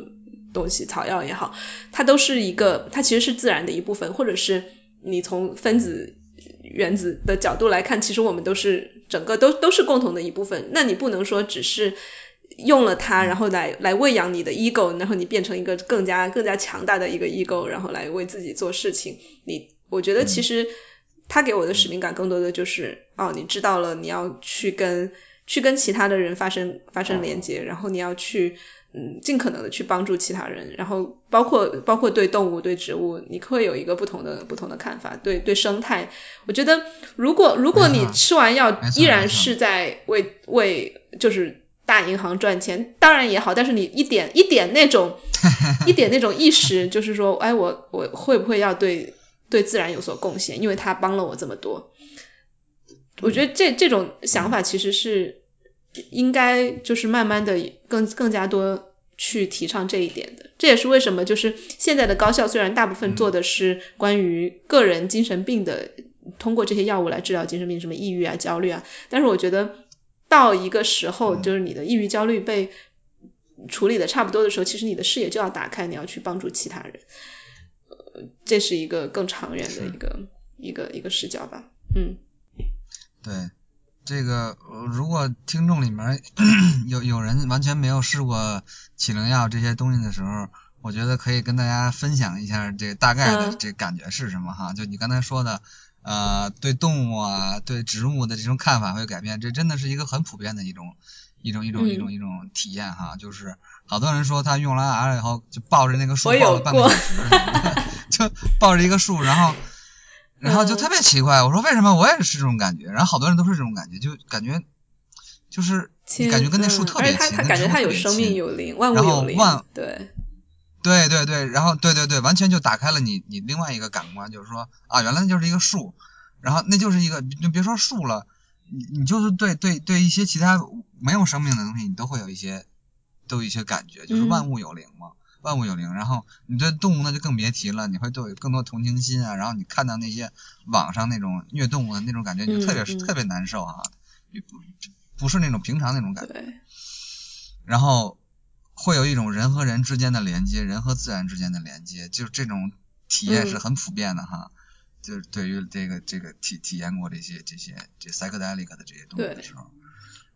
[SPEAKER 1] 东西、草药也好，它都是一个，它其实是自然的一部分，或者是你从分子、原子的角度来看，其实我们都是整个都都是共同的一部分。那你不能说只是用了它，然后来来喂养你的 ego，然后你变成一个更加更加强大的一个 ego，然后来为自己做事情。你我觉得其实。他给我的使命感更多的就是哦，你知道了，你要去跟去跟其他的人发生发生连接，然后你要去。嗯，尽可能的去帮助其他人，然后包括包括对动物、对植物，你会有一个不同的不同的看法。对对生态，我觉得如果如果你吃完药依然是在为为就是大银行赚钱，当然也好，但是你一点一点那种 一点那种意识，就是说，哎，我我会不会要对对自然有所贡献？因为他帮了我这么多，我觉得这这种想法其实是。应该就是慢慢的更更加多去提倡这一点的，这也是为什么就是现在的高校虽然大部分做的是关于个人精神病的，通过这些药物来治疗精神病，什么抑郁啊、焦虑啊，但是我觉得到一个时候，就是你的抑郁、焦虑被处理的差不多的时候，其实你的视野就要打开，你要去帮助其他人，呃，这是一个更长远的一个一个一个视角吧，嗯，
[SPEAKER 2] 对。这个如果听众里面 有有人完全没有试过起灵药这些东西的时候，我觉得可以跟大家分享一下这大概的这感觉是什么哈。就你刚才说的，呃，对动物啊，对植物的这种看法会改变，这真的是一个很普遍的一种一种一种一种一种体验哈。就是好多人说他用了 R 以后，就抱着那个树抱了半个小时，就 抱着一个树，然后。然后就特别奇怪，我说为什么我也是这种感觉？然后好多人都是这种感觉，就感觉就是感觉跟那树特别
[SPEAKER 1] 亲，他感觉它有生命有灵，万物有灵。对
[SPEAKER 2] 对对对，然后对对对，完全就打开了你你另外一个感官，就是说啊，原来那就是一个树，然后那就是一个，就别说树了，你你就是对对对一些其他没有生命的东西，你都会有一些都有一些感觉，就是万物有灵嘛。万物有灵，然后你对动物那就更别提了，你会对有更多同情心啊。然后你看到那些网上那种虐动物的那种感觉，你就特别特别难受啊，不不是那种平常那种感觉。然后会有一种人和人之间的连接，人和自然之间的连接，就这种体验是很普遍的哈。就是对于这个这个体体验过这些这些这 psychedelic 的这些东西的时候，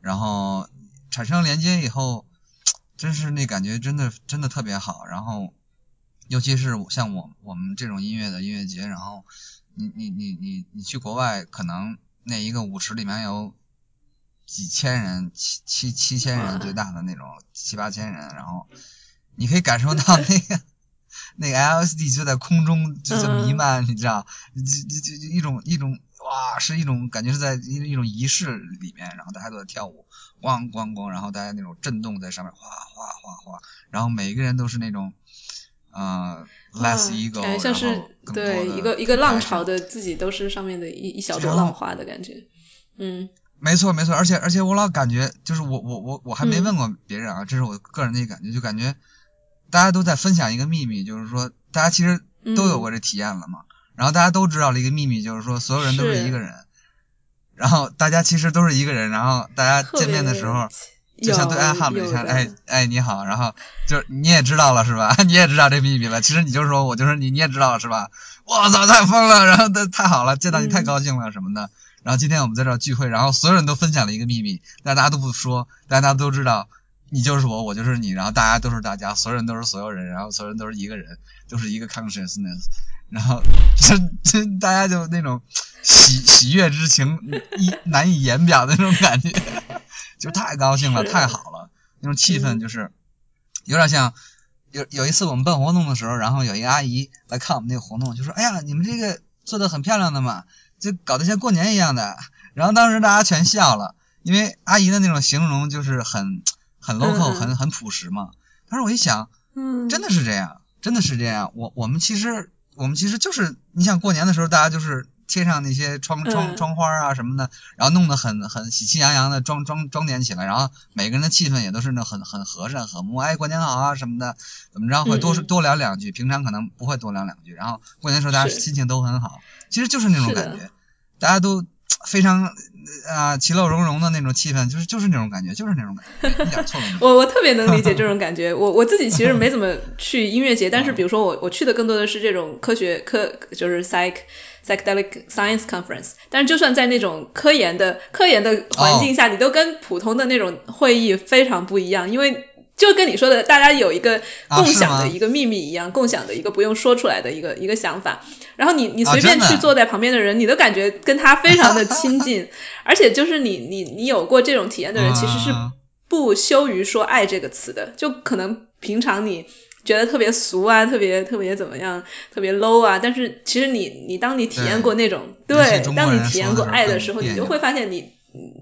[SPEAKER 2] 然后产生连接以后。真是那感觉真的真的特别好，然后尤其是像我我们这种音乐的音乐节，然后你你你你你去国外，可能那一个舞池里面有几千人，七七七千人最大的那种七八千人，然后你可以感受到那个那个 LSD 就在空中就在弥漫，你知道，就就就一种一种哇，是一种感觉是在一一种仪式里面，然后大家都在跳舞。咣咣咣，然后大家那种震动在上面哗哗哗哗，然后每个人都是那种，呃，less ego，
[SPEAKER 1] 感觉像是对一个一个浪潮的自己都是上面的一一小朵浪花的感觉，嗯，
[SPEAKER 2] 没错没错，而且而且我老感觉就是我我我我还没问过别人啊，这是我个人的一个感觉，就感觉大家都在分享一个秘密，就是说大家其实都有过这体验了嘛，然后大家都知道了一个秘密，就是说所有人都是一个人。然后大家其实都是一个人，然后大家见面的时候就像对暗号了一下，哎哎你好，然后就是你也知道了是吧？你也知道这秘密了，其实你就说我就是你，你也知道了是吧？我操，太疯了，然后太太好了，见到你太高兴了什么的。然后今天我们在这聚会，然后所有人都分享了一个秘密，但大家都不说，大家都知道你就是我，我就是你，然后大家都是大家，所有人都是所有人，然后所有人都是一个人，都是一个 consciousness。然后这这大家就那种喜喜悦之情一难以言表的那种感觉，就太高兴了，太好了，那种气氛就是有点像有有一次我们办活动的时候，然后有一个阿姨来看我们那个活动，就说：“哎呀，你们这个做的很漂亮的嘛，就搞得像过年一样的。”然后当时大家全笑了，因为阿姨的那种形容就是很很 local，很很朴实嘛。但是我一想，嗯，真的是这样，真的是这样。我我们其实。我们其实就是，你想过年的时候，大家就是贴上那些窗窗窗花啊什么的，然后弄得很很喜气洋洋的装装装点起来，然后每个人的气氛也都是那很很和善和睦，哎，过年好啊什么的，怎么着会多多聊两句，平常可能不会多聊两句，然后过年的时候大家心情都很好，其实就是那种感觉，大家都非常。啊，其乐融融的那种气氛，就是就是那种感觉，就是那种感觉，一点错都没有。
[SPEAKER 1] 我我特别能理解这种 感觉。我我自己其实没怎么去音乐节，但是比如说我我去的更多的是这种科学科，就是 psych psychedelic science conference。但是就算在那种科研的科研的环境下，你都跟普通的那种会议非常不一样，因为就跟你说的，大家有一个共享的一个秘密一样，共享的一个不用说出来的一个一个想法。然后你你随便去坐在旁边的人，你都感觉跟他非常的 亲近。而且就是你你你有过这种体验的人，其实是不羞于说爱这个词的。就可能平常你觉得特别俗啊，特别特别怎么样，特别 low 啊。但是其实你你当你体验过那种对，当你体验过爱的时候，你就会发现你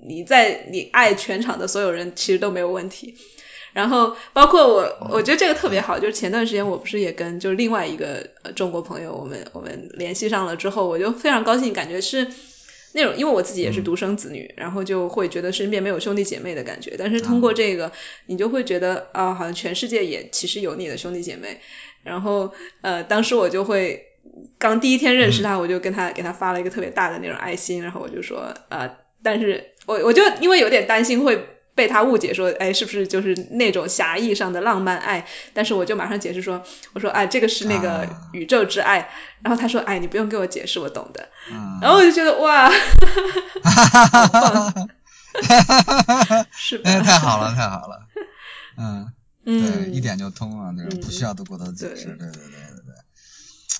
[SPEAKER 1] 你在你爱全场的所有人，其实都没有问题。然后包括我，我觉得这个特别好。就是前段时间我不是也跟就是另外一个中国朋友，我们我们联系上了之后，我就非常高兴，感觉是那种因为我自己也是独生子女，然后就会觉得身边没有兄弟姐妹的感觉。但是通过这个，你就会觉得啊，好像全世界也其实有你的兄弟姐妹。然后呃，当时我就会刚第一天认识他，我就跟他给他发了一个特别大的那种爱心，然后我就说呃，但是我我就因为有点担心会。被他误解说，哎，是不是就是那种狭义上的浪漫爱？但是我就马上解释说，我说，哎，这个是那个宇宙之爱。然后他说，哎，你不用给我解释，我懂的。然后我就觉得，哇，哈哈，是吧？
[SPEAKER 2] 太好了，太好了。嗯，对，一点就通了，这种不需要多过多解释。对对对对对。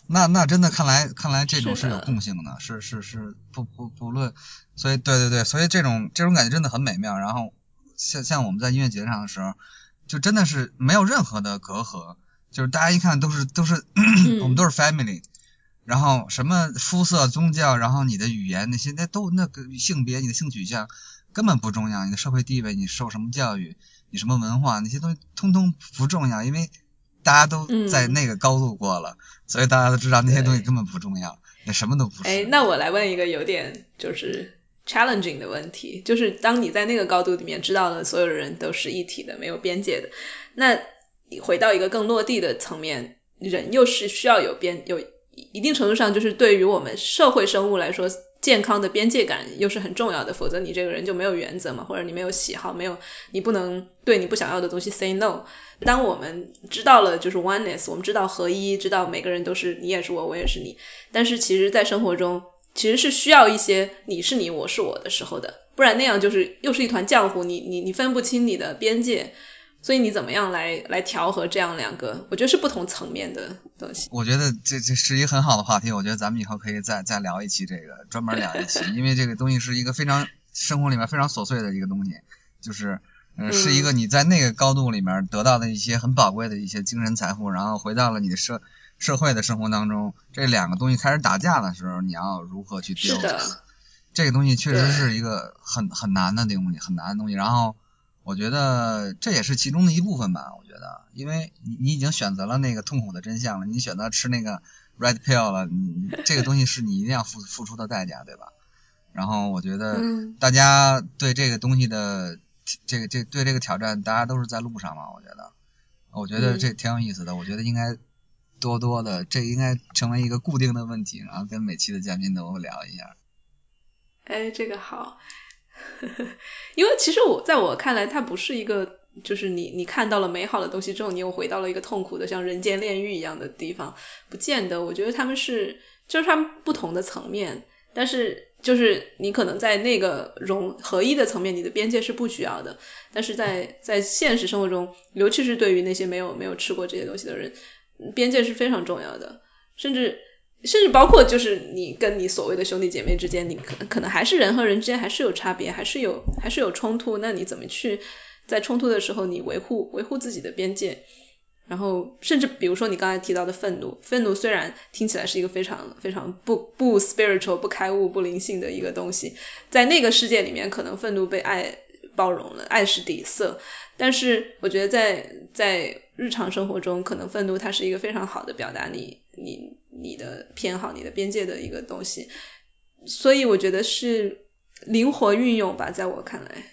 [SPEAKER 2] 那那真的看来看来这种是有共性的，是是是不不不论，所以对对对，所以这种这种感觉真的很美妙。然后。像像我们在音乐节上的时候，就真的是没有任何的隔阂，就是大家一看都是都是 我们都是 family，然后什么肤色、宗教，然后你的语言那些那都那个性别、你的性取向根本不重要，你的社会地位、你受什么教育、你什么文化那些东西通通不重要，因为大家都在那个高度过了，所以大家都知道那些东西根本不重要，那什么都不是。
[SPEAKER 1] 哎，那我来问一个有点就是。Challenging 的问题就是，当你在那个高度里面知道了所有人都是一体的、没有边界的，那你回到一个更落地的层面，人又是需要有边，有一定程度上就是对于我们社会生物来说，健康的边界感又是很重要的。否则你这个人就没有原则嘛，或者你没有喜好，没有你不能对你不想要的东西 say no。当我们知道了就是 oneness，我们知道合一，知道每个人都是你也是我，我也是你，但是其实在生活中。其实是需要一些你是你我是我的时候的，不然那样就是又是一团浆糊，你你你分不清你的边界，所以你怎么样来来调和这样两个，我觉得是不同层面的东西。
[SPEAKER 2] 我觉得这这是一个很好的话题，我觉得咱们以后可以再再聊一期这个，专门聊一期，因为这个东西是一个非常生活里面非常琐碎的一个东西，就是嗯是一个你在那个高度里面得到的一些很宝贵的一些精神财富，然后回到了你的社。社会的生活当中，这两个东西开始打架的时候，你要如何去丢？这个东西确实是一个很很难的东西，很难的东西。然后我觉得这也是其中的一部分吧。我觉得，因为你你已经选择了那个痛苦的真相了，你选择吃那个 red pill 了，你这个东西是你一定要付付出的代价，对吧？然后我觉得大家对这个东西的这个这对这个挑战，大家都是在路上嘛。我觉得，我觉得这挺有意思的。我觉得应该。多多的，这应该成为一个固定的问题，然后跟每期的嘉宾都聊一下。
[SPEAKER 1] 哎，这个好，因为其实我在我看来，它不是一个，就是你你看到了美好的东西之后，你又回到了一个痛苦的像人间炼狱一样的地方，不见得。我觉得他们是，就是他们不同的层面，但是就是你可能在那个融合一的层面，你的边界是不需要的，但是在在现实生活中，尤其是对于那些没有没有吃过这些东西的人。边界是非常重要的，甚至甚至包括就是你跟你所谓的兄弟姐妹之间，你可可能还是人和人之间还是有差别，还是有还是有冲突。那你怎么去在冲突的时候，你维护维护自己的边界？然后甚至比如说你刚才提到的愤怒，愤怒虽然听起来是一个非常非常不不 spiritual 不开悟不灵性的一个东西，在那个世界里面，可能愤怒被爱包容了，爱是底色。但是我觉得在在日常生活中，可能愤怒它是一个非常好的表达你你你的偏好、你的边界的一个东西，所以我觉得是灵活运用吧，在我看来，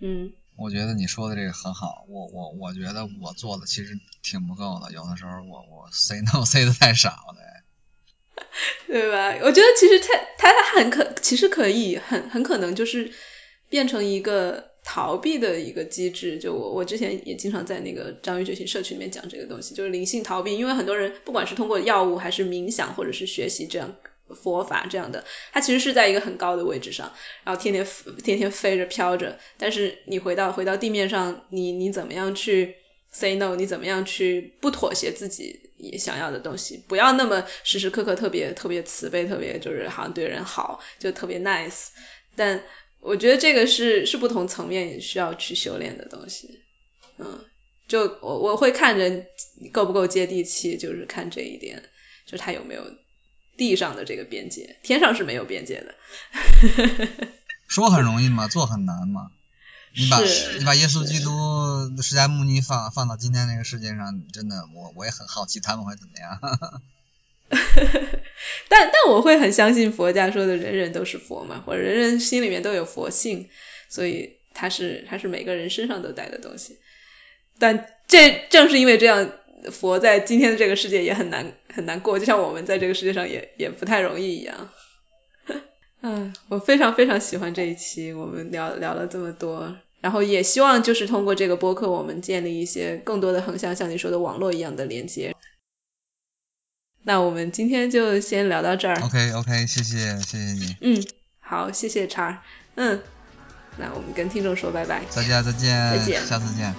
[SPEAKER 1] 嗯，
[SPEAKER 2] 我觉得你说的这个很好，我我我觉得我做的其实挺不够的，有的时候我我 say no say 的太少了，
[SPEAKER 1] 对吧？我觉得其实他他他很可，其实可以很很可能就是变成一个。逃避的一个机制，就我我之前也经常在那个章鱼觉醒社区里面讲这个东西，就是灵性逃避。因为很多人不管是通过药物还是冥想或者是学习这样佛法这样的，它其实是在一个很高的位置上，然后天天天天飞着飘着。但是你回到回到地面上，你你怎么样去 say no？你怎么样去不妥协自己想要的东西？不要那么时时刻刻特别特别慈悲，特别就是好像对人好，就特别 nice。但我觉得这个是是不同层面需要去修炼的东西。嗯，就我我会看人够不够接地气，就是看这一点，就他有没有。地上的这个边界，天上是没有边界的。
[SPEAKER 2] 说很容易嘛，做很难嘛。你把你把耶稣基督、释迦牟尼放放到今天这个世界上，真的，我我也很好奇他们会怎么样。
[SPEAKER 1] 但但我会很相信佛家说的人人都是佛嘛，或者人人心里面都有佛性，所以它是它是每个人身上都带的东西。但这正是因为这样。佛在今天的这个世界也很难很难过，就像我们在这个世界上也也不太容易一样。嗯，我非常非常喜欢这一期，我们聊聊了这么多，然后也希望就是通过这个播客，我们建立一些更多的横向，像你说的网络一样的连接。那我们今天就先聊到这儿。
[SPEAKER 2] OK OK，谢谢谢谢你。
[SPEAKER 1] 嗯，好，谢谢叉。嗯，那我们跟听众说拜拜。
[SPEAKER 2] 大家再见，
[SPEAKER 1] 再见，
[SPEAKER 2] 下次见。